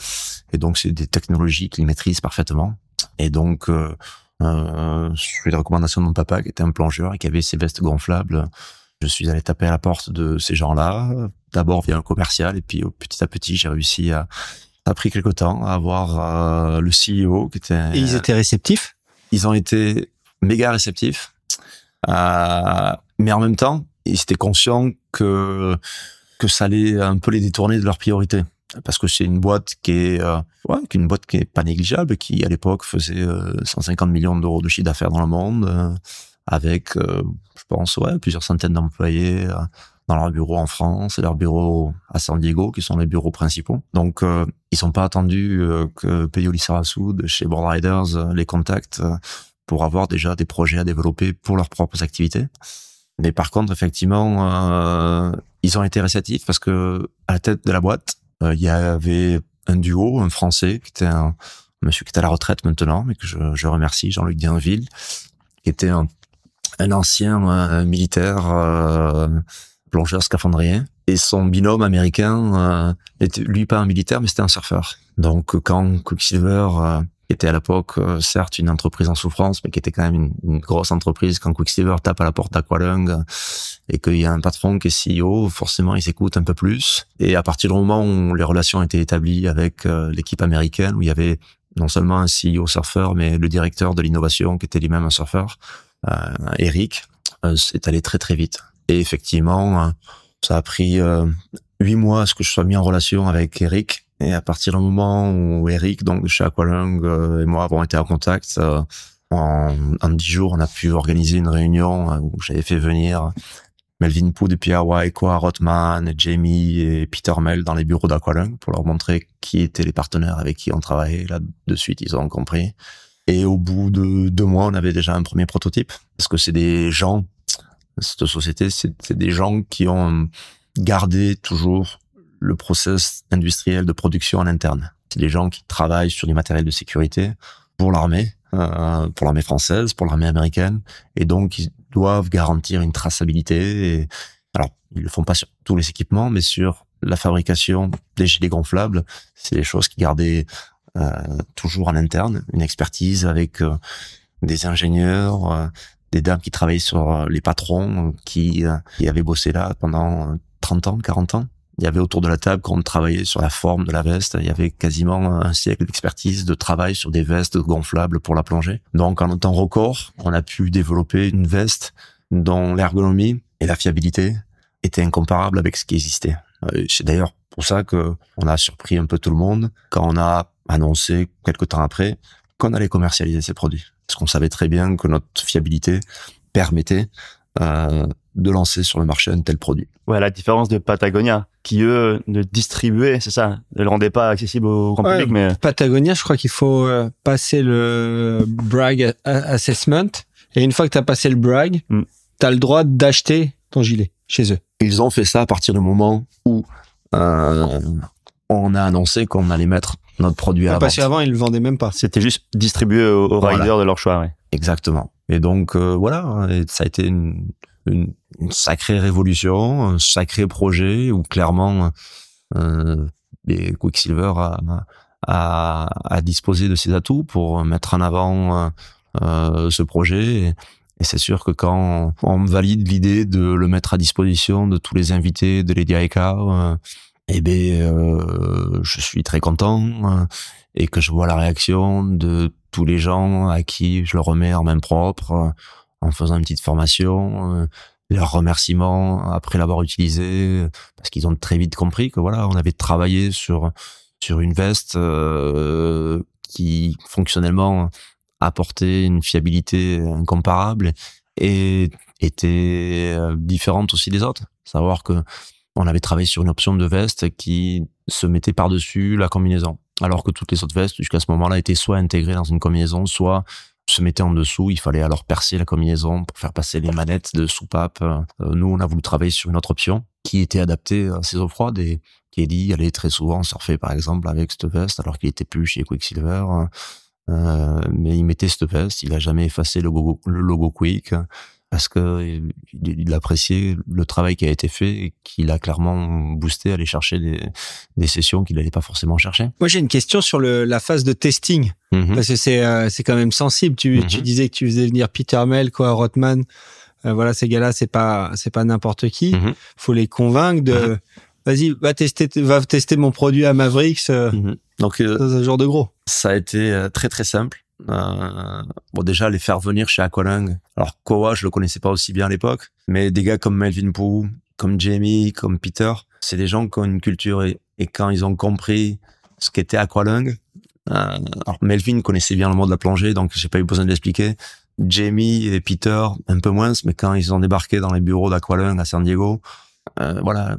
Et donc, c'est des technologies qu'ils maîtrisent parfaitement. Et donc, euh, euh, suis les recommandations de mon papa qui était un plongeur et qui avait ses vestes gonflables. Je suis allé taper à la porte de ces gens-là, d'abord via un commercial, et puis petit à petit, j'ai réussi à, ça a pris quelque temps à avoir euh, le CEO qui était. Et ils étaient réceptifs? Ils ont été méga réceptifs, euh, mais en même temps, ils étaient conscients que que ça allait un peu les détourner de leurs priorités. Parce que c'est une boîte qui est euh, ouais, une boîte qui est pas négligeable qui à l'époque faisait 150 euh, millions d'euros de chiffre d'affaires dans le monde euh, avec euh, je pense ouais plusieurs centaines d'employés dans leurs bureaux en France et leurs bureaux à San Diego qui sont les bureaux principaux. Donc ils sont pas attendus que Payoli Sarasud chez Board Riders les contacts pour avoir déjà des projets à développer pour leurs propres activités mais par contre, effectivement, euh, ils ont été réceptifs parce que à la tête de la boîte, euh, il y avait un duo, un Français, qui était un, monsieur qui est à la retraite maintenant, mais que je, je remercie, Jean-Luc Dienville, qui était un, un ancien euh, militaire euh, plongeur scaphandrien, et son binôme américain était lui pas un militaire, mais c'était un surfeur. Donc quand Quicksilver qui était à l'époque euh, certes une entreprise en souffrance, mais qui était quand même une, grosse entreprise. Quand Quicksilver tape à la porte d'Aqualung et qu'il y a un patron qui est CEO, forcément il s'écoute un peu plus. Et à partir du moment où les relations étaient établies avec euh, l'équipe américaine, où il y avait non seulement un CEO surfeur, mais le directeur de l'innovation qui était lui-même un surfeur, euh, Eric, euh, c'est allé très très vite. Et effectivement, ça a pris huit mois à ce que je sois mis en relation avec Eric et à partir du moment où Eric, donc de chez Aqualung, euh, et moi avons été en contact, euh, en, dix jours, on a pu organiser une réunion euh, où j'avais fait venir Melvin Pou depuis Hawaii, Koa Rothman, Jamie et Peter Mel dans les bureaux d'Aqualung pour leur montrer qui étaient les partenaires avec qui on travaillait. Là, de suite, ils ont compris. Et au bout de deux mois, on avait déjà un premier prototype parce que c'est des gens, cette société, c'est des gens qui ont gardé toujours le process industriel de production en interne. C'est des gens qui travaillent sur du matériel de sécurité pour l'armée, euh, pour l'armée française, pour l'armée américaine, et donc ils doivent garantir une traçabilité. Alors, ils le font pas sur tous les équipements, mais sur la fabrication des gilets gonflables, c'est des choses qui gardaient euh, toujours en interne, une expertise avec euh, des ingénieurs, euh, des dames qui travaillaient sur les patrons, qui, qui avaient bossé là pendant 30 ans, 40 ans. Il y avait autour de la table, quand on travaillait sur la forme de la veste, il y avait quasiment un siècle d'expertise de travail sur des vestes gonflables pour la plongée. Donc, en temps record, on a pu développer une veste dont l'ergonomie et la fiabilité étaient incomparables avec ce qui existait. Euh, c'est d'ailleurs pour ça que on a surpris un peu tout le monde quand on a annoncé quelques temps après qu'on allait commercialiser ces produits. Parce qu'on savait très bien que notre fiabilité permettait euh, de lancer sur le marché un tel produit. Ouais, la différence de Patagonia, qui eux ne distribuaient, c'est ça, ne le rendaient pas accessible au grand public. Mais Patagonia, je crois qu'il faut euh, passer le brag assessment, et une fois que tu as passé le brag, mm. tu as le droit d'acheter ton gilet chez eux. Ils ont fait ça à partir du moment où euh, on a annoncé qu'on allait mettre notre produit à la Parce qu'avant, ils le vendaient même pas. C'était juste distribué aux, riders de leur choix. Ouais. Exactement. Et donc euh, voilà, et ça a été une, une, une, sacrée révolution, un sacré projet où clairement euh, Quicksilver a, a, a, disposé de ses atouts pour mettre en avant euh, ce projet. Et, c'est sûr que quand on valide l'idée de le mettre à disposition de tous les invités de Lady Aika, euh, eh ben, euh, je suis très content euh, et que je vois la réaction de tous les gens à qui je le remets en main propre en faisant une petite formation, euh, leurs remerciements après l'avoir utilisé parce qu'ils ont très vite compris que voilà, on avait travaillé sur sur une veste qui fonctionnellement apportait une fiabilité incomparable et était euh, différente aussi des autres. Savoir que on avait travaillé sur une option de veste qui se mettait par-dessus la combinaison, alors que toutes les autres vestes jusqu'à ce moment-là étaient soit intégrées dans une combinaison, soit se mettaient en dessous. Il fallait alors percer la combinaison pour faire passer les manettes de soupape. Euh, nous, on a voulu travailler sur une autre option qui était adaptée à ces eaux froides et Kelly allait très souvent surfer par exemple avec cette veste alors qu'il était plus chez Quicksilver. Euh, mais il mettait cette veste, il a jamais effacé le logo, le logo Quick parce que il, appréciait le travail qui a été fait et qu'il a clairement boosté à aller chercher des, des sessions qu'il n'allait pas forcément chercher. Moi, j'ai une question sur le, la phase de testing mhm. parce que c'est euh, c'est quand même sensible. Tu, tu mhm. disais que tu faisais venir Peter Mel, quoi, Rothman. Euh, voilà, ces gars-là, c'est pas c'est pas n'importe qui. Mhm. Faut les convaincre de. Vas-y, va tester, va tester mon produit à Mavericks. Euh, Donc, euh, dans un genre de gros. Ça a été très très simple. Euh, bon, déjà, les faire venir chez Aqualung. Alors, Kowa, je le connaissais pas aussi bien à l'époque, mais des gars comme Melvin Pou, comme Jamie, comme Peter, c'est des gens qui ont une culture et, quand ils ont compris ce qu'était Aqualung, euh, alors Melvin connaissait bien le monde de la plongée, donc j'ai pas eu besoin de l'expliquer. Jamie et Peter, un peu moins, mais quand ils ont débarqué dans les bureaux d'Aqualung à San Diego, euh, voilà,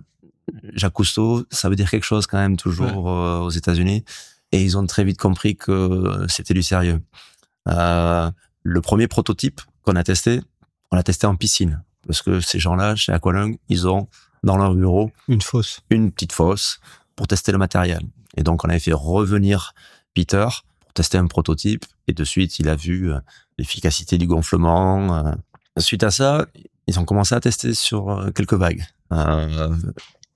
Jacques Cousteau, ça veut dire quelque chose quand même toujours euh, aux États-Unis et ils ont très vite compris que c'était du sérieux. Euh, le premier prototype qu'on a testé, on l'a testé en piscine parce que ces gens-là chez Aqualung, ils ont dans leur bureau une fosse, une petite fosse pour tester le matériel. Et donc on avait fait revenir Peter pour tester un prototype et de suite il a vu euh, l'efficacité du gonflement. Euh. Suite à ça, ils ont commencé à tester sur quelques vagues.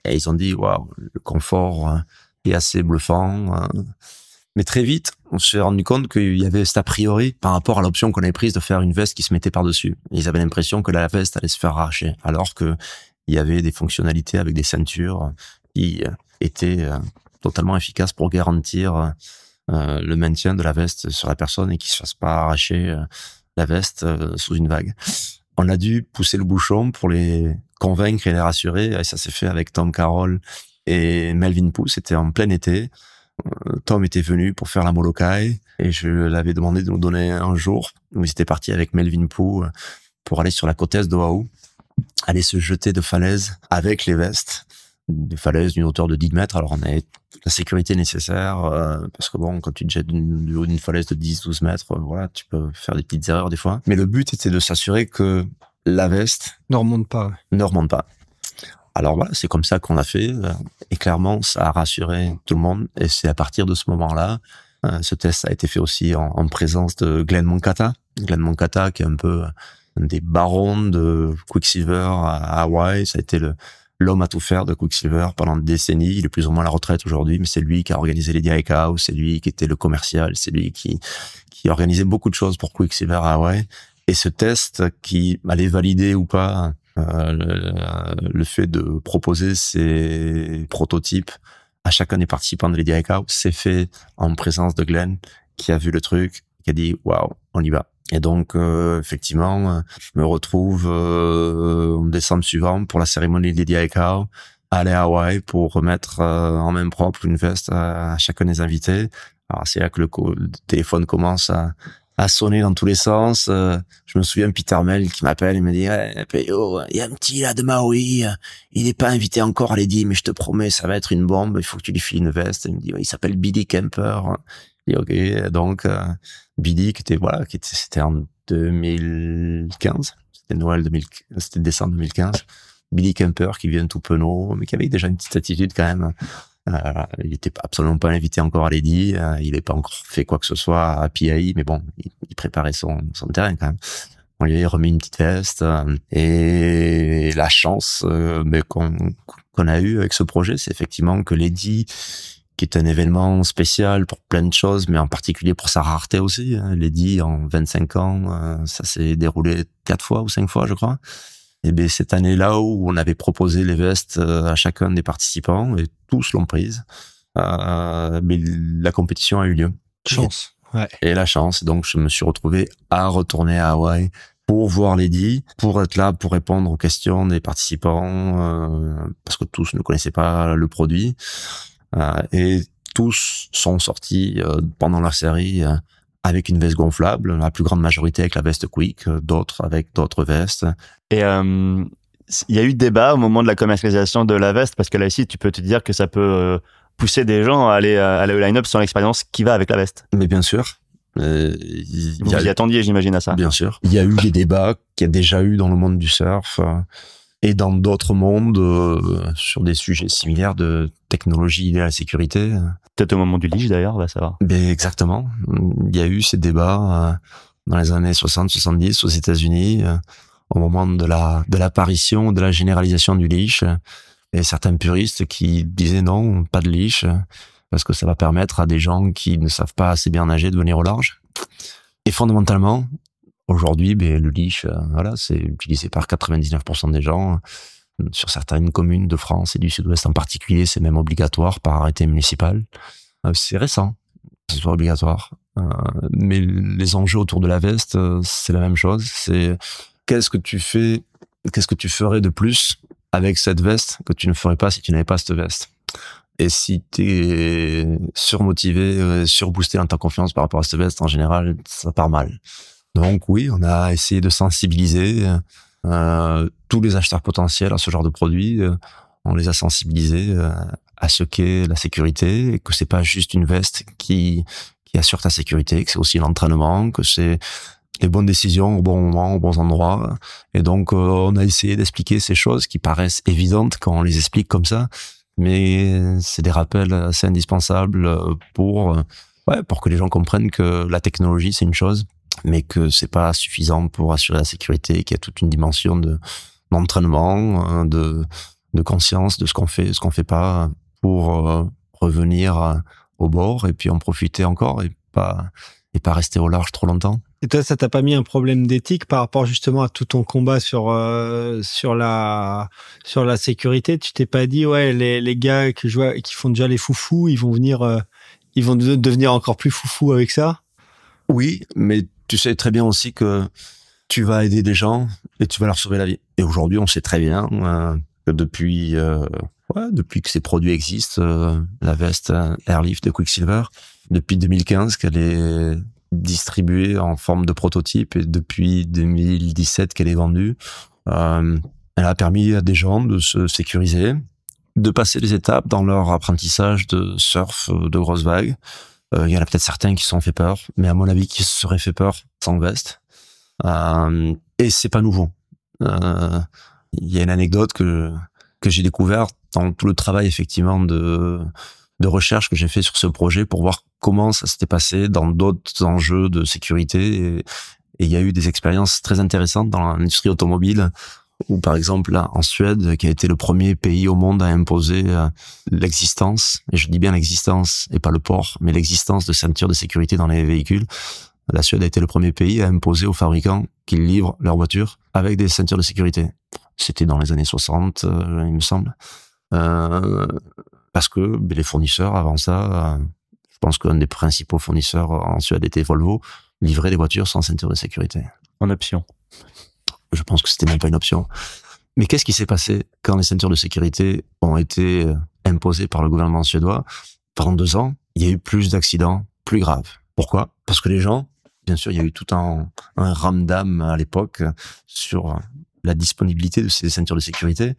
et ils ont dit waouh, le confort assez bluffant. Hein. Mais très vite, on s'est rendu compte qu'il y avait cet a priori par rapport à l'option qu'on avait prise de faire une veste qui se mettait par-dessus. Ils avaient l'impression que la veste allait se faire arracher, alors que il y avait des fonctionnalités avec des ceintures qui euh, étaient euh, totalement efficaces pour garantir euh, le maintien de la veste sur la personne et qu'il se fasse pas arracher la veste sous une vague. On a dû pousser le bouchon pour les convaincre et les rassurer, et ça s'est fait avec Tom Carroll et Melvin Poo, c'était en plein été. Euh, Tom était venu pour faire la Molokai et je l'avais demandé de nous donner un jour où il était parti avec Melvin Poo euh, pour aller sur la côte est d'Oahu, aller se jeter de falaises avec les vestes, des falaises d'une hauteur de 10 mètres. Alors on avait la sécurité nécessaire euh, parce que bon, quand tu te jettes du haut d'une falaise de 10-12 mètres, voilà, tu peux faire des petites erreurs des fois. Mais le but était de s'assurer que la veste ne remonte pas. Ne remonte pas. Alors voilà, c'est comme ça qu'on a fait. Euh, et clairement, ça a rassuré tout le monde. Et c'est à partir de ce moment-là, euh, ce test a été fait aussi en, en présence de Glenn Moncata. Glenn Moncata, qui est un peu un des barons de Quicksilver à Hawaï. Ça a été l'homme à tout faire de Quicksilver pendant des décennies. Il est plus ou moins à la retraite aujourd'hui, mais c'est lui qui a organisé les House, c'est lui qui était le commercial, c'est lui qui, qui organisait beaucoup de choses pour Quicksilver à Hawaï. Et ce test qui allait valider ou pas euh, le, fait de proposer ces prototypes à chacun des participants de Lady House, c'est fait en présence de Glenn, qui a vu le truc, qui a dit waouh, on y va. Et donc, euh, effectivement, je me retrouve euh, en décembre suivant pour la cérémonie de Lady aller à Hawaï pour remettre euh, en main propre une veste à, chacun des invités. Alors, c'est là que le, le téléphone commence à, à sonner dans tous les sens. Euh, je me souviens Peter Mel qui m'appelle, il me dit hey, il y a un petit là de Maui, il n'est pas invité encore à Lady, mais je te promets, ça va être une bombe, il faut que tu lui files une veste. Il me dit il s'appelle Billy Kemper. Dis ok, donc euh, Billy qui était voilà, qui était c'était en 2015, c'était Noël 2000, c'était décembre 2015. Billy Kemper qui vient tout penaud, mais qui avait déjà une petite attitude quand même euh, il était absolument pas invité encore à Lady. Euh, il n'est pas encore fait quoi que ce soit à PAI, mais bon, il, préparait son, son terrain quand même. On lui a remis une petite veste euh, et la chance mais qu'on a eu avec ce projet, c'est effectivement que Lady, qui est un événement spécial pour plein de choses, mais en particulier pour sa rareté aussi. Hein. Lady, en 25 ans, ça s'est déroulé quatre fois ou cinq fois, je crois. Et bien cette année-là où on avait proposé les vestes euh, à chacun des participants et tous l'ont prise, euh, mais la compétition a eu lieu. Chance. Ouais. Et la chance. Donc je me suis retrouvé à retourner à Hawaï pour voir Lady, pour être là, pour répondre aux questions des participants, euh, parce que tous ne connaissaient pas le produit. Euh, et tous sont sortis pendant la série avec une veste gonflable, la plus grande majorité avec la veste Quick, d'autres avec d'autres vestes. Et euh, il y a eu débat au moment de la commercialisation de la veste parce que là ici, tu peux te dire que ça peut euh, pousser des gens à aller, à aller au line-up sans l'expérience qui va avec la veste. Mais bien sûr. Euh, il Vous y a- y attendiez, j'imagine, à ça. Bien sûr. Il y a eu des débats qu'il y a déjà eu dans le monde du surf euh, et dans d'autres mondes euh, sur des sujets similaires de technologie et la sécurité. Peut-être au moment du lige d'ailleurs, on va savoir. Ben exactement. Il y a eu ces débats euh, dans les années 60-70 aux États-Unis euh, au moment de la de l'apparition de la généralisation du leash et certains puristes qui disaient non, pas de leash parce que ça va permettre à des gens qui ne savent pas assez bien nager de venir au large. Et fondamentalement, aujourd'hui, ben, le leash, euh, voilà, c'est utilisé par 99% des gens. Sur certaines communes de France et du Sud-Ouest en particulier, c'est même obligatoire par arrêté municipal. Euh, C'est récent que ce soit obligatoire. Euh, mais les enjeux autour de la veste, euh, c'est la même chose. C'est qu'est-ce que tu fais, qu'est-ce que tu ferais de plus avec cette veste que tu ne ferais pas si tu n'avais pas cette veste? Et si tu es surmotivé, euh, surboosté dans ta confiance par rapport à cette veste, en général, ça part mal. Donc oui, on a essayé de sensibiliser euh, tous les acheteurs potentiels à ce genre de produit. euh, on les a sensibilisés euh, à ce qu'est la sécurité et que c'est pas juste une veste qui qui assure ta sécurité, que c'est aussi l'entraînement, que c'est les bonnes décisions au bon moment, aux bons endroits. Et donc, euh, on a essayé d'expliquer ces choses qui paraissent évidentes quand on les explique comme ça, mais c'est des rappels assez indispensables pour ouais pour que les gens comprennent que la technologie c'est une chose, mais que c'est pas suffisant pour assurer la sécurité, qu'il y a toute une dimension de d'entraînement, euh, de de conscience de ce qu'on fait, ce qu'on fait pas pour euh, revenir au bord et puis en profiter encore et pas et pas rester au large trop longtemps. Et toi, ça t'a pas mis un problème d'éthique par rapport justement à tout ton combat sur euh, sur la sur la sécurité? Tu t'es pas dit ouais les, les gars que je vois qui font déjà les foufous, ils vont venir euh, ils vont de- devenir encore plus foufous avec ça? Oui, mais tu sais très bien aussi que tu vas aider des gens et tu vas leur sauver la vie. Et aujourd'hui, on sait très bien euh, que depuis euh, depuis que ces produits existent, euh, la veste Airlift de Quicksilver, depuis 2015 qu'elle est distribuée en forme de prototype et depuis 2017 qu'elle est vendue, elle a permis à des gens de se sécuriser, de passer les étapes dans leur apprentissage de surf de grosses vagues. Euh, Il y en a peut-être certains qui se sont fait peur, mais à mon avis, qui se seraient fait peur sans veste. Euh, et c'est pas nouveau. Euh, Il y a une anecdote que que j'ai découverte dans tout le travail effectivement de de recherche que j'ai fait sur ce projet pour voir comment ça s'était passé dans d'autres enjeux de sécurité. Et, il y a eu des expériences très intéressantes dans l'industrie automobile où par exemple là, en Suède, qui a été le premier pays au monde à imposer euh, l'existence, et je dis bien l'existence et pas le port, mais l'existence de ceintures de sécurité dans les véhicules. La Suède a été le premier pays à imposer aux fabricants qu'ils livrent leurs voitures avec des ceintures de sécurité. C'était dans les années 60, euh, il me semble. Euh, parce que ben, les fournisseurs, avant ça, euh, je pense qu'un des principaux fournisseurs en Suède était Volvo, livrait des voitures sans ceinture de sécurité. En option. Je pense que c'était même pas une option. Mais qu'est-ce qui s'est passé quand les ceintures de sécurité ont été euh, imposées par le gouvernement suédois? Pendant deux ans, il y a eu plus d'accidents plus graves. Pourquoi? Parce que les gens, bien sûr, il y a eu tout un, un ramdam à l'époque sur la disponibilité de ces ceintures de sécurité,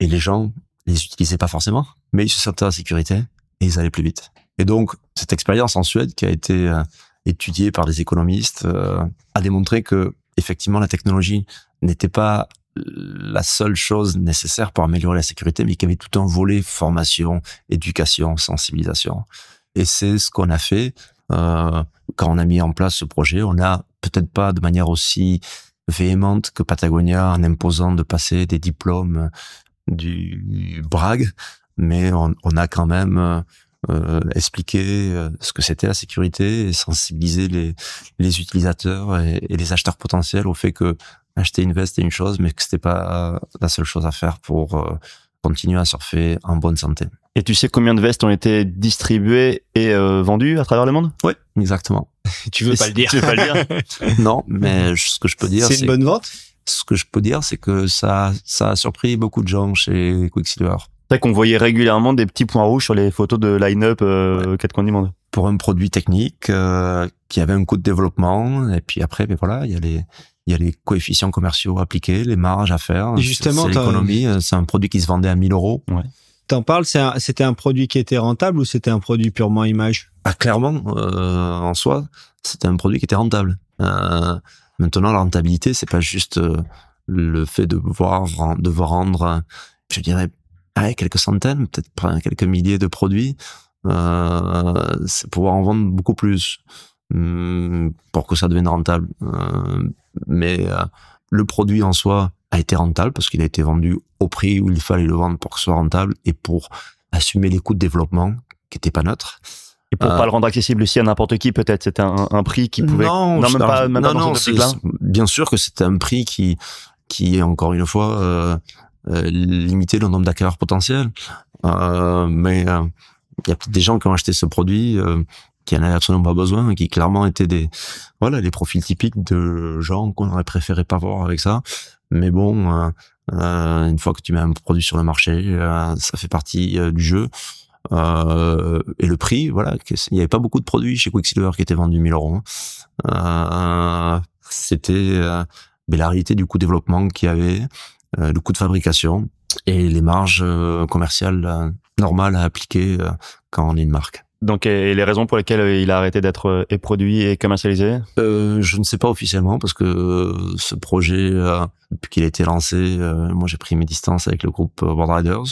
et les gens les utilisaient pas forcément, mais ils se sentaient en sécurité et ils allaient plus vite. Et donc, cette expérience en Suède qui a été euh, étudiée par des économistes euh, a démontré que effectivement la technologie n'était pas la seule chose nécessaire pour améliorer la sécurité, mais qu'il y avait tout un volet formation, éducation, sensibilisation. Et c'est ce qu'on a fait euh, quand on a mis en place ce projet. On a peut-être pas de manière aussi véhémente que Patagonia en imposant de passer des diplômes du BRAG, mais on, a quand même euh, expliqué euh, ce que c'était la sécurité et sensibiliser les, les utilisateurs et les acheteurs potentiels au fait que acheter une veste est une chose, mais que c'était pas la seule chose à faire pour euh, continuer à surfer en bonne santé. Et tu sais combien de vestes ont été distribuées et euh, vendues à travers le monde? Oui, exactement. Tu veux pas le dire Tu veux pas le dire? Non, mais ce que je peux dire, C'est une bonne vente? ce que je peux dire, c'est que ça, ça a surpris beaucoup de gens chez Quicksilver. C'est vrai qu'on voyait régulièrement des petits points rouges sur les photos de line-up euh, Quatre Coins du Monde. Pour un produit technique euh, qui avait un coût de développement. Et puis après, ben voilà, il y a les il y a les coefficients commerciaux appliqués, les marges à faire. Et justement, c'est l'économie. euh, C'est un produit qui se vendait à 1000 euros. T'en parles, c'est un- c'était un produit qui était rentable ou c'était un produit purement image? Ah, clairement, euh, en soi, c'était un produit qui était rentable. Euh, maintenant, la rentabilité, c'est pas juste euh, le fait de voir de vendre, je dirais, ouais, quelques centaines, peut-être quelques milliers de produits. Euh, c'est pouvoir en vendre beaucoup plus hum, pour que ça devienne rentable. Euh, mais euh, le produit en soi a été rentable parce qu'il a été vendu au prix où il fallait le vendre pour que ce soit rentable et pour assumer les coûts de développement qui n'étaient pas neutres. Et pour Euh, pas le rendre accessible aussi à n'importe qui, peut-être, c'était un, un prix qui pouvait. Non, même je- pas, même non, pas dans non, c'est- bien sûr que c'est un prix qui, qui est encore une fois euh, euh, limité le nombre d'acquéreurs potentiels. Mais il y a peut-être des gens qui ont acheté ce produit euh, qui en avaient absolument pas besoin, qui clairement étaient des voilà les profils typiques de gens qu'on aurait préféré pas voir avec ça. Mais bon, euh, euh, une fois que tu mets un produit sur le marché, euh, ça fait partie euh, du jeu. Euh, et le prix, voilà, il n'y avait pas beaucoup de produits chez Quicksilver qui étaient vendus 1000 euros. hein. Euh, c'était euh, la réalité du coût de développement qu'il y avait, le coût de fabrication et les marges commerciales normales à appliquer euh, quand on est une marque. Donc, et les raisons pour lesquelles euh, il a arrêté d'être euh, et produit et commercialisé? Euh, je ne sais pas officiellement parce que ce projet, euh, depuis qu'il a été lancé, euh, moi j'ai pris mes distances avec le groupe Board Riders.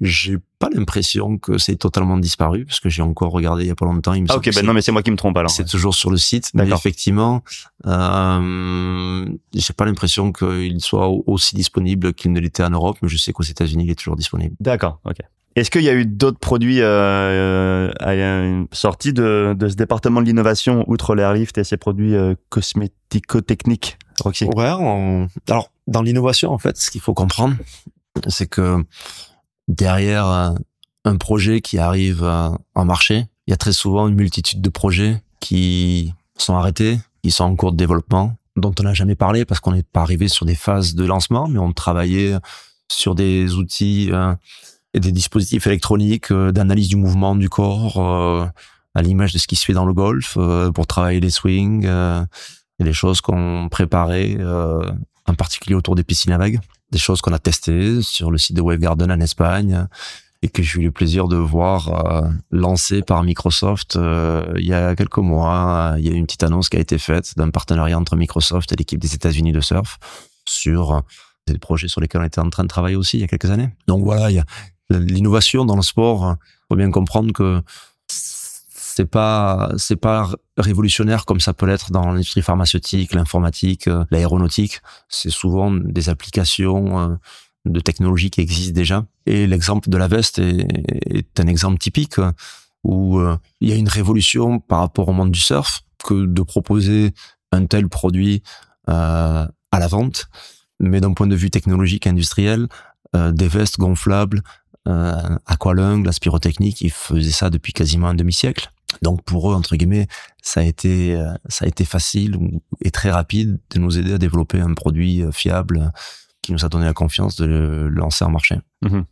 J'ai pas l'impression que c'est totalement disparu parce que j'ai encore regardé il y a pas longtemps. Il me Ah, ok, ben non, mais c'est moi qui me trompe alors. C'est toujours sur le site, mais effectivement, euh, j'ai pas l'impression qu'il soit au- aussi disponible qu'il ne l'était en Europe, mais je sais qu'aux États-Unis, il est toujours disponible. D'accord, ok. Est-ce qu'il y a eu d'autres produits euh, euh, sortis de, de ce département de l'innovation, outre l'airlift et ces produits euh, cosmético-techniques, Roxy? Ouais, on- alors dans l'innovation, en fait, ce qu'il faut comprendre, c'est que derrière euh, un projet qui arrive euh, en marché, il y a très souvent une multitude de projets qui sont arrêtés, qui sont en cours de développement, dont on n'a jamais parlé parce qu'on n'est pas arrivé sur des phases de lancement, mais on travaillait sur des outils euh, et des dispositifs électroniques euh, d'analyse du mouvement du corps, euh, à l'image de ce qui se fait dans le golf, euh, pour travailler les swings. et des choses qu'on préparait, en particulier autour des piscines à vagues, des choses qu'on a testées sur le site de Wave Garden en Espagne et que j'ai eu le plaisir de voir euh, lancé par Microsoft il y a quelques mois. Il y a eu une petite annonce qui a été faite d'un partenariat entre Microsoft et l'équipe des États-Unis de surf sur des projets sur lesquels on était en train de travailler aussi il y a quelques années. Donc voilà, il y a l'innovation dans le sport. Faut bien comprendre que c'est pas c'est pas révolutionnaire comme ça peut l'être dans l'industrie pharmaceutique, l'informatique, euh, l'aéronautique. C'est souvent des applications euh, de technologies qui existent déjà. Et l'exemple de la veste est, un exemple typique où euh, il y a une révolution par rapport au monde du surf que de proposer un tel produit à la vente, mais d'un point de vue technologique industriel, des vestes gonflables, euh, aqualung, la spirotechnique, ils faisaient ça depuis quasiment un demi-siècle. Donc pour eux, entre guillemets, ça a été euh, ça a été facile et très rapide de nous aider à développer un produit euh, fiable qui nous a donné la confiance de le lancer en marché. Mhm.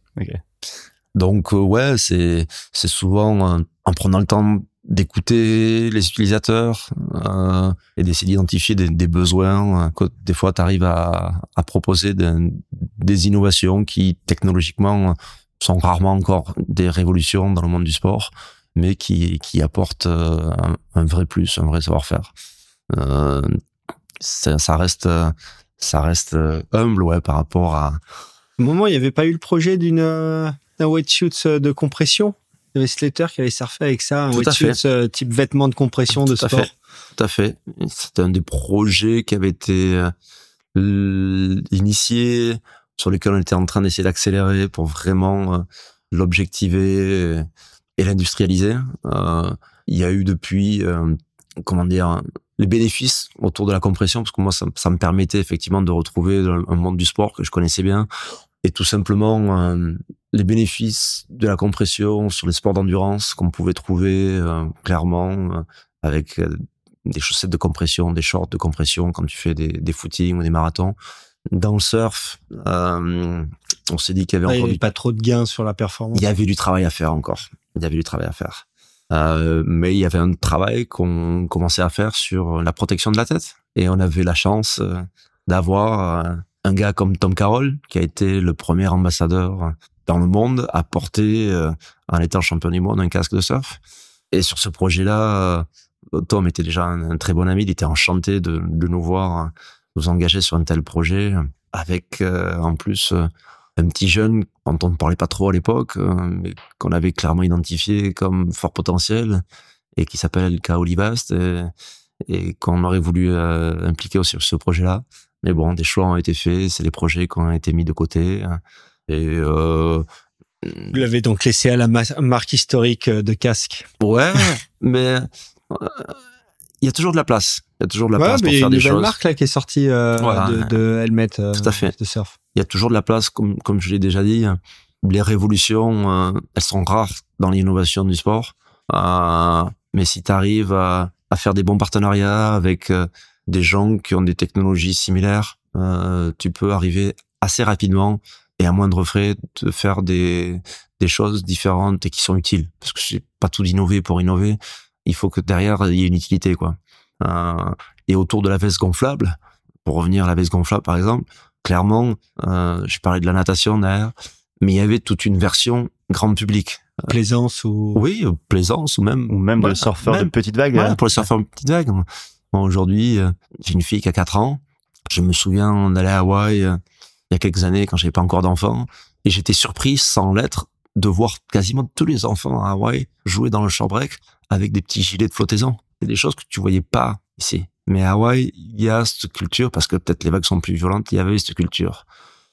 Donc euh, ouais, c'est c'est souvent en prenant le temps d'écouter les utilisateurs euh, et d'essayer d'identifier des, des besoins que des fois tu arrives à, à proposer de- des innovations qui technologiquement sont rarement encore des révolutions dans le monde du sport mais qui qui apportent euh, un, un vrai plus un vrai savoir-faire euh, ça, ça reste ça reste euh, humble ouais par rapport à Au moment, il n'y avait pas eu le projet d'une euh, d'un wetsuit de compression? Il y avait Slater qui avait surfé avec ça, un wetsuit type vêtement de compression de Tout sport. fait. Tout à fait. C'était un des projets qui avait été initié, sur lesquels on était en train d'essayer d'accélérer pour vraiment euh, l'objectiver et l'industrialiser. Euh, il y a eu depuis, euh, comment dire, les bénéfices autour de la compression, parce que moi, ça, me permettait effectivement de retrouver un monde du sport que je connaissais bien, et tout simplement les bénéfices de la compression sur les sports d'endurance qu'on pouvait trouver clairement avec des chaussettes de compression, des shorts de compression quand tu fais des, des footings ou des marathons. Dans le surf, euh, on s'est dit qu'il y avait Ouais, il n'y encore du, pas trop de gains sur la performance. il y avait du travail à faire encore. Il y avait du travail à faire. Euh, mais il y avait un travail qu'on commençait à faire sur la protection de la tête. Et on avait la chance euh, d'avoir un gars comme Tom Carroll, qui a été le premier ambassadeur dans le monde à porter, en étant champion du monde, un casque de surf. Et sur ce projet-là, Tom était déjà un, très bon ami, il était enchanté de, de nous voir nous engager sur un tel projet, avec en plus un petit jeune dont on ne parlait pas trop à l'époque, euh, mais qu'on avait clairement identifié comme fort potentiel et qui s'appelle K. Olivast et, qu'on aurait voulu euh, impliquer aussi sur ce projet-là. Mais bon, des choix ont été faits, c'est des projets qui ont été mis de côté. Et euh, vous l'avez donc laissé à la marque historique de casque. Ouais, mais il y a toujours de la place. Il y a toujours de la place pour faire des choses. Il y a une marque là qui est sortie euh, de, de, helmet euh, Tout à fait. de surf. Il y a toujours de la place, comme, comme je l'ai déjà dit. Les révolutions, euh, elles sont rares dans l'innovation du sport. Euh, mais si tu arrives à, à, faire des bons partenariats avec des gens qui ont des technologies similaires, tu peux arriver assez rapidement et à moindre frais de faire des, des choses différentes et qui sont utiles. Parce que c'est pas tout d'innover pour innover il faut que derrière il y ait une utilité quoi. Euh, et autour de la veste gonflable, pour revenir à la veste gonflable par exemple, clairement, euh, je parlais de la natation derrière, mais il y avait toute une version grand public. Euh, plaisance ou oui, plaisance ou même ou même le surfeur de petite vague. Ouais, pour le surfeur de petite vague. aujourd'hui, j'ai une fille qui a 4 ans. Je me souviens d'aller à Hawaï il y a quelques années quand j'avais pas encore d'enfants et j'étais surpris sans l'être de voir quasiment tous les enfants à Hawaï jouer dans le short break avec des petits gilets de flottaison. C'est des choses que tu voyais pas ici. Mais à Hawaï, il y a cette culture, parce que peut-être les vagues sont plus violentes, il y avait cette culture.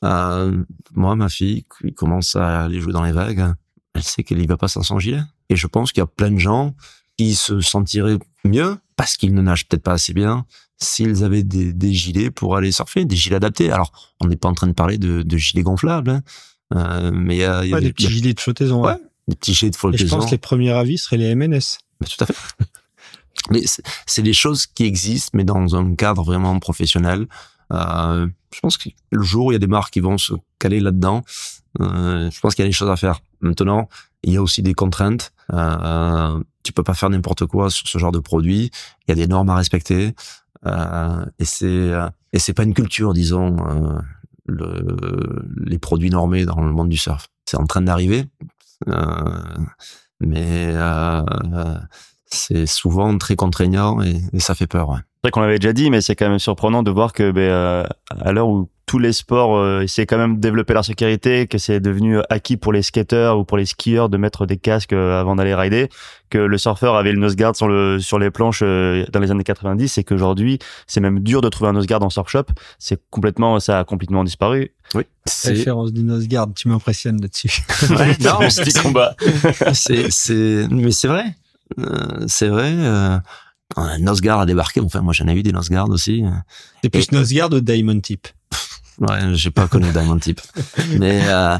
Euh, moi, ma fille, qui commence à aller jouer dans les vagues, elle sait qu'elle y va pas sans son gilet. Et je pense qu'il y a plein de gens qui se sentiraient mieux, parce qu'ils ne nagent peut-être pas assez bien, s'ils avaient des, des, gilets pour aller surfer, des gilets adaptés. Alors, on n'est pas en train de parler de, de gilets gonflables, hein. euh, mais il y a, y a des, petits gilets de flottaison. Ouais. Des petits gilets de flottaison. Et je pense que les premiers avis seraient les MNS tout à fait. Mais c'est des choses qui existent, mais dans un cadre vraiment professionnel. Euh, je pense que le jour où il y a des marques qui vont se caler là-dedans, euh, je pense qu'il y a des choses à faire. Maintenant, il y a aussi des contraintes. Euh, tu peux pas faire n'importe quoi sur ce genre de produit. Il y a des normes à respecter. Euh, et c'est et c'est pas une culture, disons, euh, le, les produits normés dans le monde du surf. C'est en train d'arriver. Euh, mais euh, c'est souvent très contraignant et, ça fait peur. Vrai qu'on l'avait déjà dit, mais c'est quand même surprenant de voir que ben, euh, à l'heure où tous les sports euh, essaient quand même de développer leur sécurité, que c'est devenu acquis pour les skateurs ou pour les skieurs de mettre des casques euh, avant d'aller rider, que le surfeur avait le nose guard sur le sur les planches euh, dans les années 90 et qu'aujourd'hui c'est même dur de trouver un nose guard en surf shop. C'est complètement ça a complètement disparu. Oui. La différence du nose guard, tu m'impressionnes là-dessus. Ouais, non, c'est combat. c'est c'est mais c'est vrai. Euh, c'est vrai. Euh, un nose guard a débarqué. Enfin, moi j'en ai eu des nose guard aussi. C'est plus nose guard ou diamond tip? Ouais, j'ai pas connu Diamond Tip. Mais euh,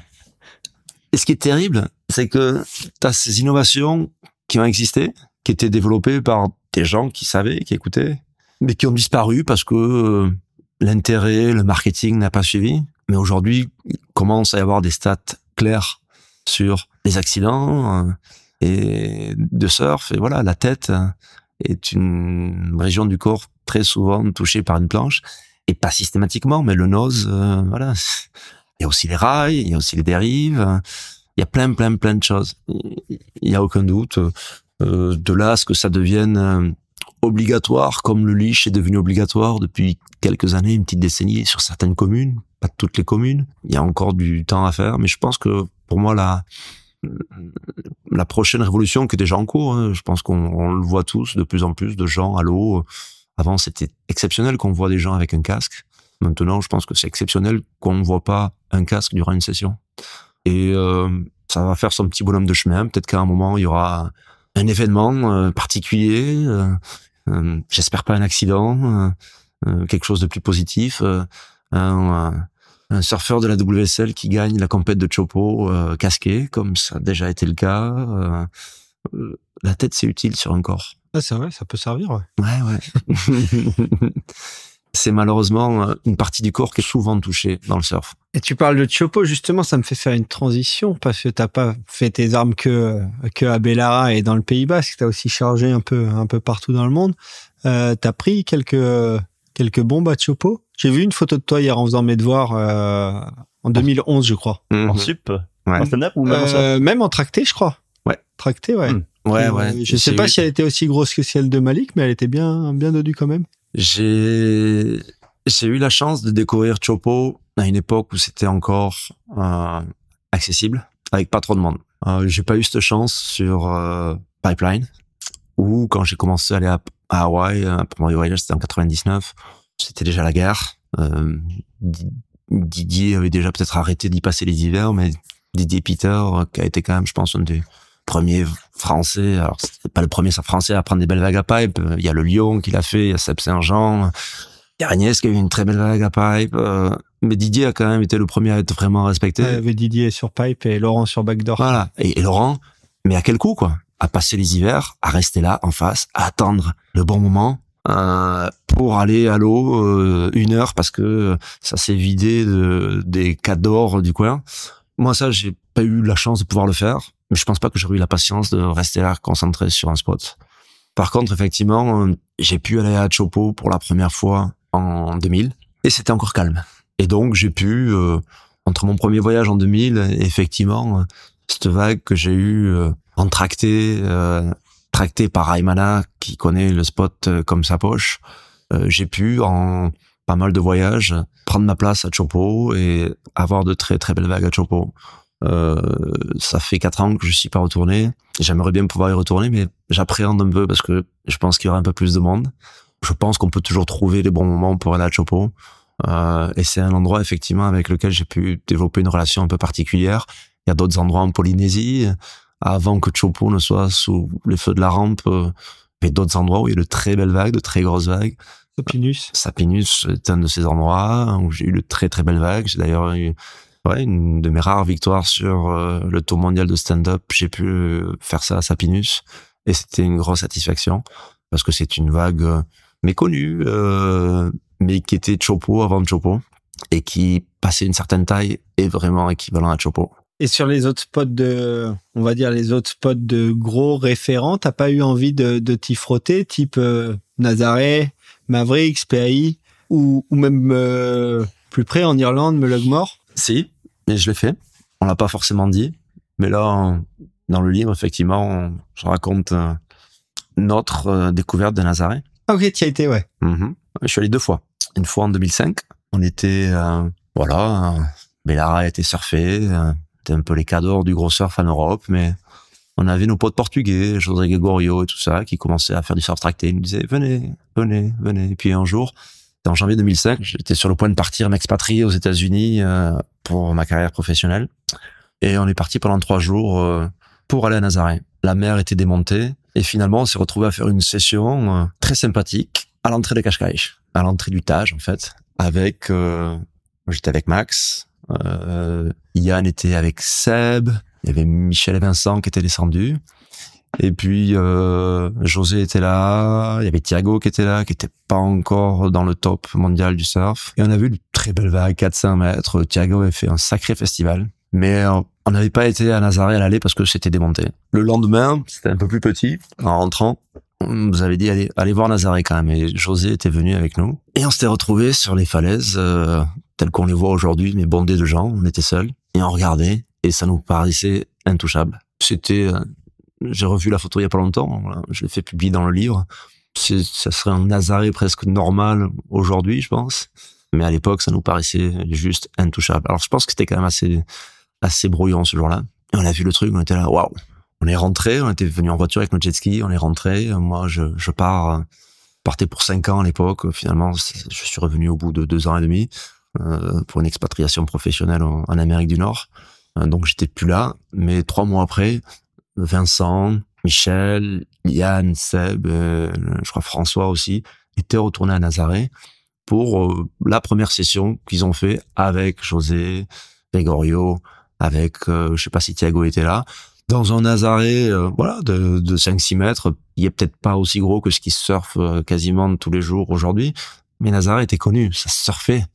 et ce qui est terrible, c'est que tu as ces innovations qui ont existé, qui étaient développées par des gens qui savaient, qui écoutaient, mais qui ont disparu parce que euh, l'intérêt, le marketing n'a pas suivi. Mais aujourd'hui, il commence à y avoir des stats clairs sur les accidents euh, et de surf. Et voilà, la tête est une région du corps très souvent touchée par une planche et pas systématiquement, mais le nose, euh, voilà. Il y a aussi les rails, il y a aussi les dérives, il y a plein, plein, plein de choses. Il y a aucun doute. Euh, de là à ce que ça devienne euh, obligatoire, comme le leash est devenu obligatoire depuis quelques années, une petite décennie sur certaines communes, pas toutes les communes. Il y a encore du temps à faire, mais je pense que pour moi la la prochaine révolution qui est déjà en cours, hein, je pense qu'on le voit tous, de plus en plus de gens à l'eau avant, c'était exceptionnel qu'on voit des gens avec un casque. Maintenant, je pense que c'est exceptionnel qu'on ne voit pas un casque durant une session. Et euh, ça va faire son petit bonhomme de chemin. Peut-être qu'à un moment, il y aura un événement euh, particulier. Euh, J'espère pas un accident, quelque chose de plus positif. Un, surfeur de la WSL qui gagne la compète de Chopo casqué, comme ça a déjà été le cas. la tête, c'est utile sur un corps. Ah, c'est vrai, ça peut servir, ouais. Ouais, ouais. c'est malheureusement euh, une partie du corps qui est souvent touchée dans le surf. Et tu parles de Chopo, justement, ça me fait faire une transition parce que t'as pas fait tes armes que, que à Bellara et dans le Pays Basque. T'as aussi chargé un peu, un peu partout dans le monde. Euh, t'as pris quelques, quelques bombes à Chopo. J'ai vu une photo de toi hier en faisant mes devoirs, euh, en 2011, je crois. En Mhm. sup Ouais. En stand-up ou même en Euh, même en tracté, je crois. Ouais. Tracté, ouais. Hmm. Ouais, Euh, ouais. Je sais pas si elle était aussi grosse que celle de Malik, mais elle était bien, bien dodue quand même. J'ai j'ai eu la chance de découvrir Chopo à une époque où c'était encore euh, accessible, avec pas trop de monde. Euh, j'ai pas eu cette chance sur euh, Pipeline, ou quand j'ai commencé à aller à, à Hawaï, euh, pour mon voyage, c'était en 99, c'était déjà la guerre. Euh, Di- Didier avait déjà peut-être arrêté d'y passer les hivers, mais Didier Peter, euh, qui a été quand même, je pense, un des premiers français, alors c'est pas le premier français à prendre des belles vagues à pipe, il y a le Lyon qui l'a fait, il y a Seb Saint-Jean, il y a Agnès qui a eu une très belle vague à pipe, euh, mais Didier a quand même été le premier à être vraiment respecté. Avait Didier sur pipe et Laurent sur backdoor. Voilà. Et, et Laurent, mais à quel coup, quoi? À passer les hivers, à rester là, en face, à attendre le bon moment euh, pour aller à l'eau euh, une heure parce que ça s'est vidé de, des cadors du coin. Moi, ça, j'ai pas eu la chance de pouvoir le faire, mais je pense pas que j'aurais eu la patience de rester là, concentré sur un spot. Par contre, effectivement, euh, j'ai pu aller à Chopo pour la première fois en 2000 et c'était encore calme. Et donc, j'ai pu, euh, entre mon premier voyage en 2000 et effectivement, euh, cette vague que j'ai eue euh, en tracté, euh, tracté par Aymana qui connaît le spot euh, comme sa poche, euh, j'ai pu en pas mal de voyages prendre ma place à Chopo et avoir de très très belles vagues à Chopo. Euh, ça fait quatre ans que je suis pas retourné. J'aimerais bien pouvoir y retourner, mais j'appréhende un peu parce que je pense qu'il y aura un peu plus de monde. Je pense qu'on peut toujours trouver les bons moments pour aller à Chopo. Euh, et c'est un endroit effectivement avec lequel j'ai pu développer une relation un peu particulière. Il y a d'autres endroits en Polynésie. Avant que Chopo ne soit sous les feux de la rampe, euh, il y a d'autres endroits où il y a de très belles vagues, de très grosses vagues. Sopinus. Sapinus est un de ces endroits où j'ai eu de très très belles vagues. J'ai d'ailleurs eu ouais, une de mes rares victoires sur euh, le tour mondial de stand-up. J'ai pu euh, faire ça à Sapinus et c'était une grosse satisfaction parce que c'est une vague euh, méconnue, euh, mais qui était Chopo avant Chopo et qui passait une certaine taille est vraiment équivalent à Chopo. Et sur les autres spots de, on va dire les autres spots de gros référents, t'as pas eu envie de, de t'y frotter, type euh, Nazaré, Mavericks, PAI, ou, ou même euh, plus près en Irlande, Mulugmore Si, mais je l'ai fait. On l'a pas forcément dit, mais là, dans le livre, effectivement, on- je raconte euh, notre euh, découverte de Nazaré. Ah ok, t'y as été, ouais. Mhm. Je suis allé deux fois. Une fois en 2005. On était, voilà, Bellara a été surfé. C'était un peu les cadors du gros surf en Europe, mais on avait nos potes portugais, José Gregorio et tout ça, qui commençaient à faire du surf tracté. Ils nous disaient, venez, venez, venez. Et puis un jour, en janvier 2005, j'étais sur le point de partir m'expatrier aux États-Unis euh, pour ma carrière professionnelle. Et on est parti pendant trois jours euh, pour aller à Nazaré. La mer était démontée et finalement on s'est retrouvé à faire une session euh, très sympathique à l'entrée de Cascais, à l'entrée du Tage en fait, avec j'étais avec Max, euh, Yann était avec Seb, il y avait Michel et Vincent qui étaient descendus. Et puis euh, José était là, il y avait Thiago qui était là, qui était pas encore dans le top mondial du surf. Et on a vu de très belles vagues, 400 mètres. Thiago avait fait un sacré festival. Mais euh, on n'avait pas été à Nazaré à l'aller parce que c'était démonté. Le lendemain, c'était un peu plus petit. En rentrant, on nous avait dit allez, voir Nazaré quand même. Et José était venu avec nous. Et on s'était retrouvés sur les falaises, euh, telles qu'on les voit aujourd'hui, mais bondées de gens. On était seuls. Et on regardait. Et ça nous paraissait intouchable. C'était... euh, j'ai revu la photo il y a pas longtemps. Je l'ai fait publier dans le livre. Ça serait un Nazaré presque normal aujourd'hui, je pense. Mais à l'époque, ça nous paraissait juste intouchable. Alors, je pense que c'était quand même assez, assez brouillon ce jour-là. Et on a vu le truc, on était là, waouh. On est rentré, on était venu en voiture avec notre jet ski, on est rentré. Moi, je, je pars, euh, partais pour cinq ans à l'époque. Finalement, je suis revenu au bout de deux ans et demi pour une expatriation professionnelle en, Amérique du Nord. Euh, donc, j'étais plus là. Mais trois mois après, Vincent, Michel, Yann, Seb, euh, je crois François aussi, étaient retournés à Nazaré pour euh, la première session qu'ils ont fait avec José, Gregorio, avec, euh, je sais pas si Thiago était là, dans un Nazaré, euh, voilà, de, de 5-6 mètres. Il est peut-être pas aussi gros que ce qui surfe euh, quasiment tous les jours aujourd'hui, mais Nazaré était connu, ça surfait.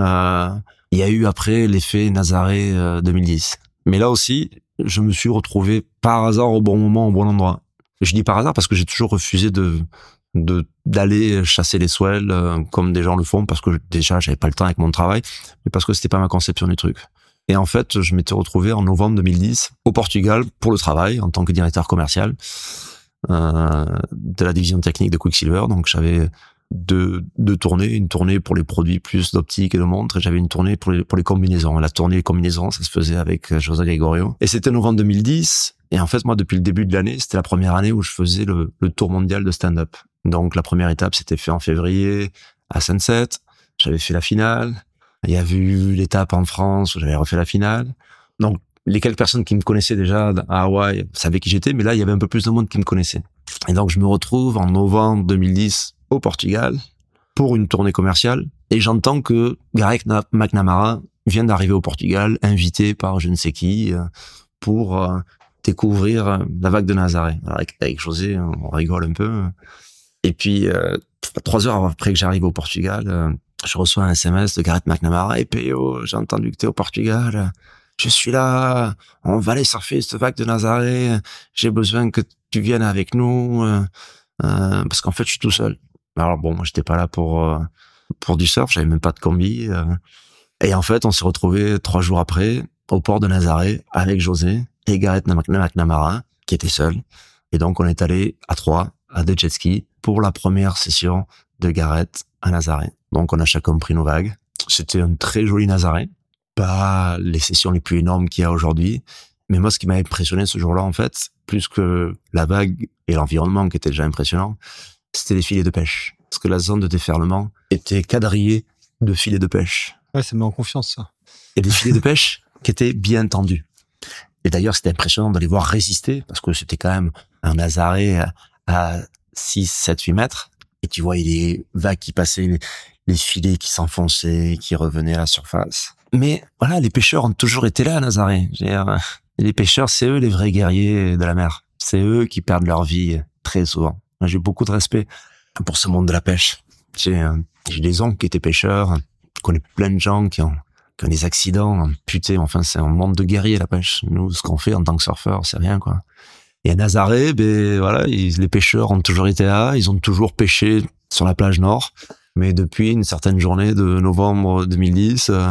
Euh, il y a eu après l'effet Nazaré 2010. Mais là aussi, je me suis retrouvé par hasard au bon moment, au bon endroit. Je dis par hasard parce que j'ai toujours refusé de d'aller chasser les swells euh, comme des gens le font parce que déjà j'avais pas le temps avec mon travail mais parce que c'était pas ma conception du truc et en fait je m'étais retrouvé en novembre 2010 au Portugal pour le travail en tant que directeur commercial euh, de la division technique de Quicksilver donc j'avais deux, deux tournées une tournée pour les produits plus d'optique et de montres et j'avais une tournée pour les, pour les combinaisons la tournée combinaisons ça se faisait avec José Gregorio et c'était novembre 2010 et en fait moi depuis le début de l'année c'était la première année où je faisais le, le tour mondial de stand-up donc la première étape, c'était fait en février à Sunset. J'avais fait la finale. Il y a eu l'étape en France où j'avais refait la finale. Donc les quelques personnes qui me connaissaient déjà à Hawaï savaient qui j'étais, mais là, il y avait un peu plus de monde qui me connaissait. Et donc je me retrouve en novembre 2010 au Portugal pour une tournée commerciale et j'entends que Gareth McNamara vient d'arriver au Portugal, invité par je ne sais qui, euh, pour euh, découvrir la vague de Nazaré. avec, José, on rigole un peu. Et puis, euh, trois heures après que j'arrive au Portugal, euh, je reçois un SMS de Gareth McNamara. Et hey, j'ai entendu que tu es au Portugal. Je suis là. On va aller surfer cette vague de Nazaré. J'ai besoin que tu viennes avec nous. Euh, euh parce qu'en fait, je suis tout seul. Alors bon, j'étais pas là pour euh, pour du surf. J'avais même pas de combi. et en fait, on s'est retrouvé trois jours après au port de Nazaré avec José et Gareth McNamara qui était seul. Et donc, on est allé à trois à deux jet skis pour la première session de Gareth à Nazaré. Donc on a chacun pris nos vagues. C'était un très joli Nazaré. Pas les sessions les plus énormes qu'il y a aujourd'hui. Mais moi, ce qui m'a impressionné ce jour-là, en fait, plus que la vague et l'environnement qui était déjà impressionnant, c'était les filets de pêche. Parce que la zone de déferlement était quadrillée de filets de pêche. Ouais, ça met en confiance, ça. Et des filets de pêche qui étaient bien tendus. Et d'ailleurs, c'était impressionnant de les voir résister, parce que c'était quand même un Nazaré à 6, 7, 8 mètres. Et tu vois, les vagues qui passaient, les, filets qui s'enfonçaient, qui revenaient à la surface. Mais voilà, les pêcheurs ont toujours été là à Nazaré. Les pêcheurs, c'est eux les vrais guerriers de la mer. C'est eux qui perdent leur vie très souvent. J'ai beaucoup de respect pour ce monde de la pêche. J'ai euh, des oncles qui étaient pêcheurs. Je connais plein de gens qui ont, des accidents. Putain, enfin, c'est un monde de guerriers, la pêche. Nous, ce qu'on fait en tant que surfeur, c'est rien, quoi. Et à Nazaré, ben voilà, les pêcheurs ont toujours été là, ils ont toujours pêché sur la plage nord. Mais depuis une certaine journée de novembre 2010, euh,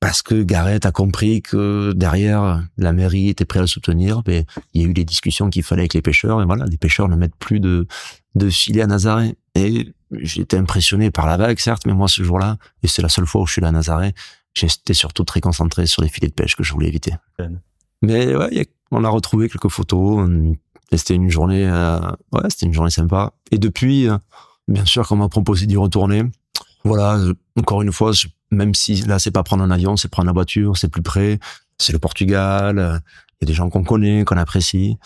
parce que Gareth a compris que derrière la mairie était prêt à le soutenir, ben, il y a eu des discussions qu'il fallait avec les pêcheurs. Et voilà, les pêcheurs ne mettent plus de, de filets à Nazaré. Et j'étais impressionné par la vague, certes, mais moi ce jour-là, et c'est la seule fois où je suis là à Nazaré, j'étais surtout très concentré sur les filets de pêche que je voulais éviter. Mais ouais, y a on a retrouvé quelques photos. Et c'était une journée, euh, ouais, c'était une journée sympa. Et depuis, euh, bien sûr, quand on m'a proposé d'y retourner, voilà, encore une fois, même si là, c'est pas prendre un avion, c'est prendre la voiture, c'est plus près, c'est le Portugal, euh, il y a des gens qu'on connaît, qu'on apprécie.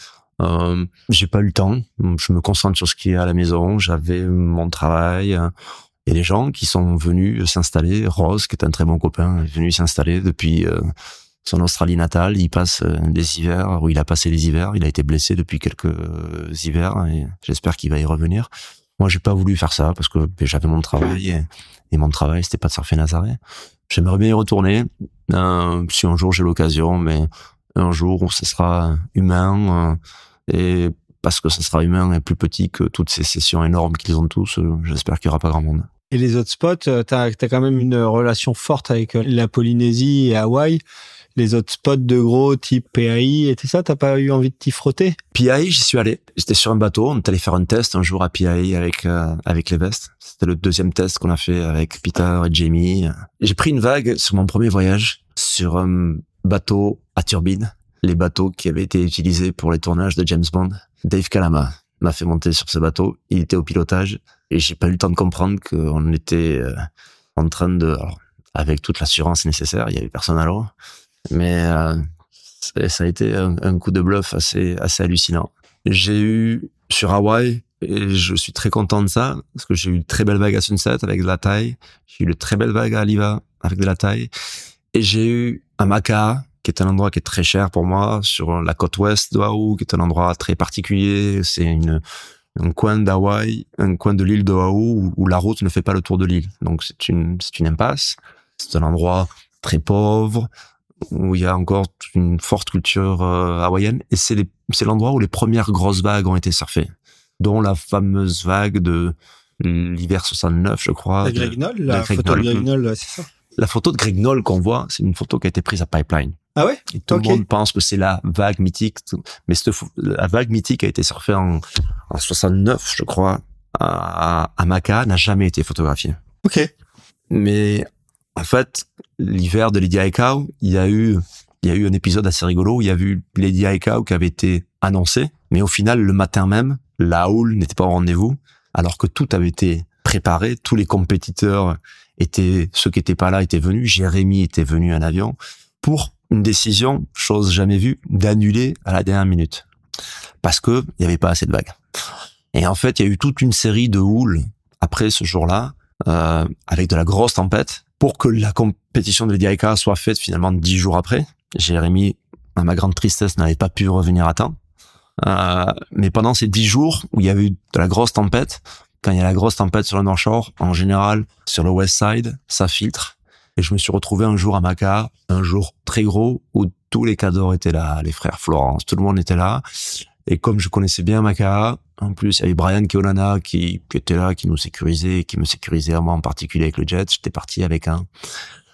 Euh, j'ai pas eu le temps. Je me concentre sur ce qui est à la maison. J'avais mon travail. Il y a des gens qui sont venus s'installer. Rose, qui est un très bon copain, est venu s'installer depuis son Australie natale. Il passe euh, des hivers où il a passé les hivers. Il a été blessé depuis quelques euh, hivers et j'espère qu'il va y revenir. Moi, j'ai pas voulu faire ça parce que ben, j'avais mon travail et, mon travail, c'était pas de surfer Nazaré. J'aimerais bien y retourner euh, si un jour j'ai l'occasion, mais un jour où ce sera humain et parce que ce sera humain et plus petit que toutes ces sessions énormes qu'ils ont tous, j'espère qu'il y aura pas grand monde. Et les autres spots, tu as, as, quand même une relation forte avec la Polynésie et Hawaï les autres spots de gros type PAI et tout ça, t'as pas eu envie de t'y frotter? PAI, j'y suis allé. J'étais sur un bateau, on est allé faire un test un jour à PAI avec euh, avec les vestes. C'était le deuxième test qu'on a fait avec Peter et Jamie. J'ai pris une vague sur mon premier voyage sur un bateau à turbine, les bateaux qui avaient été utilisés pour les tournages de James Bond. Dave Kalama m'a fait monter sur ce bateau. Il était au pilotage et j'ai pas eu le temps de comprendre qu'on était euh, en train de, alors, avec toute l'assurance nécessaire, il y avait personne à l'eau mais euh, ça a été un, coup de bluff assez, assez hallucinant. J'ai eu sur Hawaï, et je suis très content de ça, parce que j'ai eu une très belle vague à Sunset avec de la taille. J'ai eu une très belle vague à Aliva avec de la taille. Et j'ai eu à Maka, qui est un endroit qui est très cher pour moi, sur la côte ouest d'Oahu, qui est un endroit très particulier. C'est une, un coin d'Hawaï, un coin de l'île d'Oahu où, la route ne fait pas le tour de l'île. Donc c'est une, c'est une impasse. C'est un endroit très pauvre où il y a encore une forte culture euh, hawaïenne et c'est, l'endroit où les premières grosses vagues ont été surfées, dont la fameuse vague de l'hiver 69, je crois. La Greg Noll, la, photo de Greg Noll, c'est ça La photo de Greg Noll qu'on voit, c'est une photo qui a été prise à Pipeline. Ah ouais? Et tout le monde pense que c'est la vague mythique, mais cette, la vague mythique a été surfée en, en 69, je crois, à, à Maca, n'a jamais été photographiée. Ok. Mais en fait, l'hiver de Lady Aikau, il y a eu il y a eu un épisode assez rigolo il y a eu Lady Aikau qui avait été annoncé, mais au final, le matin même, la houle n'était pas au rendez-vous alors que tout avait été préparé, tous les compétiteurs étaient, ceux qui étaient pas là étaient venus, Jérémy était venu en avion pour une décision, chose jamais vue, d'annuler à la dernière minute. Parce que il n'y avait pas assez de vagues. Et en fait, il y a eu toute une série de houles après ce jour-là, euh, avec de la grosse tempête, pour que la compétition de Diaika soit faite finalement dix jours après. Jérémy, à ma grande tristesse, n'avait pas pu revenir à temps. Euh, mais pendant ces dix jours où il y avait eu de la grosse tempête, quand il y a la grosse tempête sur le North Shore, en général, sur le West Side, ça filtre. Et je me suis retrouvé un jour à Maca, un jour très gros, où tous les cadors étaient là, les frères Florence, tout le monde était là. Et comme je connaissais bien Maca, en plus, il y avait Brian Keolana qui, qui était là, qui nous sécurisait, qui me sécurisait moi en particulier avec le jet. J'étais parti avec un,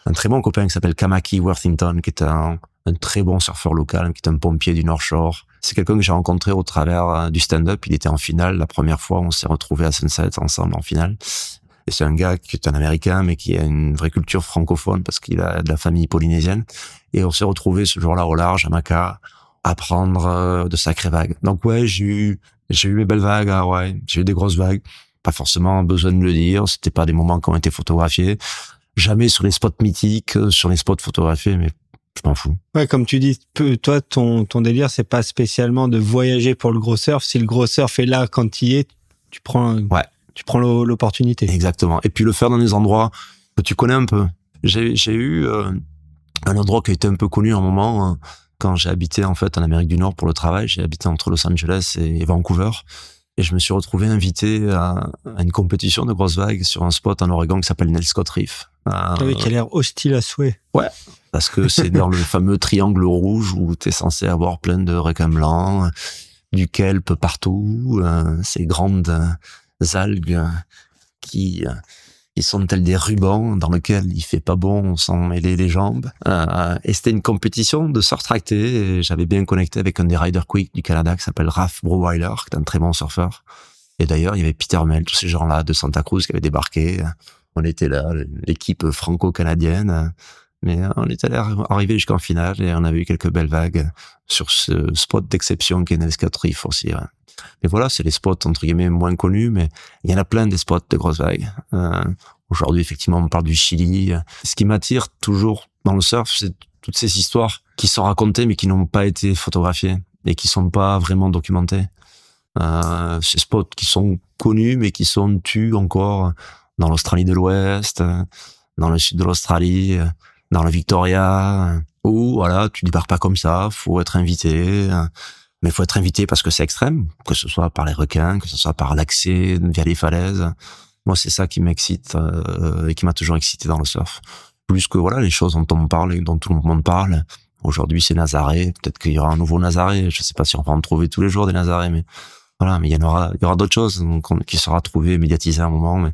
un très bon copain qui s'appelle Kamaki Worthington, qui est un, un très bon surfeur local, qui est un pompier du North Shore. C'est quelqu'un que j'ai rencontré au travers euh, du stand-up. Il était en finale la première fois. On s'est retrouvés à Sunset ensemble en finale. Et c'est un gars qui est un Américain, mais qui a une vraie culture francophone parce qu'il a de la famille polynésienne. Et on s'est retrouvés ce jour-là au large, à Maca, à prendre euh, de sacrées vagues. Donc ouais, j'ai eu, j'ai eu mes belles vagues à Hawaï. J'ai eu des grosses vagues. Pas forcément besoin de le dire. C'était pas des moments qui ont été photographiés. Jamais sur les spots mythiques, euh, sur les spots photographiés, mais je m'en fous. Ouais, comme tu dis, toi, ton, ton délire, c'est pas spécialement de voyager pour le gros surf. Si le gros surf est là quand il est, tu prends, ouais. tu prends l'opportunité. Exactement. Et puis le faire dans des endroits que tu connais un peu. J'ai, j'ai eu euh, un endroit qui a été un peu connu à un moment hein, quand j'ai habité en fait en Amérique du Nord pour le travail. J'ai habité entre Los Angeles et Vancouver. Et je me suis retrouvé invité à, à une compétition de grosses vagues sur un spot en Oregon qui s'appelle Nell Scott Reef. Ah oui, qui a l'air hostile à souhait. Ouais, parce que c'est dans le fameux triangle rouge où tu es censé avoir plein de requins blancs, du kelp partout, euh, ces grandes algues qui, qui sont telles des rubans dans lesquels il fait pas bon sans mêler les jambes? Euh, et c'était une compétition de surf tracté j'avais bien connecté avec un des Ryder Quick du Canada qui s'appelle Raph Broweiler, qui est un très bon surfeur. Et d'ailleurs, il y avait Peter Mel, tous ces gens-là de Santa Cruz qui avaient débarqué on était là, l'équipe franco-canadienne. Mais on est allé arriver jusqu'en finale et on avait eu quelques belles vagues sur ce spot d'exception qui est Nelska Reef aussi. Mais voilà, c'est les spots entre guillemets moins connus, mais il y en a plein des spots de grosses vagues. Euh, Aujourd'hui, effectivement, on parle du Chili. Ce qui m'attire toujours dans le surf, c'est toutes ces histoires qui sont racontées mais qui n'ont pas été photographiées et qui sont pas vraiment documentées. Euh, ces spots qui sont connus mais qui sont tus encore dans l'Australie de l'Ouest, dans le sud de l'Australie, dans le Victoria, où voilà, tu débarques pas comme ça, faut être invité, mais faut être invité parce que c'est extrême, que ce soit par les requins, que ce soit par l'accès via les falaises. Moi, c'est ça qui m'excite euh, et qui m'a toujours excité dans le surf. Plus que voilà les choses dont on parle et dont tout le monde parle. Aujourd'hui, c'est Nazaré. Peut-être qu'il y aura un nouveau Nazaré. Je sais pas si on va en trouver tous les jours des Nazaré, mais voilà. Mais il y en aura, il y aura d'autres choses qui sera trouvé, médiatisé à un moment. Mais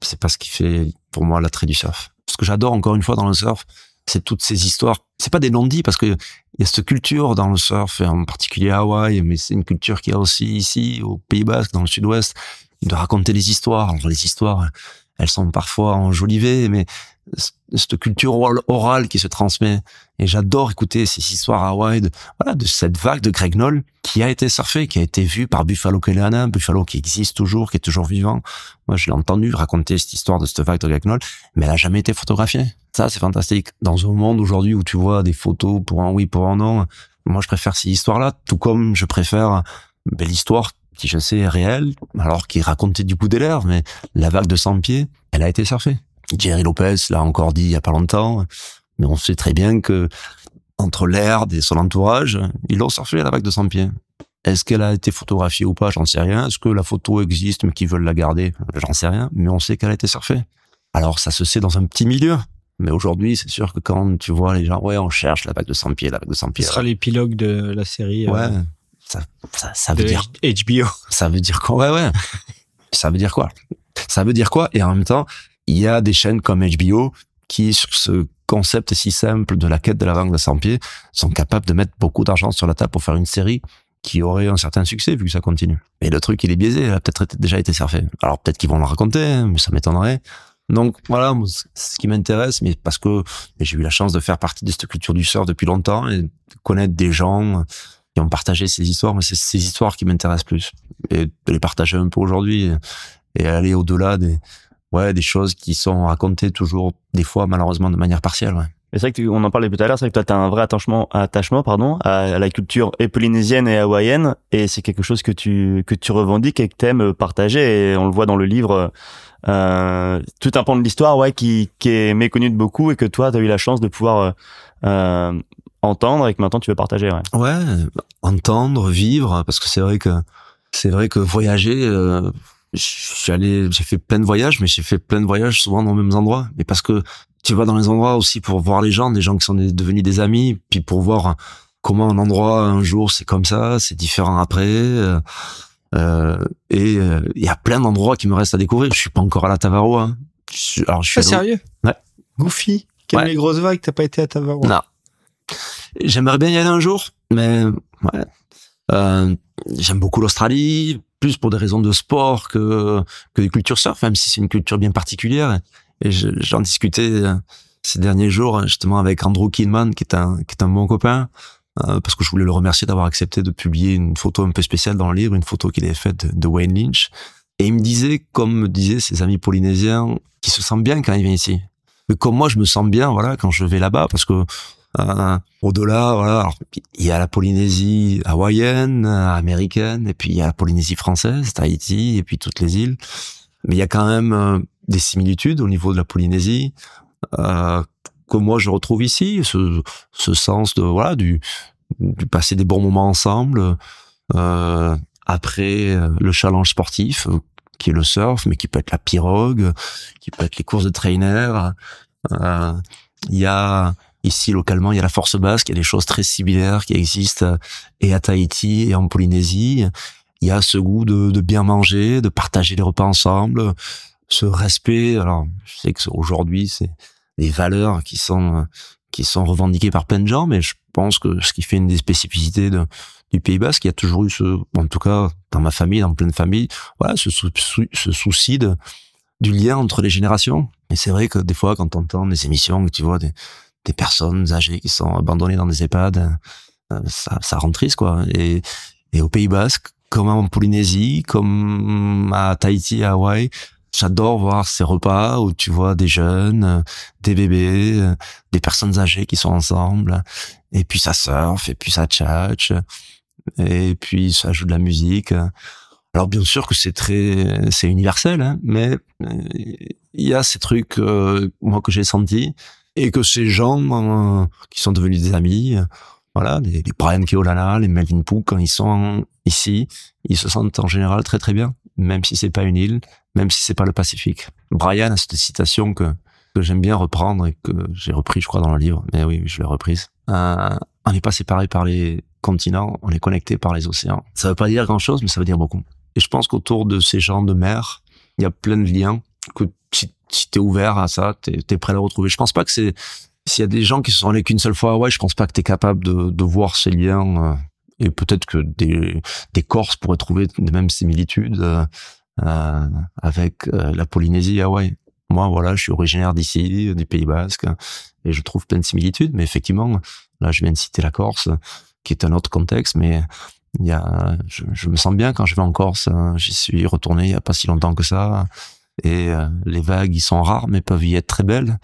c'est pas ce qui fait pour moi l'attrait du surf. Ce que j'adore encore une fois dans le surf, c'est toutes ces histoires. C'est pas des non-dits parce que il y a cette culture dans le surf, et en particulier à Hawaï, mais c'est une culture qui a aussi ici au Pays Basque, dans le Sud-Ouest, de raconter des histoires. Les histoires, elles sont parfois enjolivées, mais cette culture orale qui se transmet. Et j'adore écouter ces histoires à Hawaï de, voilà, de cette vague de Greg Noll qui a été surfée, qui a été vue par Buffalo Kelana, Buffalo qui existe toujours, qui est toujours vivant. Moi, je l'ai entendu raconter cette histoire de cette vague de Greg Noll, mais elle a jamais été photographiée. Ça, c'est fantastique. Dans un monde aujourd'hui où tu vois des photos pour un oui, pour un non, moi, je préfère ces histoires-là, tout comme je préfère ben, l'histoire qui, je sais, est réelle, alors qui racontée du bout des lèvres, mais la vague de 100 pieds, elle a été surfée. Jerry Lopez l'a encore dit il y a pas longtemps, mais on sait très bien que entre l'herbe et son entourage, ils l'ont surfé à la vague de 100 pieds. Est-ce qu'elle a été photographiée ou pas J'en sais rien. Est-ce que la photo existe mais qu'ils veulent la garder J'en sais rien. Mais on sait qu'elle a été surfée. Alors ça se sait dans un petit milieu. Mais aujourd'hui, c'est sûr que quand tu vois les gens, ouais, on cherche la vague de 100 pieds, la vague de 100 pieds. Ce sera l'épilogue de la série. Ouais. euh, Ça, ça, ça veut dire HBO. ça veut dire quoi? Ouais, ouais. ça veut dire quoi? Ça veut dire quoi? Et en même temps, il y a des chaînes comme HBO qui, sur ce concept si simple de la quête de la vague de 100 pieds, sont capables de mettre beaucoup d'argent sur la table pour faire une série qui aurait un certain succès vu que ça continue. Mais le truc, il est biaisé, il a peut-être déjà été surfé. Alors peut-être qu'ils vont le raconter, hein, mais ça m'étonnerait. Donc voilà, ce qui m'intéresse, mais parce que j'ai eu la chance de faire partie de cette culture du surf depuis longtemps et de connaître des gens qui ont partagé ces histoires, mais c'est ces histoires qui m'intéressent plus. Et de les partager un peu aujourd'hui et aller au-delà des, ouais, des choses qui sont racontées toujours, des fois, malheureusement, de manière partielle, ouais. Mais c'est vrai que tu- on en parlait tout à l'heure, c'est vrai que toi tu as un vrai attachement, attachement pardon, à, à la culture et polynésienne et hawaïenne, et c'est quelque chose que tu que tu revendiques et que t'aimes partager. Et on le voit dans le livre, euh, tout un pan de l'histoire, ouais, qui qui est méconnu de beaucoup et que toi tu as eu la chance de pouvoir euh, euh, entendre et que maintenant tu veux partager. Ouais. Ouais, entendre, vivre, parce que c'est vrai que c'est vrai que voyager, euh, je suis allé, j'ai fait plein de voyages, mais j'ai fait plein de voyages souvent dans les mêmes endroits. Mais parce que tu vas dans les endroits aussi pour voir les gens, des gens qui sont devenus des amis, puis pour voir comment un endroit un jour c'est comme ça, c'est différent après. euh, euh, et euh, il y a plein d'endroits qui me restent à découvrir. Je suis pas encore à la Tavaroa. Hein. Je alors je suis Ah, allé au- sérieux? Ouais. Goofy, aime Ouais. les grosses vagues, t'as pas été à Tavaroa Non. J'aimerais bien y aller un jour, mais ouais. Euh, j'aime beaucoup l'Australie, plus pour des raisons de sport que que de culture surf, même si c'est une culture bien particulière. Et je- j'en discutais euh, ces derniers jours justement avec Andrew Kidman, qui est un qui est un bon copain, euh, parce que je voulais le remercier d'avoir accepté de publier une photo un peu spéciale dans le livre, une photo qu'il avait faite de, de Wayne Lynch. Et il me disait, comme me disaient ses amis polynésiens, qu'il se sent bien quand il vient ici. Mais comme moi, je me sens bien, voilà, quand je vais là-bas, parce que euh, au-delà, voilà, il y a la Polynésie hawaïenne, euh, américaine, et puis il y a la Polynésie française, Tahiti, et puis toutes les îles. Mais il y a quand même euh, des similitudes au niveau de la Polynésie euh, que moi je retrouve ici, ce, ce sens de voilà du, du passer des bons moments ensemble. Euh, après le challenge sportif qui est le surf, mais qui peut être la pirogue, qui peut être les courses de trainer. Il y a ici localement, il y a la force basque, il y a des choses très similaires qui existent et à Tahiti et en Polynésie. Il y a ce goût de, de bien manger, de partager les repas ensemble, ce respect. Alors, je sais que aujourd'hui, c'est des valeurs qui sont qui sont revendiquées par plein de gens, mais je pense que ce qui fait une des spécificités du Pays Basque, il y a toujours eu ce, en tout cas dans ma famille, dans plein de familles, voilà, ce, sou- sou- ce souci de, du lien entre les générations. Et c'est vrai que des fois, quand on entend des émissions, tu vois des, des personnes âgées qui sont abandonnées dans des EHPAD, euh, ça, ça rend triste, quoi. Et, et au Pays Basque, comme en Polynésie, comme à Tahiti, à Hawaï, j'adore voir ces repas où tu vois des jeunes, des bébés, des personnes âgées qui sont ensemble, et puis ça surfe, et puis ça tchatche, et puis ça joue de la musique. Alors bien sûr que c'est très, c'est universel, hein, mais euh, il y a ces trucs euh, moi que j'ai senti et que ces gens euh, qui sont devenus des amis, voilà, les, les Brian Keolana, les Melvin Pook, quand ils sont ici, ils se sentent en général très très bien, même si c'est pas une île, même si c'est pas le Pacifique. Brian a cette citation que que j'aime bien reprendre et que j'ai repris, je crois, dans le livre. Mais oui, je l'ai reprise. Euh, on n'est pas séparés par les continents, on est connectés par les océans. Ça veut pas dire grand chose, mais ça veut dire beaucoup. Et je pense qu'autour de ces gens de mer, il y a plein de liens que si, si t'es ouvert à ça, t'es es prêt à les retrouver. Je pense pas que c'est s'il y a des gens qui se sont allés qu'une seule fois à Hawaï, je pense pas que t'es capable de, voir ces liens. euh, et peut-être que des, des Corses pourraient trouver les mêmes similitudes euh, euh, avec la Polynésie Hawaï. Moi, voilà, je suis originaire d'ici, du Pays Basque, et je trouve plein de similitudes. Mais effectivement, là, je viens de citer la Corse, qui est un autre contexte, mais il y a, je, je me sens bien quand je vais en Corse. hein. J'y suis retourné il y a pas si longtemps que ça, et euh, les vagues, ils sont rares, mais peuvent y être très belles.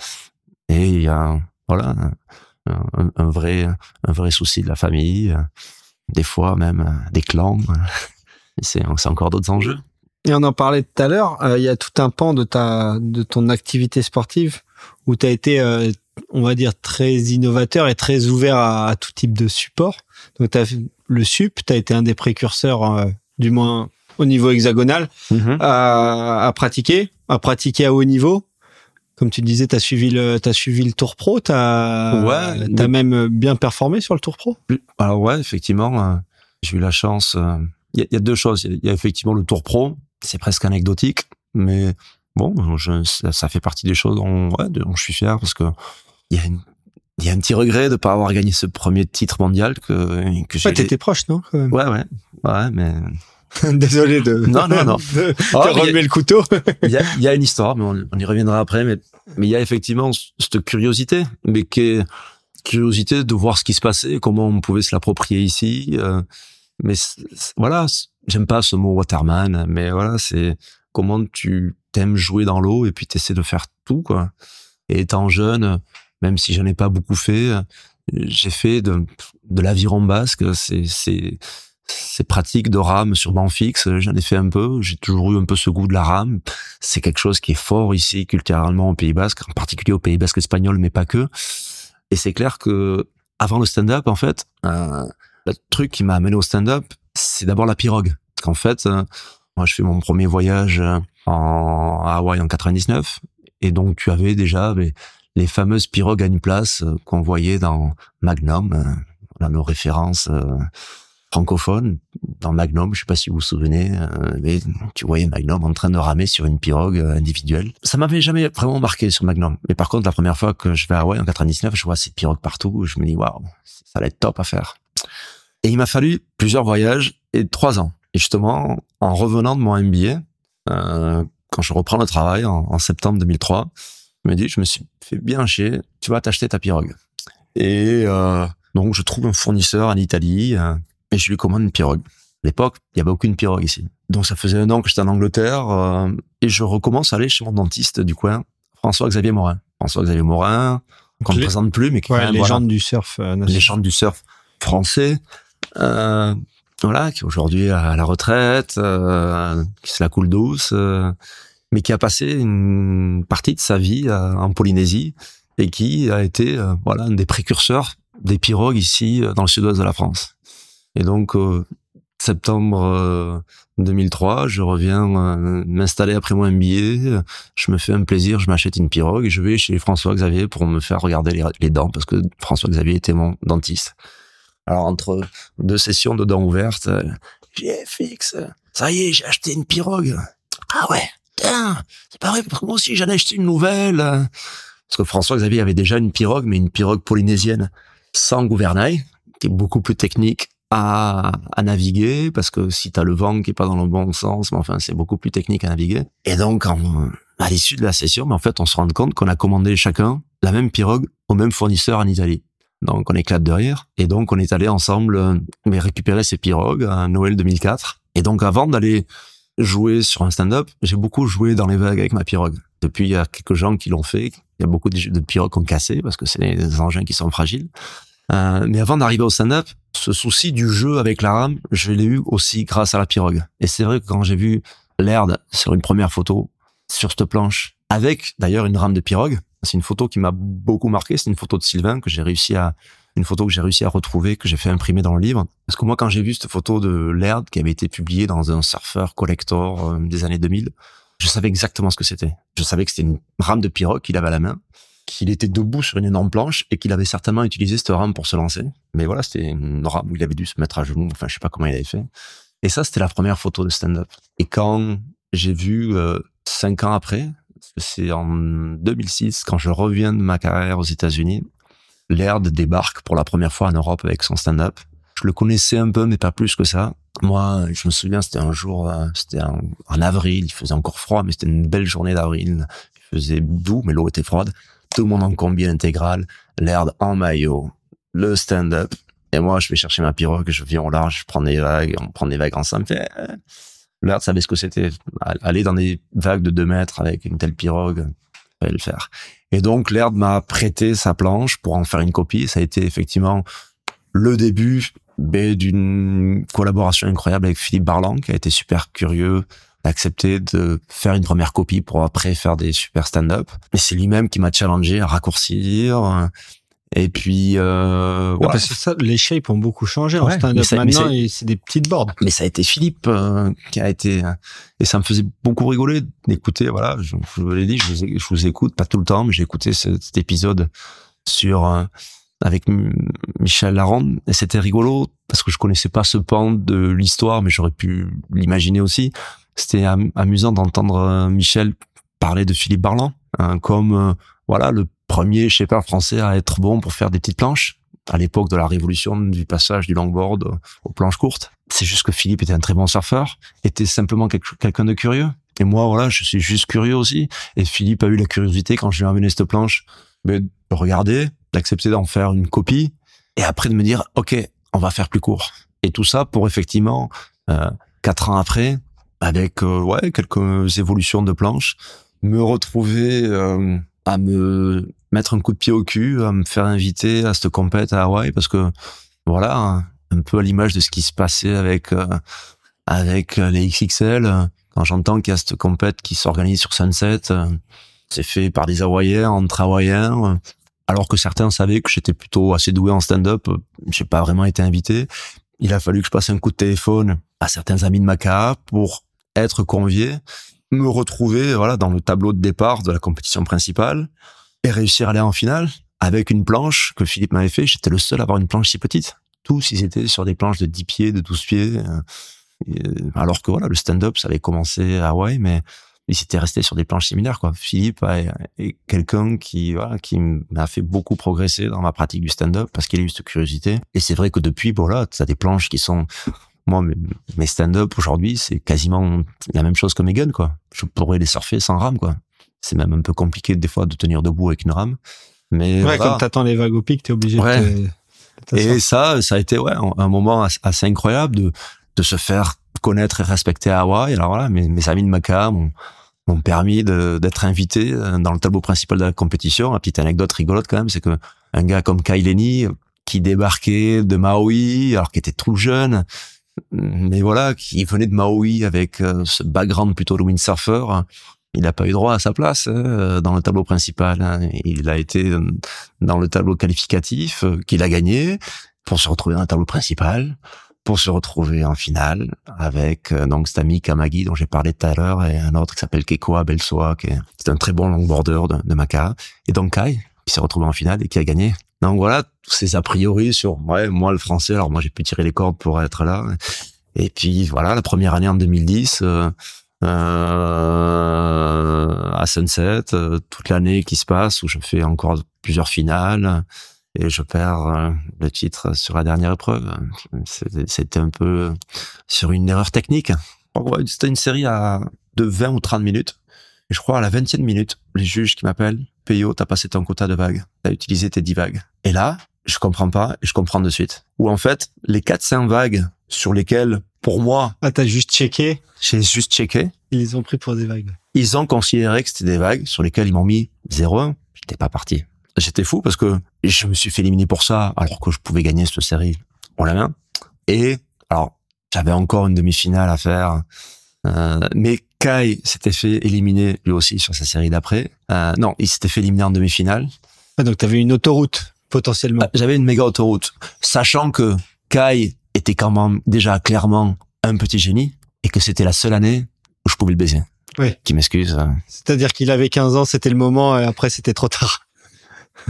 Et il y a, voilà, un, vrai, un vrai souci de la famille, euh, des fois même euh, des clans. C'est encore d'autres enjeux. Et on en parlait tout à l'heure, euh, il y a tout un pan de ta de ton activité sportive où tu as été on va dire très innovateur et très ouvert à, tout type de support. Donc as le sup. Tu as été un des précurseurs, euh, du moins au niveau hexagonal, Mhm. à, à pratiquer, à pratiquer à haut niveau. Comme tu disais, tu as suivi le, t'as suivi le Tour Pro, tu as, Ouais, même bien performé sur le Tour Pro. Alors ouais, effectivement, euh, j'ai eu la chance. euh, Il y, a- il y a deux choses. Il y a- il y, a effectivement le Tour Pro, c'est presque anecdotique, mais bon, je, ça, ça fait partie des choses dont, ouais, dont je suis fier parce que il y a une- il y a un petit regret de pas avoir gagné ce premier titre mondial que que j'ai. Ouais, t'étais proche, non Ouais, ouais, ouais, mais Désolé de, Non, non, non. de Oh, a- le couteau. il y a, il y a une histoire, mais on, on y reviendra après. Mais mais il y a effectivement cette curiosité, mais qui est curiosité de voir ce qui se passait, comment on pouvait se l'approprier ici. euh, mais voilà, j'aime pas ce mot waterman, mais voilà, c'est comment tu t'aimes jouer dans l'eau et puis t'essaies de faire tout quoi. Et étant jeune, même si j'en ai pas beaucoup fait, j'ai fait de, de l'aviron basque. C'est c'est c'est pratique de rame sur banc fixe. J'en ai fait un peu. J'ai toujours eu un peu ce goût de la rame. C'est quelque chose qui est fort ici culturellement au Pays Basque, en particulier au Pays Basque espagnol, mais pas que. Et c'est clair que avant le stand-up, en fait, euh, le truc qui m'a amené au stand-up, c'est d'abord la pirogue. Parce qu'en fait, euh, moi, je fais mon premier voyage euh, en à Hawaï en 99, et donc tu avais déjà les, fameuses pirogues à une place euh, qu'on voyait dans Magnum, euh, voilà nos références francophones dans Magnum. Je sais pas si vous vous souvenez, euh, mais tu voyais Magnum en train de ramer sur une pirogue euh, individuelle. Ça m'avait jamais vraiment marqué sur Magnum. Mais par contre, la première fois que je vais à Hawaï en 99, je vois ces pirogues partout. Je me dis waouh, ça va être top à faire. Et il m'a fallu plusieurs voyages et trois ans. Et justement, en revenant de mon MBA, euh, quand je reprends le travail en, en septembre 2003, je me dis, je me suis fait bien chier, tu vas t'acheter ta pirogue. Et euh, donc, je trouve un fournisseur en Italie euh, et je lui commande une pirogue. À l'époque, il n'y avait aucune pirogue ici. Donc, ça faisait un an que j'étais en Angleterre euh, et je recommence à aller chez mon dentiste du coin, François-Xavier Morin. François-Xavier Morin, qu'on ne présente plus, mais qui est Ouais, voilà, légende du surf euh, légende du surf français, euh, voilà, qui est aujourd'hui à la retraite, euh, qui se la coule douce, euh, mais qui a passé une partie de sa vie euh, en Polynésie et qui a été euh, voilà un des précurseurs des pirogues ici euh, dans le sud-ouest de la France. Et donc euh, septembre euh, 2003, je reviens euh, m'installer après mon MBA, je me fais un plaisir, je m'achète une pirogue et je vais chez François Xavier pour me faire regarder les, dents parce que François Xavier était mon dentiste. Alors entre deux sessions de dents ouvertes, euh, j'ai fixe, ça y est, j'ai acheté une pirogue. Ah ouais, c'est pas vrai, moi aussi j'en ai acheté une nouvelle. Parce que François Xavier avait déjà une pirogue, mais une pirogue polynésienne sans gouvernail, qui est beaucoup plus technique à, à naviguer, parce que si t'as le vent qui est pas dans le bon sens, mais enfin c'est beaucoup plus technique à naviguer. Et donc en- à l'issue de la session, mais en fait on se rend compte qu'on a commandé chacun la même pirogue au même fournisseur en Italie. Donc on éclate de rire. Et donc on est allé ensemble euh, mais récupérer ces pirogues à Noël 2004. Et donc avant d'aller jouer sur un stand-up, j'ai beaucoup joué dans les vagues avec ma pirogue. Depuis, il y a quelques gens qui l'ont fait. Il y a beaucoup de pirogues qui ont cassé parce que c'est des engins qui sont fragiles. Euh, mais avant d'arriver au stand-up, ce souci du jeu avec la rame, je l'ai eu aussi grâce à la pirogue. Et c'est vrai que quand j'ai vu Laird sur une première photo, sur cette planche, avec d'ailleurs une rame de pirogue, c'est une photo qui m'a beaucoup marqué. C'est une photo de Sylvain que j'ai réussi à, une photo que j'ai réussi à retrouver, que j'ai fait imprimer dans le livre. Parce que moi, quand j'ai vu cette photo de Laird qui avait été publiée dans un surfeur collector euh, des années 2000, je savais exactement ce que c'était. Je savais que c'était une rame de pirogue qu'il avait à la main, qu'il était debout sur une énorme planche et qu'il avait certainement utilisé cette rame pour se lancer. Mais voilà, c'était une rame où il avait dû se mettre à genoux. Enfin, je sais pas comment il avait fait. Et ça, c'était la première photo de stand-up. Et quand j'ai vu euh, cinq ans après, c'est en 2006, quand je reviens de ma carrière aux États-Unis, Laird débarque pour la première fois en Europe avec son stand-up. Je le connaissais un peu, mais pas plus que ça. Moi, je me souviens, c'était un jour, euh, c'était en, en avril, il faisait encore froid, mais c'était une belle journée d'avril. Il faisait doux, mais l'eau était froide. Tout le monde en combi intégral, Laird en maillot, le stand-up. Et moi, je vais chercher ma pirogue, je viens au large, je prends des vagues, on prend des vagues ensemble. Euh, Laird savait ce que c'était. Aller dans des vagues de deux mètres avec une telle pirogue, fallait le faire. Et donc, Laird m'a prêté sa planche pour en faire une copie. Ça a été effectivement le début d'une collaboration incroyable avec Philippe Barlan, qui a été super curieux d'accepter de faire une première copie pour après faire des super stand-up. Mais c'est lui-même qui m'a challengé à raccourcir. Et puis, euh, Ouais, voilà. Parce que ça, les shapes ont beaucoup changé en Ouais, stand-up. Maintenant, c'est- des petites boards. Mais ça a été Philippe euh, qui a été et ça me faisait beaucoup rigoler d'écouter. Voilà, je, je vous l'ai dit, je vous, je vous écoute pas tout le temps, mais j'ai écouté ce- cet épisode sur euh, avec Michel Laronde et c'était rigolo parce que je connaissais pas ce pan de l'histoire, mais j'aurais pu l'imaginer aussi. C'était am- amusant d'entendre euh, Michel parler de Philippe Barland hein, comme euh, voilà le premier shaper français à être bon pour faire des petites planches à l'époque de la révolution du passage du longboard aux planches courtes. C'est juste que Philippe était un très bon surfeur, était simplement quelqu'un de curieux. Et moi, voilà, je suis juste curieux aussi. Et Philippe a eu la curiosité quand je lui ai amené cette planche, mais de regarder, d'accepter d'en faire une copie, et après de me dire, ok, on va faire plus court. Et tout ça pour effectivement, euh, quatre ans après, avec euh, ouais quelques évolutions de planche, me retrouver euh, à me mettre un coup de pied au cul, à me faire inviter à cette compète à Hawaï, parce que voilà, un- peu à l'image de ce qui se passait avec euh, avec les XXL. Quand j'entends qu'il y a cette compète qui s'organise sur Sunset, c'est fait par des Hawaïens, entre Hawaïens, alors que certains savaient que j'étais plutôt assez doué en stand-up. J'ai pas vraiment été invité. Il a fallu que je passe un coup de téléphone à certains amis de Maca pour être convié, me retrouver voilà dans le tableau de départ de la compétition principale et réussir à aller en finale avec une planche que Philippe m'avait fait. J'étais le seul à avoir une planche si petite. Tous, ils étaient sur des planches de 10 pieds, de 12 pieds. euh, euh, alors que voilà, le stand-up, ça avait commencé à Hawaï, mais ils s'étaient restés sur des planches similaires. Quoi. Philippe est, quelqu'un qui, qui m'a fait beaucoup progresser dans ma pratique du stand-up parce qu'il a eu cette curiosité. Et c'est vrai que depuis, voilà, tu as des planches qui sont... Moi, mes, stand-up aujourd'hui, c'est quasiment la même chose que mes guns. Quoi. Je pourrais les surfer sans rame. quoi. C'est même un peu compliqué des fois de tenir debout avec une rame. Mais Ouais, voilà. comme t'attends les vagues au pic, t'es obligé Ouais. de te- de. Et ça, ça a été ouais, un moment as- assez incroyable de, de se faire connaître et respecter à Hawaï. Alors voilà, mes, mes amis de Maca m'ont m'ont permis d'être invité euh, dans le tableau principal de la compétition. La petite anecdote rigolote quand même, c'est que un gars comme Kai Lenny, qui débarquait de Maui, alors qu'il était tout jeune, mais voilà, qui venait de Maui avec euh, ce background plutôt de windsurfer, il n'a pas eu droit à sa place euh, dans le tableau principal. hein. Il a été euh, dans le tableau qualificatif qu'il a gagné pour se retrouver dans le tableau principal, pour se retrouver en finale avec euh, donc cet Kamagi dont j'ai parlé tout à l'heure et un autre qui s'appelle Kekoa Belsoa qui est, qui est un très bon longboarder de, de Maca et donc Kai qui s'est retrouvé en finale et qui a gagné. Donc voilà, tous ces a priori sur ouais, moi le français, alors moi j'ai pu tirer les cordes pour être là. Et puis voilà, la première année en 2010 euh, euh, à Sunset, euh, toute l'année qui se passe où je fais encore plusieurs finales et je perds euh, le titre sur la dernière épreuve. C'était un peu sur une erreur technique. C'était une série à de 20 ou 30 minutes. Je crois à la 20e minute, les juges qui m'appellent, Peyo, t'as passé ton quota de vagues. T'as utilisé tes 10 vagues. Et là, je comprends pas et je comprends de suite. Ou en fait, les 4-5 vagues sur lesquelles, pour moi, Ah, t'as juste checké, j'ai juste checké, ils les ont pris pour des vagues. ils ont considéré que c'était des vagues sur lesquelles ils m'ont mis 0-1. J'étais pas parti. J'étais fou parce que je me suis fait éliminer pour ça alors que je pouvais gagner cette série en la main. Et alors, j'avais encore une demi-finale à faire. Euh, mais Kai s'était fait éliminer lui aussi sur sa série d'après. Euh, non, il s'était fait éliminer en demi-finale. Ah, donc t'avais une autoroute, potentiellement. Ah, J'avais une méga autoroute, sachant que Kai était quand même déjà clairement un petit génie et que c'était la seule année où je pouvais le baiser. Oui. Qui m'excuse. euh, C'est-à-dire qu'il avait 15 ans, c'était le moment, et après c'était trop tard.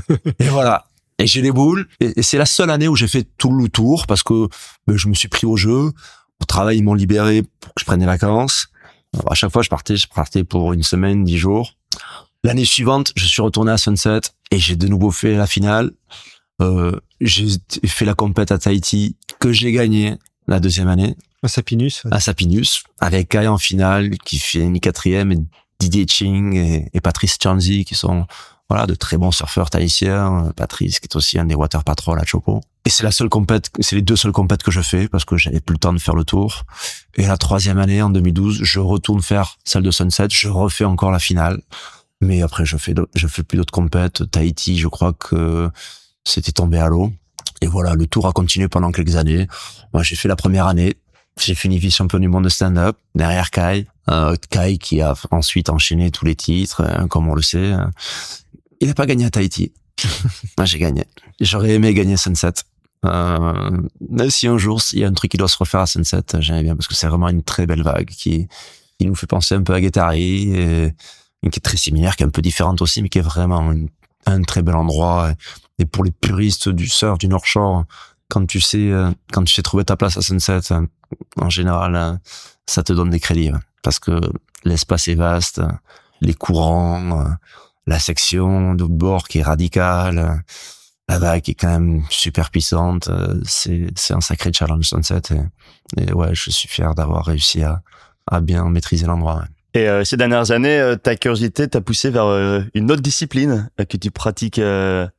Et voilà. Et j'ai les boules. Et, c'est la seule année où j'ai fait tout le tour parce que ben, je me suis pris au jeu. Au travail, ils m'ont libéré pour que je prenne des vacances. Alors, à chaque fois, je partais, je partais pour une semaine, dix jours. L'année suivante, je suis retourné à Sunset et j'ai de nouveau fait la finale. Euh, j'ai fait la compète à Tahiti que j'ai gagné la deuxième année À Sapinus. ouais. à Sapinus avec Kai en finale qui finit quatrième et Didier Ching et, et Patrice Chanzi qui sont voilà de très bons surfeurs tahitiens. Euh, Patrice qui est aussi un des water patrol à Chopo. Et c'est la seule compète, c'est les deux seules compètes que je fais parce que j'avais plus le temps de faire le tour. Et la troisième année en 2012, je retourne faire celle de Sunset, je refais encore la finale. Mais après, je fais, je fais plus d'autres compètes. Tahiti, je crois que c'était tombé à l'eau. Et voilà, le tour a continué pendant quelques années. Moi, j'ai fait la première année. J'ai fini vice-champion du monde de stand-up derrière Kai. Euh, Kai qui a ensuite enchaîné tous les titres, hein, comme on le sait. Il n'a pas gagné à Tahiti. Moi, j'ai gagné. J'aurais aimé gagner Sunset. Euh, même si un jour, il y a un truc qui doit se refaire à Sunset, j'aime bien parce que c'est vraiment une très belle vague qui, qui nous fait penser un peu à Guettari et, qui est très similaire, qui est un peu différente aussi, mais qui est vraiment un très bel endroit. Et pour les puristes du surf, du North Shore, quand tu sais, euh, quand tu sais trouver ta place à Sunset, en général, ça te donne des crédits parce que l'espace est vaste, les courants, la section de bord qui est radicale, la vague qui est quand même super puissante. Euh, c'est, c'est un sacré challenge Sunset. Et, et ouais, je suis fier d'avoir réussi à, à bien maîtriser l'endroit. Et euh, ces dernières années, euh, ta curiosité t'a poussé vers une autre discipline que tu pratiques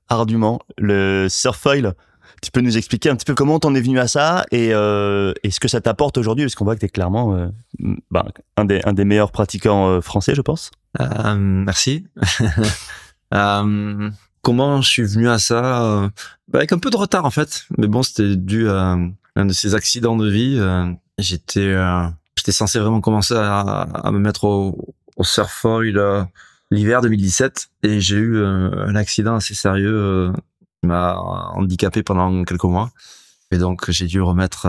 ardument, le surfoil. Tu peux nous expliquer un petit peu comment t'en es venu à ça et, et ce que ça t'apporte aujourd'hui, parce qu'on voit que t'es clairement ben, un, des, un des meilleurs pratiquants français, je pense. merci. comment je suis venu à ça euh, bah, Avec un peu de retard en fait, mais bon, c'était dû à un de ces accidents de vie. Euh, j'étais euh, j'étais censé vraiment commencer à, à me mettre au, au surfoil l'hiver 2017 et j'ai eu un accident assez sérieux qui m'a handicapé pendant quelques mois et donc j'ai dû remettre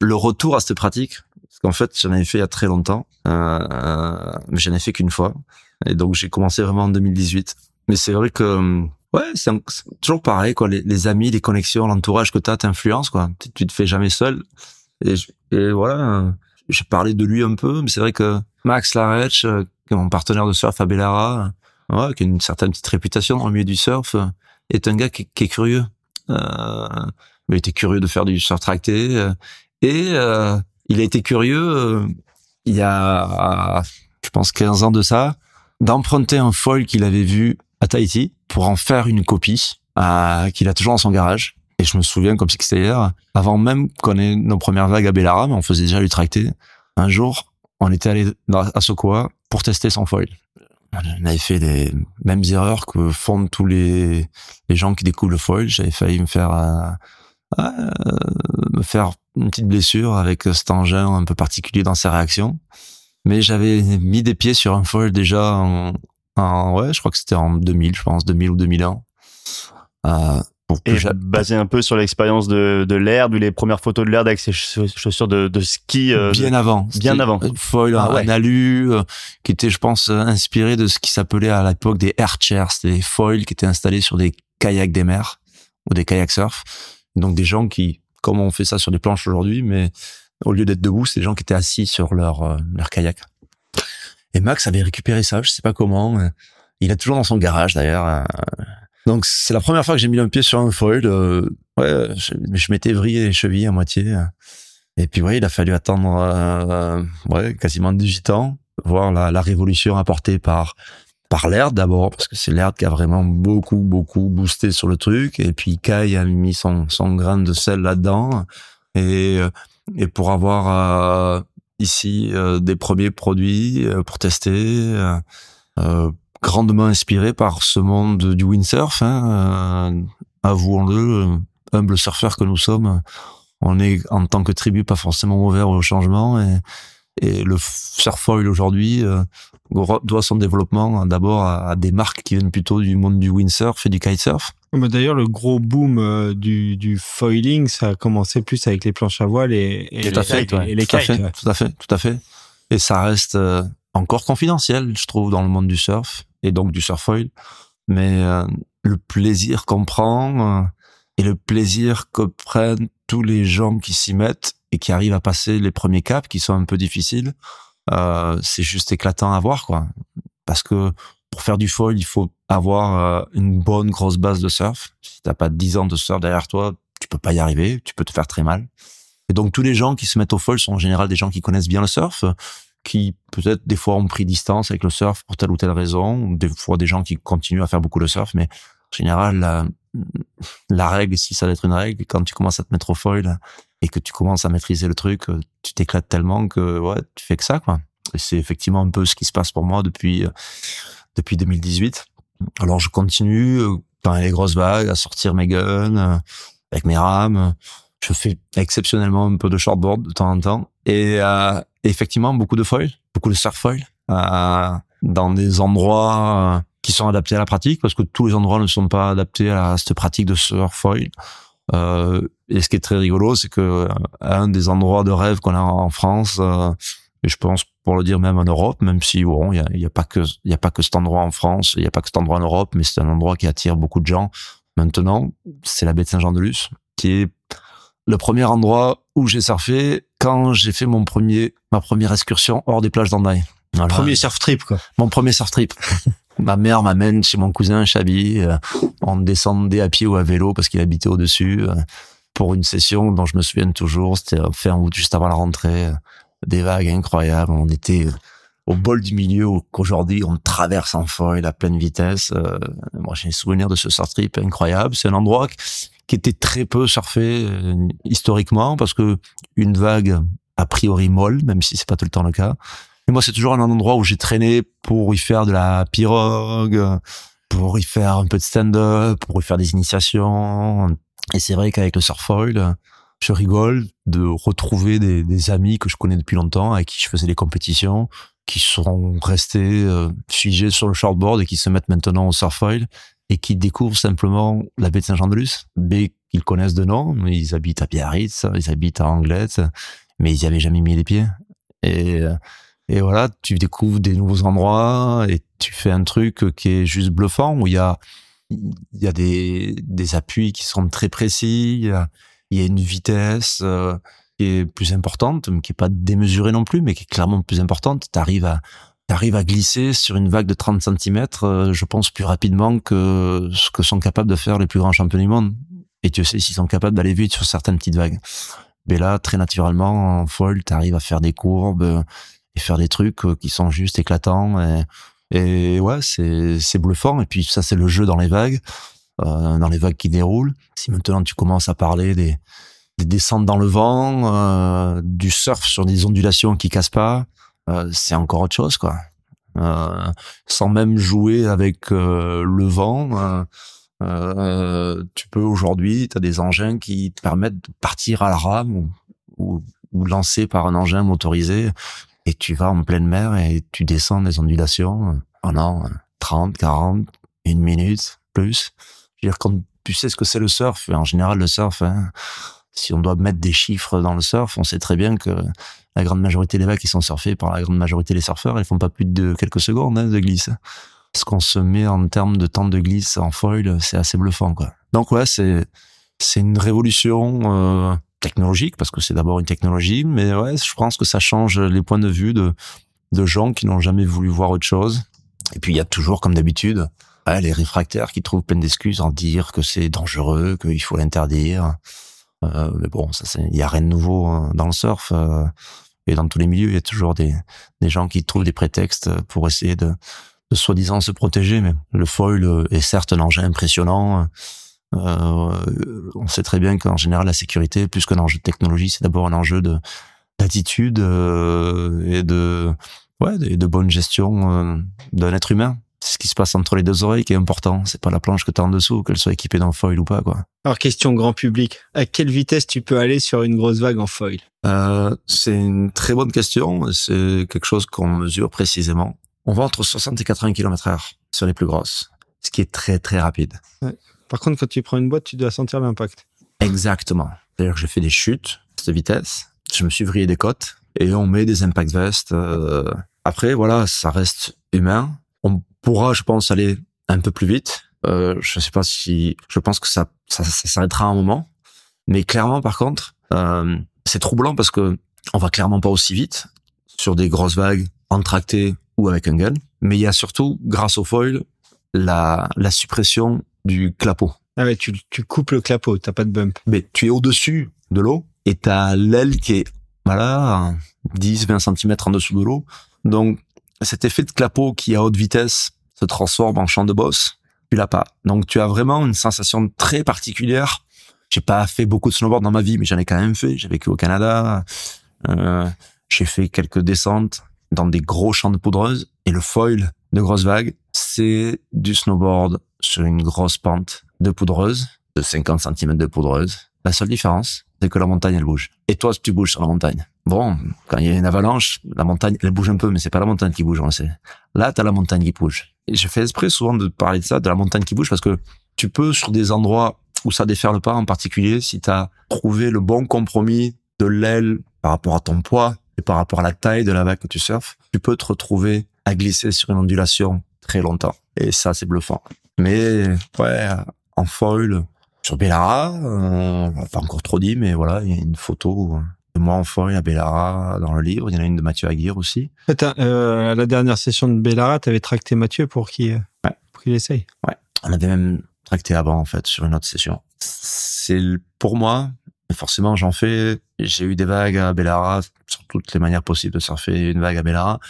le retour à cette pratique parce qu'en fait j'en avais fait il y a très longtemps mais j'en ai fait qu'une fois et donc j'ai commencé vraiment en 2018 mais c'est vrai que Ouais, c'est toujours pareil, quoi. Les, les, amis, les connexions, l'entourage que t'as t'influence, quoi. Tu, tu, te fais jamais seul. Et, et voilà, j'ai parlé de lui un peu, mais c'est vrai que Max Larech, euh, mon partenaire de surf à Bellara, ouais, qui a une certaine petite réputation dans le milieu du surf, est un gars qui, est curieux. Euh, il était curieux de faire du surf tracté. Euh, et euh, il a été curieux, euh, il y a, je pense, 15 ans de ça, d'emprunter un foil qu'il avait vu à Tahiti pour en faire une copie euh, qu'il a toujours dans son garage. Et je me souviens comme si c'était hier, avant même qu'on ait nos premières vagues à Bellara, mais on faisait déjà du tracté. Un jour, on était allé à Sokoa pour tester son foil. On avait fait les mêmes erreurs que font tous les, gens qui découvrent le foil. J'avais failli me faire euh, euh, me faire une petite blessure avec cet engin un peu particulier dans sa réaction. Mais j'avais mis des pieds sur un foil déjà en, ouais, je crois que c'était en 2000, je pense, 2000 ou 2001. Euh, et basé un peu sur l'expérience de, de l'herbe, les premières photos de l'herbe avec ses chaussures de, de ski. Euh, bien avant. Bien avant. Foil ah, ouais. alu, euh, qui était, je pense, euh, inspiré de ce qui s'appelait à l'époque des air chairs. C'était des foils qui étaient installés sur des kayaks des mers ou des kayaks surf. Donc des gens qui, comme on fait ça sur des planches aujourd'hui, mais au lieu d'être debout, c'est des gens qui étaient assis sur leur, leur kayak. Et Max avait récupéré ça, je sais pas comment. Euh, il a toujours dans son garage d'ailleurs. Euh. Donc c'est la première fois que j'ai mis un pied sur un foil. Euh, ouais, je, je m'étais vrillé les chevilles à moitié. Et puis ouais, il a fallu attendre ouais quasiment 18 ans, voir la, la révolution apportée par par l'air d'abord parce que c'est l'air qui a vraiment beaucoup beaucoup boosté sur le truc et puis Kai a mis son son grain de sel là-dedans et et pour avoir ici euh, des premiers produits euh, pour tester, euh, grandement inspiré par ce monde du windsurf. Hein, avouons-le, humble surfeur que nous sommes, on est en tant que tribu pas forcément ouvert au changement et, et le surfoil aujourd'hui doit son développement d'abord à, des marques qui viennent plutôt du monde du windsurf et du kitesurf. D'ailleurs, le gros boom euh, du, du, foiling, ça a commencé plus avec les planches à voile et, et, les, fait, kites, et les tout, à fait, tout à fait, tout à fait. Et ça reste euh, encore confidentiel, je trouve, dans le monde du surf et donc du surfoil. Mais euh, le plaisir qu'on prend et le plaisir que prennent tous les gens qui s'y mettent et qui arrivent à passer les premiers caps qui sont un peu difficiles, c'est juste éclatant à voir, quoi. Parce que pour faire du foil, il faut avoir euh, une bonne grosse base de surf. Si t'as pas 10 ans de surf derrière toi, tu peux pas y arriver, tu peux te faire très mal. Et donc tous les gens qui se mettent au foil sont en général des gens qui connaissent bien le surf, qui peut-être des fois ont pris distance avec le surf pour telle ou telle raison, des fois des gens qui continuent à faire beaucoup de surf, mais en général la, la règle, si ça doit être une règle, quand tu commences à te mettre au foil et que tu commences à maîtriser le truc, tu t'éclates tellement que ouais, tu fais que ça quoi. Et c'est effectivement un peu ce qui se passe pour moi depuis depuis 2018. Alors je continue euh, dans les grosses vagues à sortir mes guns euh, avec mes rames. Je fais exceptionnellement un peu de shortboard de temps en temps et euh, effectivement beaucoup de foil, beaucoup de surf foil euh, dans des endroits qui sont adaptés à la pratique parce que tous les endroits ne sont pas adaptés à cette pratique de surfoil. Euh, et ce qui est très rigolo, c'est que euh, un des endroits de rêve qu'on a en France, euh, et je pense pour le dire même en Europe, même si bon, il y a, y a, pas que il y a pas que cet endroit en France, il y a pas que cet endroit en Europe, mais c'est un endroit qui attire beaucoup de gens. Maintenant, c'est la baie de Saint-Jean-de-Luz, qui est le premier endroit où j'ai surfé quand j'ai fait mon premier ma première excursion hors des plages d'Andaï. Voilà. Premier surf trip quoi. Mon premier surf trip. ma mère m'amène chez mon cousin Chabi. Euh, on descendait à pied ou à vélo parce qu'il habitait au-dessus euh, pour une session dont je me souviens toujours. C'était fin août, juste avant la rentrée. Euh, des vagues incroyables. On était au bol du milieu qu'aujourd'hui on traverse en foil à pleine vitesse. moi, j'ai un souvenir de ce surf trip incroyable. C'est un endroit qui était très peu surfé historiquement parce que une vague a priori molle, même si c'est pas tout le temps le cas moi, c'est toujours un endroit où j'ai traîné pour y faire de la pirogue, pour y faire un peu de stand-up, pour y faire des initiations. Et c'est vrai qu'avec le surfoil, je rigole de retrouver des, des, amis que je connais depuis longtemps, avec qui je faisais des compétitions, qui sont restés euh, figés sur le shortboard et qui se mettent maintenant au surfoil et qui découvrent simplement la baie de Saint-Jean-de-Luz, baie qu'ils connaissent de nom. Ils habitent à Biarritz, ils habitent à Anglette, mais ils n'y avaient jamais mis les pieds. Et euh, et voilà, tu découvres des nouveaux endroits et tu fais un truc qui est juste bluffant où il y a, des, des appuis qui sont très précis, il y a, une vitesse euh, qui est plus importante, mais qui est pas démesurée non plus, mais qui est clairement plus importante. Tu arrives à, arrives à glisser sur une vague de 30 cm, euh, je pense, plus rapidement que ce que sont capables de faire les plus grands champions du monde. Et tu sais s'ils sont capables d'aller vite sur certaines petites vagues. Mais là, très naturellement, en foil, tu arrives à faire des courbes et faire des trucs euh, qui sont juste éclatants. Et, et ouais, c'est, bluffant. Et puis ça, c'est le jeu dans les vagues, euh, dans les vagues qui déroulent. Si maintenant tu commences à parler des, des descentes dans le vent, euh, du surf sur des ondulations qui cassent pas, euh, c'est encore autre chose, quoi. Euh, sans même jouer avec euh, le vent. tu peux aujourd'hui, tu as des engins qui te permettent de partir à la rame ou, ou, ou lancer par un engin motorisé et tu vas en pleine mer et tu descends des ondulations pendant 30, 40, une minute, plus. Je veux dire, quand tu sais ce que c'est le surf, en général, le surf, hein, si on doit mettre des chiffres dans le surf, on sait très bien que la grande majorité des vagues qui sont surfées par la grande majorité des surfeurs, elles font pas plus de quelques secondes hein, de glisse. Ce qu'on se met en termes de temps de glisse en foil, c'est assez bluffant. Donc ouais, c'est c'est une révolution euh, technologique parce que c'est d'abord une technologie, mais ouais, je pense que ça change les points de vue de, de gens qui n'ont jamais voulu voir autre chose. Et puis il y a toujours, comme d'habitude, les réfractaires qui trouvent plein d'excuses en dire que c'est dangereux, qu'il faut l'interdire. Euh, mais bon, ça, il y a rien de nouveau hein, dans le surf. Euh, et dans tous les milieux, il y a toujours des, des gens qui trouvent des prétextes pour essayer de, de soi-disant se protéger. Mais le foil est certes un engin impressionnant. Euh, on sait très bien qu'en général, la sécurité, plus qu'un enjeu de technologie, c'est d'abord un enjeu de d'attitude euh, et de ouais de, de bonne gestion euh, d'un être humain. C'est ce qui se passe entre les deux oreilles qui est important. C'est pas la planche que tu as en dessous, qu'elle soit équipée d'un foil ou pas, quoi. Alors, question grand public. À quelle vitesse tu peux aller sur une grosse vague en foil? Euh, c'est une très bonne question. C'est quelque chose qu'on mesure précisément. On va entre 60 et 80 km heure sur les plus grosses. Ce qui est très, très rapide. Ouais. Par contre, quand tu prends une boîte, tu dois sentir l'impact. Exactement. Que j'ai fait des chutes de vitesse, je me suis vrillé des côtes et on met des impact vests. Euh... Après, voilà, ça reste humain. Pourra, je pense, aller un peu plus vite. Euh, je sais pas si, je pense que ça, ça, ça s'arrêtera à un moment. Mais clairement, par contre, euh, c'est troublant parce que on va clairement pas aussi vite sur des grosses vagues entractées ou avec un gun. Mais il y a surtout, grâce au foil, la, la suppression du clapot. Ah ouais, tu, tu coupes le clapot, t'as pas de bump. Mais tu es au-dessus de l'eau et t'as l'aile qui est, voilà, 10, 20 cm en dessous de l'eau. Donc, cet effet de clapot qui à haute vitesse se transforme en champ de bosse, tu l'as pas. Donc, tu as vraiment une sensation très particulière. J'ai pas fait beaucoup de snowboard dans ma vie, mais j'en ai quand même fait. J'ai vécu au Canada. Euh, j'ai fait quelques descentes dans des gros champs de poudreuse et le foil de grosses vagues, c'est du snowboard sur une grosse pente de poudreuse, de 50 cm de poudreuse. La seule différence, c'est que la montagne, elle bouge. Et toi, tu bouges sur la montagne. Bon, quand il y a une avalanche, la montagne, elle bouge un peu, mais c'est pas la montagne qui bouge, on le sait. Là, t'as la montagne qui bouge. Et je fais esprit souvent de parler de ça, de la montagne qui bouge, parce que tu peux, sur des endroits où ça déferle pas, en particulier, si t'as trouvé le bon compromis de l'aile par rapport à ton poids et par rapport à la taille de la vague que tu surfes, tu peux te retrouver à glisser sur une ondulation très longtemps. Et ça, c'est bluffant. Mais, ouais, en foil, sur Bellara, euh, pas encore trop dit, mais voilà, il y a une photo de moi en foil à Bellara dans le livre. Il y en a une de Mathieu Aguirre aussi. Attends, euh, à la dernière session de Bellara, tu avais tracté Mathieu pour qu'il Ouais. pour qu'il essaye. Ouais. On avait même tracté avant, en fait, sur une autre session. C'est pour moi, forcément, j'en fais. J'ai eu des vagues à Bellara sur toutes les manières possibles de surfer une vague à Bellara.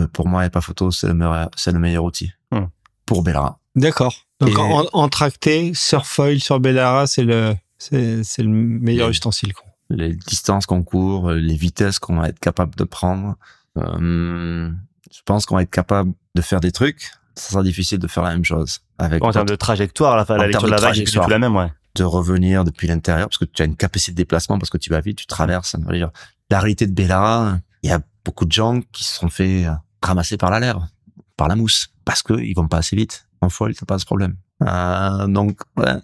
Euh, pour moi, il n'y a pas photo, c'est le meilleur, c'est le meilleur outil. Hmm. Pour Bellara. D'accord. Donc Et- en, en tracté, sur foil, sur Bellara, c'est le c'est c'est le meilleur ustensile. Quoi. Les distances qu'on court, les vitesses qu'on va être capable de prendre. Euh, je pense qu'on va être capable de faire des trucs. Ça sera difficile de faire la même chose avec En termes de trajectoire, la, la lecture de la vague, trajectoire. la même, ouais. de revenir depuis l'intérieur parce que tu as une capacité de déplacement parce que tu vas vite, tu traverses. Dire, La réalité de Bellara, il y a beaucoup de gens qui se sont fait euh, ramasser par la lèvre, par la mousse, parce que ils vont pas assez vite. En foil, t'as pas ce problème. Euh, donc, ouais.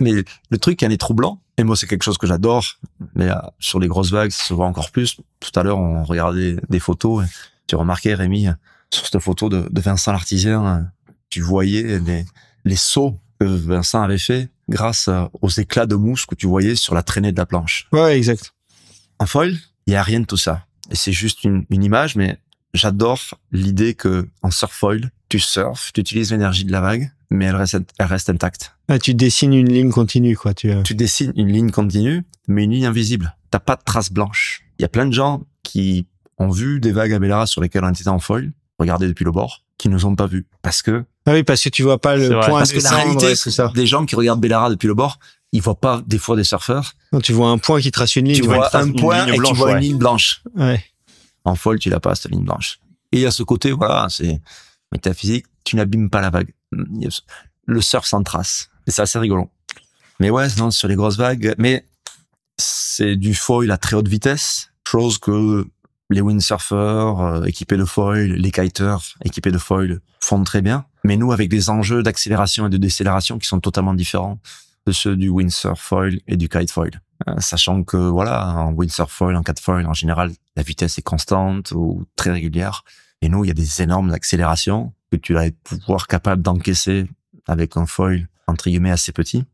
Mais le truc en est troublant, et moi c'est quelque chose que j'adore, mais euh, sur les grosses vagues, ça se voit encore plus. Tout à l'heure, on regardait des photos. et Tu remarquais, Rémi, sur cette photo de, de Vincent l'artisan, euh, tu voyais les, les sauts que Vincent avait fait grâce euh, aux éclats de mousse que tu voyais sur la traînée de la planche. Ouais, exact. En foil, il y a rien de tout ça. Et c'est juste une, une image, mais j'adore l'idée que en surf foil, tu surfes, tu utilises l'énergie de la vague, mais elle reste, elle reste intacte. Ah, tu dessines une ligne continue, quoi. Tu, euh, Tu dessines une ligne continue, mais une ligne invisible. T'as pas de traces blanches. Il y a plein de gens qui ont vu des vagues à Bellara sur lesquelles on était en foil, regardez depuis le bord, qui nous ont pas vus. Parce que, Ah oui, parce que tu vois pas C'est le point parce que la réalité, tout ça. des gens qui regardent Bellara depuis le bord, ils voient pas des fois des surfeurs. Non, tu vois un point qui trace une ligne. tu vois trace- un point et blanche, tu vois ouais. une ligne blanche. Ouais. En foil, tu l'as pas, cette ligne blanche. Et à ce côté, voilà, c'est métaphysique, tu n'abîmes pas la vague. Le surf sans trace. Et c'est assez rigolo. Mais ouais, non, sur les grosses vagues, mais c'est du foil à très haute vitesse, chose que les windsurfers euh, équipés de foil, les kiters équipés de foil font très bien. Mais nous, avec des enjeux d'accélération et de décélération qui sont totalement différents de ceux du windsurf foil et du kite foil. Euh, sachant que voilà, en windsurf foil, en kite foil, en général, la vitesse est constante ou très régulière. Et nous, il y a des énormes accélérations que tu vas pouvoir capable d'encaisser avec un foil entre guillemets assez petit.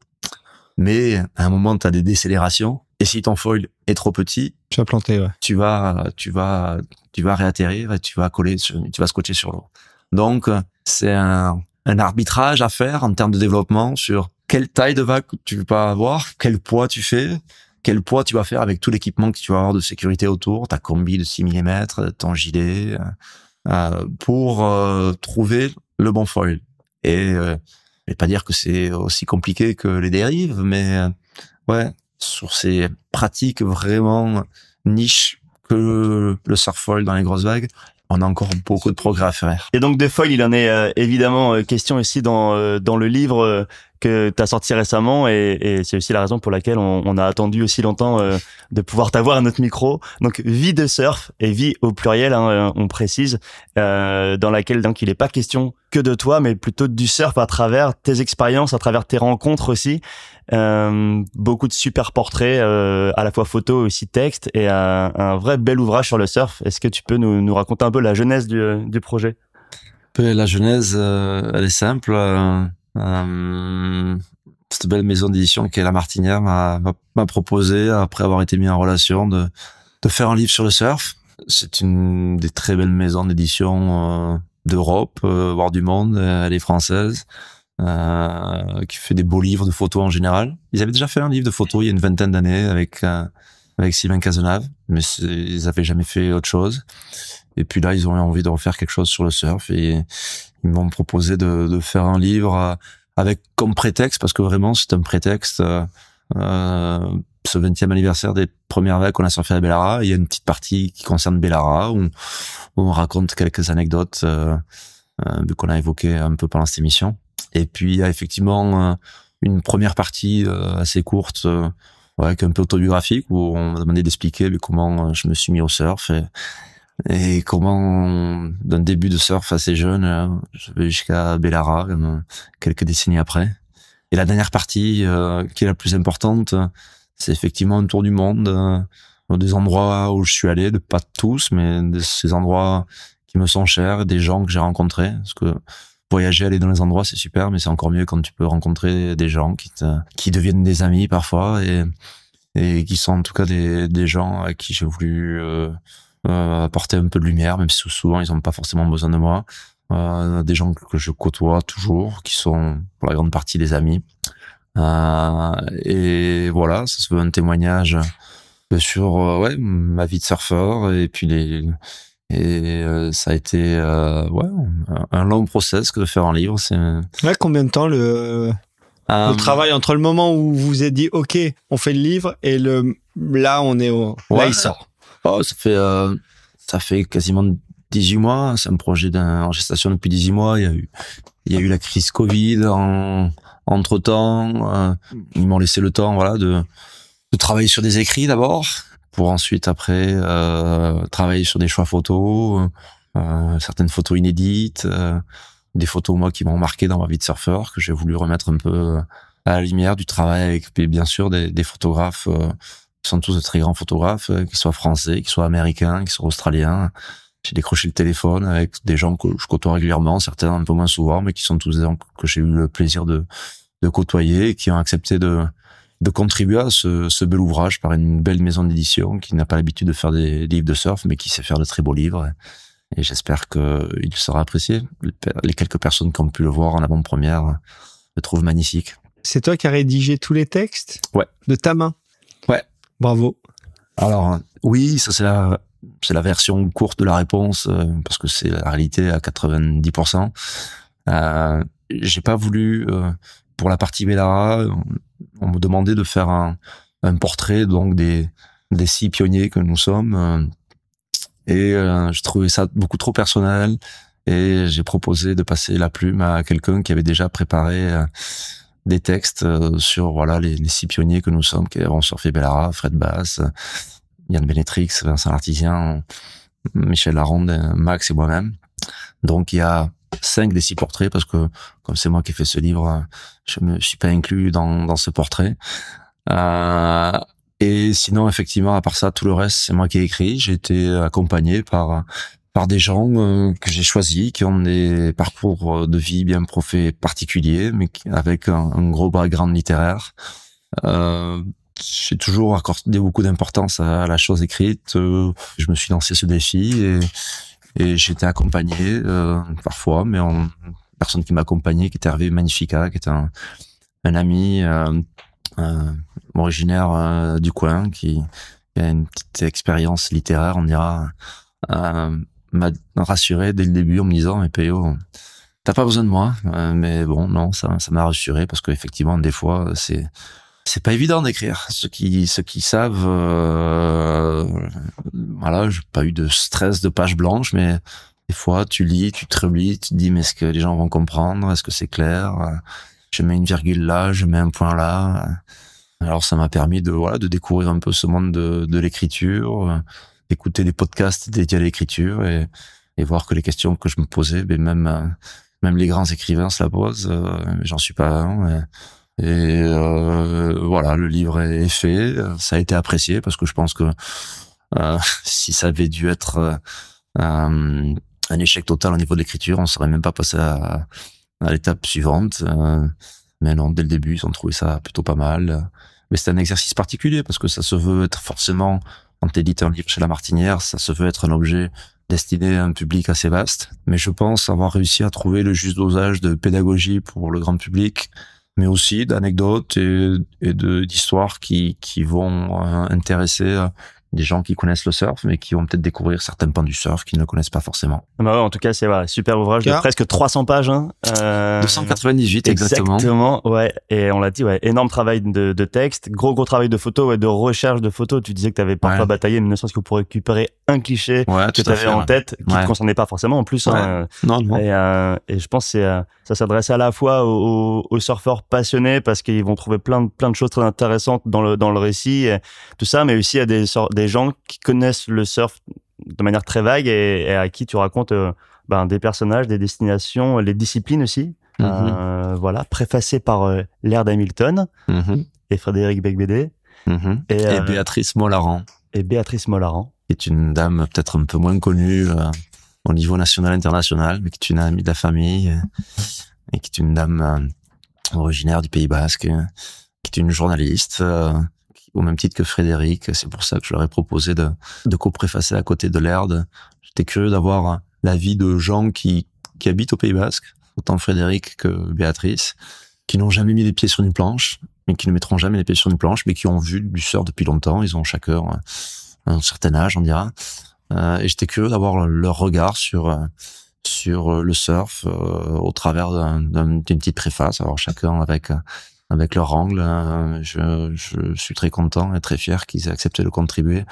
Mais à un moment, tu as des décélérations. Et si ton foil est trop petit, Tu as planté, ouais. tu vas, tu vas, tu vas réatterrir et tu vas coller, sur, tu vas scotcher sur l'eau. Donc, c'est un, un arbitrage à faire en termes de développement sur quelle taille de vague tu veux pas avoir, quel poids tu fais, quel poids tu vas faire avec tout l'équipement que tu vas avoir de sécurité autour, ta combi de 6 mm, ton gilet, euh, pour euh, trouver le bon foil. Et euh, je vais pas dire que c'est aussi compliqué que les dérives, mais euh, ouais, sur ces pratiques vraiment niche que le surf foil dans les grosses vagues, on a encore beaucoup de progrès à faire. Et donc de foil, il en est euh, évidemment euh, question ici dans euh, dans le livre euh, que tu as sorti récemment et, et c'est aussi la raison pour laquelle on, on a attendu aussi longtemps euh, de pouvoir t'avoir à notre micro. Donc vie de surf et vie au pluriel, hein, euh, on précise, euh, dans laquelle donc il n'est pas question que de toi, mais plutôt du surf à travers tes expériences, à travers tes rencontres aussi. Euh, beaucoup de super portraits, euh, à la fois photo et aussi texte, et un, un vrai bel ouvrage sur le surf. Est-ce que tu peux nous, nous raconter un peu la genèse du, du projet? La genèse, euh, elle est simple. Euh, cette belle maison d'édition qui est La Martinière m'a proposé, après avoir été mis en relation, de, de faire un livre sur le surf. C'est une des très belles maisons d'édition euh, d'Europe, euh, voire du monde. Elle est française. Euh, qui fait des beaux livres de photos en général. Ils avaient déjà fait un livre de photos il y a une vingtaine d'années avec euh, avec Sylvain Cazenave, mais ils avaient jamais fait autre chose. Et puis là, ils ont eu envie de refaire quelque chose sur le surf et ils m'ont proposé de, de faire un livre euh, avec comme prétexte, parce que vraiment c'est un prétexte, euh, euh, ce 20e anniversaire des premières vagues qu'on a surfé à Bellara. Il y a une petite partie qui concerne Bellara où, où on raconte quelques anecdotes euh, euh, qu'on a évoquées un peu pendant cette émission. Et puis il y a effectivement euh, une première partie assez courte ouais, un peu autobiographique où on m'a demandé d'expliquer comment je me suis mis au surf et, et comment d'un début de surf assez jeune, je vais jusqu'à Bellara quelques décennies après. Et la dernière partie, euh, qui est la plus importante, c'est effectivement un tour du monde, euh, des endroits où je suis allé, de pas tous, mais de ces endroits qui me sont chers, des gens que j'ai rencontrés. Parce que voyager, aller dans les endroits, c'est super, mais c'est encore mieux quand tu peux rencontrer des gens qui, te, qui deviennent des amis parfois et, et qui sont en tout cas des, des gens à qui j'ai voulu euh, apporter un peu de lumière, même si souvent ils n'ont pas forcément besoin de moi. Euh, des gens que je côtoie toujours, qui sont pour la grande partie des amis. Euh, et voilà, ça se veut un témoignage sur euh, ouais ma vie de surfeur et puis les et euh, ça a été euh, ouais un long process que de faire un livre. C'est ouais, combien de temps le le travail entre le moment où vous vous êtes dit ok on fait le livre et le là on est au ouais, là il sort. Oh, ça fait ça fait quasiment 18 mois. C'est un projet en gestation depuis 18 mois. Il y a eu, il y a eu la crise Covid en, entre temps. Euh, ils m'ont laissé le temps, voilà, de, de travailler sur des écrits d'abord, pour ensuite après euh, travailler sur des choix photos, euh, certaines photos inédites, euh, des photos moi qui m'ont marqué dans ma vie de surfeur que j'ai voulu remettre un peu à la lumière du travail avec bien sûr des, photographes euh, qui sont tous de très grands photographes, euh, qu'ils soient français, qu'ils soient américains, qu'ils soient australiens, j'ai décroché le téléphone avec des gens que je côtoie régulièrement, certains un peu moins souvent, mais qui sont tous des gens que j'ai eu le plaisir de, de côtoyer et qui ont accepté de, de contribuer à ce, ce bel ouvrage par une belle maison d'édition qui n'a pas l'habitude de faire des livres de surf, mais qui sait faire de très beaux livres. Et j'espère qu'il sera apprécié. Les quelques personnes qui ont pu le voir en avant-première le trouvent magnifique. C'est toi qui as rédigé tous les textes Ouais. De ta main? Ouais. Bravo. Alors, oui, ça c'est la, version courte de la réponse euh, parce que c'est la réalité à 90%. Euh, j'ai pas voulu euh, pour la partie Bellara, on, me demandait de faire un, portrait donc des six pionniers que nous sommes et je trouvais ça beaucoup trop personnel et j'ai proposé de passer la plume à quelqu'un qui avait déjà préparé des textes sur voilà les, les, six pionniers que nous sommes qui avons surfé Bellara, Fred Bass, Yann Benetrix, Vincent Artisien, Michel Laronde, Max et moi-même. Donc il y a cinq des six portraits parce que comme c'est moi qui ai fait ce livre, je me suis pas inclus dans, dans ce portrait. Euh, et sinon, effectivement, à part ça, tout le reste, c'est moi qui ai écrit. J'ai été accompagné par par des gens euh, que j'ai choisis, qui ont des parcours de vie bien profés particuliers, mais avec un, gros background littéraire. Euh, j'ai toujours accordé beaucoup d'importance à la chose écrite. Euh, je me suis lancé ce défi et, et j'étais accompagné euh, parfois, mais en personne qui m'accompagnait, qui était Hervé Magnifica, qui est un, un ami euh, euh originaire euh, du coin, qui, qui, a une petite expérience littéraire, on dira, euh, m'a rassuré dès le début en me disant, mais t'as pas besoin de moi, mais bon, non, ça, ça m'a rassuré parce qu'effectivement, des fois, c'est c'est pas évident d'écrire. Ceux qui ceux qui savent, euh, voilà, j'ai pas eu de stress de page blanche, mais des fois tu lis, tu te relis, tu te dis mais est-ce que les gens vont comprendre, est-ce que c'est clair? Je mets une virgule là, je mets un point là. Alors ça m'a permis de voilà de découvrir un peu ce monde de, de l'écriture, d'écouter des podcasts dédiés à l'écriture et, voir que les questions que je me posais, ben même même les grands écrivains se la posent. J'en suis pas un. Et euh, voilà, le livre est fait. Ça a été apprécié parce que je pense que euh, si ça avait dû être euh, un, échec total au niveau de l'écriture, on serait même pas passé à, l'étape suivante. Euh, mais non, dès le début, ils ont trouvé ça plutôt pas mal. Mais c'est un exercice particulier parce que ça se veut être forcément, quand tu édites un livre chez La Martinière, ça se veut être un objet destiné à un public assez vaste. Mais je pense avoir réussi à trouver le juste dosage de pédagogie pour le grand public mais aussi d'anecdotes et, d'histoires qui, qui vont euh, intéresser euh, des gens qui connaissent le surf, mais qui vont peut-être découvrir certains pans du surf qu'ils ne connaissent pas forcément. Bah ouais, en tout cas, c'est voilà, super ouvrage de presque 300 pages. Hein. Euh, 298 exactement. Exactement, ouais. Et on l'a dit, ouais, énorme travail de, de texte, gros gros travail de photo, ouais, de recherche de photos. Tu disais que tu avais parfois Ouais. bataillé, mais ne serait-ce que pour récupérer un cliché Ouais, que tu avais fait. en tête, qui Ouais. te concernait pas forcément en plus. hein. Ouais. Euh, Non, non. Et, euh, et je pense que ça s'adresse à la fois aux, aux- surfeurs passionnés parce qu'ils vont trouver plein de, plein de choses très intéressantes dans le, dans le récit, et tout ça, mais aussi à des, sor- des gens qui connaissent le surf de manière très vague et, et à qui tu racontes euh, ben, des personnages, des destinations, les disciplines aussi. Euh, voilà, préfacé par euh, Laird Hamilton Mhm. et Frédéric Becbédé Mhm. et, Et Béatrice Mollaran, et Béatrice Mollaran. qui est une dame peut-être un peu moins connue au niveau national international, mais qui est une amie de la famille et qui est une dame originaire du Pays Basque, qui est une journaliste, euh, au même titre que Frédéric. C'est pour ça que je leur ai proposé de, de co-préfacer à côté de l'Erde. J'étais curieux d'avoir l'avis de gens qui, qui habitent au Pays Basque, autant Frédéric que Béatrice, qui n'ont jamais mis les pieds sur une planche, mais qui ne mettront jamais les pieds sur une planche, mais qui ont vu du surf depuis longtemps. Ils ont chacun un certain âge, on dira. Euh, et j'étais curieux d'avoir leur regard sur sur le surf euh, au travers d'un- d'un- d'une petite préface. Alors chacun avec avec leur angle. Euh, je, je suis très content et très fier qu'ils aient accepté de contribuer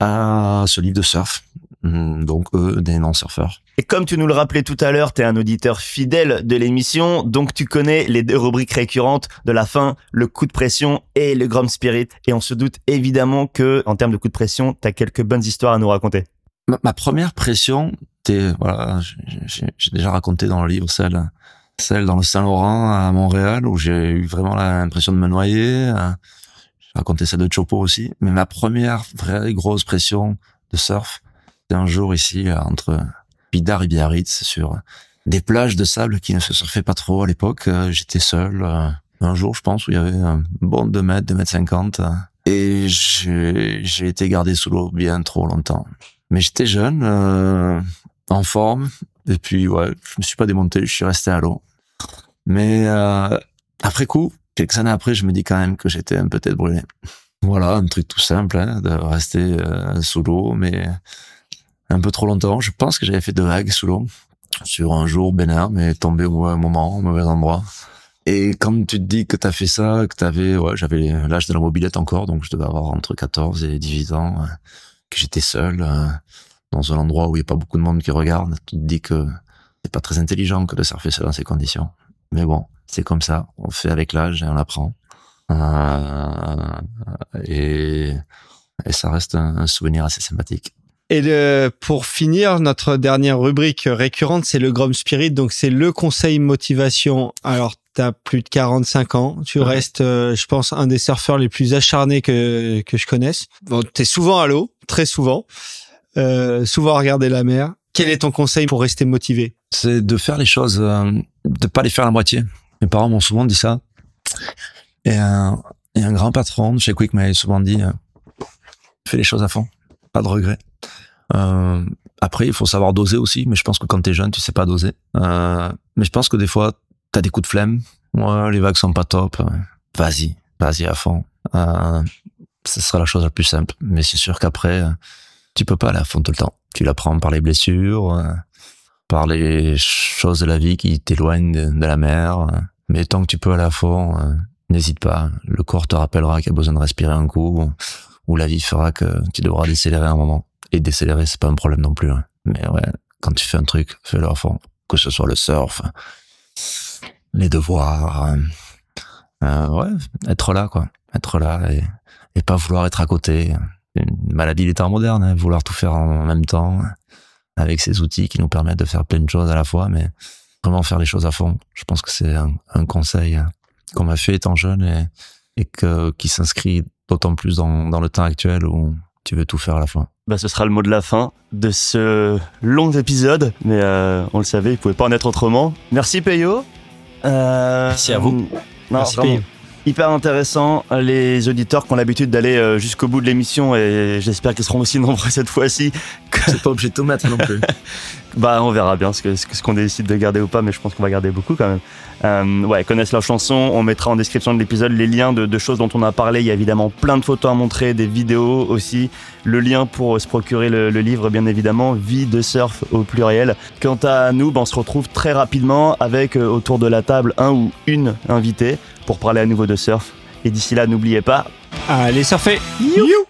à ce livre de surf. Hum, Donc eux, des non-surfeurs. Et comme tu nous le rappelais tout à l'heure, tu es un auditeur fidèle de l'émission, donc tu connais les deux rubriques récurrentes de la fin, le coup de pression et le Grom Spirit. Et on se doute évidemment que, en termes de coup de pression, tu as quelques bonnes histoires à nous raconter. Ma, ma première pression, t'es voilà, j'ai déjà raconté dans le livre celle celle dans le Saint-Laurent à Montréal où j'ai eu vraiment l'impression de me noyer. euh, J'ai raconté celle de Chopo aussi, mais ma première vraie grosse pression de surf, c'était un jour ici euh, entre Bidar et Biarritz sur des plages de sable qui ne se surfaient pas trop à l'époque. Euh, J'étais seul un jour, je pense, où il y avait un bon 2 mètres, 2 mètres 50 euh, et j'ai été gardé sous l'eau bien trop longtemps. Mais j'étais jeune, euh, en forme, et puis ouais, je me suis pas démonté, je suis resté à l'eau. Mais euh, après coup, quelques années après, je me dis quand même que j'étais un peu tête brûlée. Voilà, un truc tout simple, hein, de rester euh, sous l'eau, mais un peu trop longtemps. Je pense que j'avais fait deux vagues sous l'eau sur un jour bénin, mais tombé au mauvais moment, au mauvais endroit. Et quand tu te dis que t'as fait ça, que t'avais, ouais, j'avais l'âge de la mobilette encore, donc je devais avoir entre 14 et 18 ans, euh, que j'étais seul, euh, dans un endroit où il n'y a pas beaucoup de monde qui regarde, tu te dis que c'est pas très intelligent que de surfer seul dans ces conditions. Mais bon, c'est comme ça, on fait avec l'âge et on apprend. Euh, et, et ça reste un, un souvenir assez sympathique. Et le- pour finir, notre dernière rubrique récurrente, c'est le Grom Spirit. Donc, c'est le conseil motivation. Alors, tu as plus de 45 ans. Tu Ouais. restes, euh, je pense, un des surfeurs les plus acharnés que, que je connaisse. Bon, tu es souvent à l'eau, très souvent. Euh, souvent regarder la mer. Quel est ton conseil pour rester motivé? C'est de faire les choses, euh, de pas les faire à la moitié. Mes parents m'ont souvent dit ça. Et un, grand patron de chez Quick m'avait souvent dit, euh, fais les choses à fond, pas de regrets. Euh, après, il faut savoir doser aussi, mais je pense que quand t'es jeune, tu sais pas doser. Mais je pense que des fois, t'as des coups de flemme. Ouais, les vagues sont pas top. Vas-y, vas-y à fond. Ce sera la chose la plus simple. Mais c'est sûr qu'après, tu peux pas aller à fond tout le temps. Tu l'apprends par les blessures, euh, par les choses de la vie qui t'éloignent de, la mer. euh. Mais tant que tu peux à fond, euh, n'hésite pas. Le corps te rappellera qu'il a besoin de respirer un coup, ou, la vie fera que tu devras décélérer un moment. Et décélérer, c'est pas un problème non plus. hein. Mais ouais, quand tu fais un truc, fais-le à fond. Que ce soit le surf, les devoirs, euh, ouais, être là, quoi. Être là et pas vouloir être à côté. Une maladie des temps modernes, hein, vouloir tout faire en même temps, avec ces outils qui nous permettent de faire plein de choses à la fois, mais vraiment faire les choses à fond. Je pense que c'est un, un conseil euh, qu'on m'a fait étant jeune et, et que, qui s'inscrit d'autant plus dans, dans le temps actuel où tu veux tout faire à la fois. Bah, ce sera le mot de la fin de ce long épisode, mais euh, on le savait, il pouvait pas en être autrement. Merci Peyo. Euh, Merci à vous. Non, Merci, vraiment, Peyo. Hyper intéressant. Les auditeurs qui ont l'habitude d'aller euh, jusqu'au bout de l'émission, et j'espère qu'ils seront aussi nombreux cette fois-ci, C'est pas obligé de tout mettre non plus. Bah, on verra bien ce qu'on ce, qu'on décide de garder ou pas, mais je pense qu'on va garder beaucoup quand même. Euh, ouais, connaissent la chanson. On mettra en description de l'épisode les liens de, de, choses dont on a parlé. Il y a évidemment plein de photos à montrer, des vidéos aussi. Le lien pour se procurer le, le livre, bien évidemment. Vie de surf au pluriel. Quant à nous, ben, on se retrouve très rapidement avec euh, autour de la table un ou une invitée pour parler à nouveau de surf. Et d'ici là, n'oubliez pas. Allez surfer. You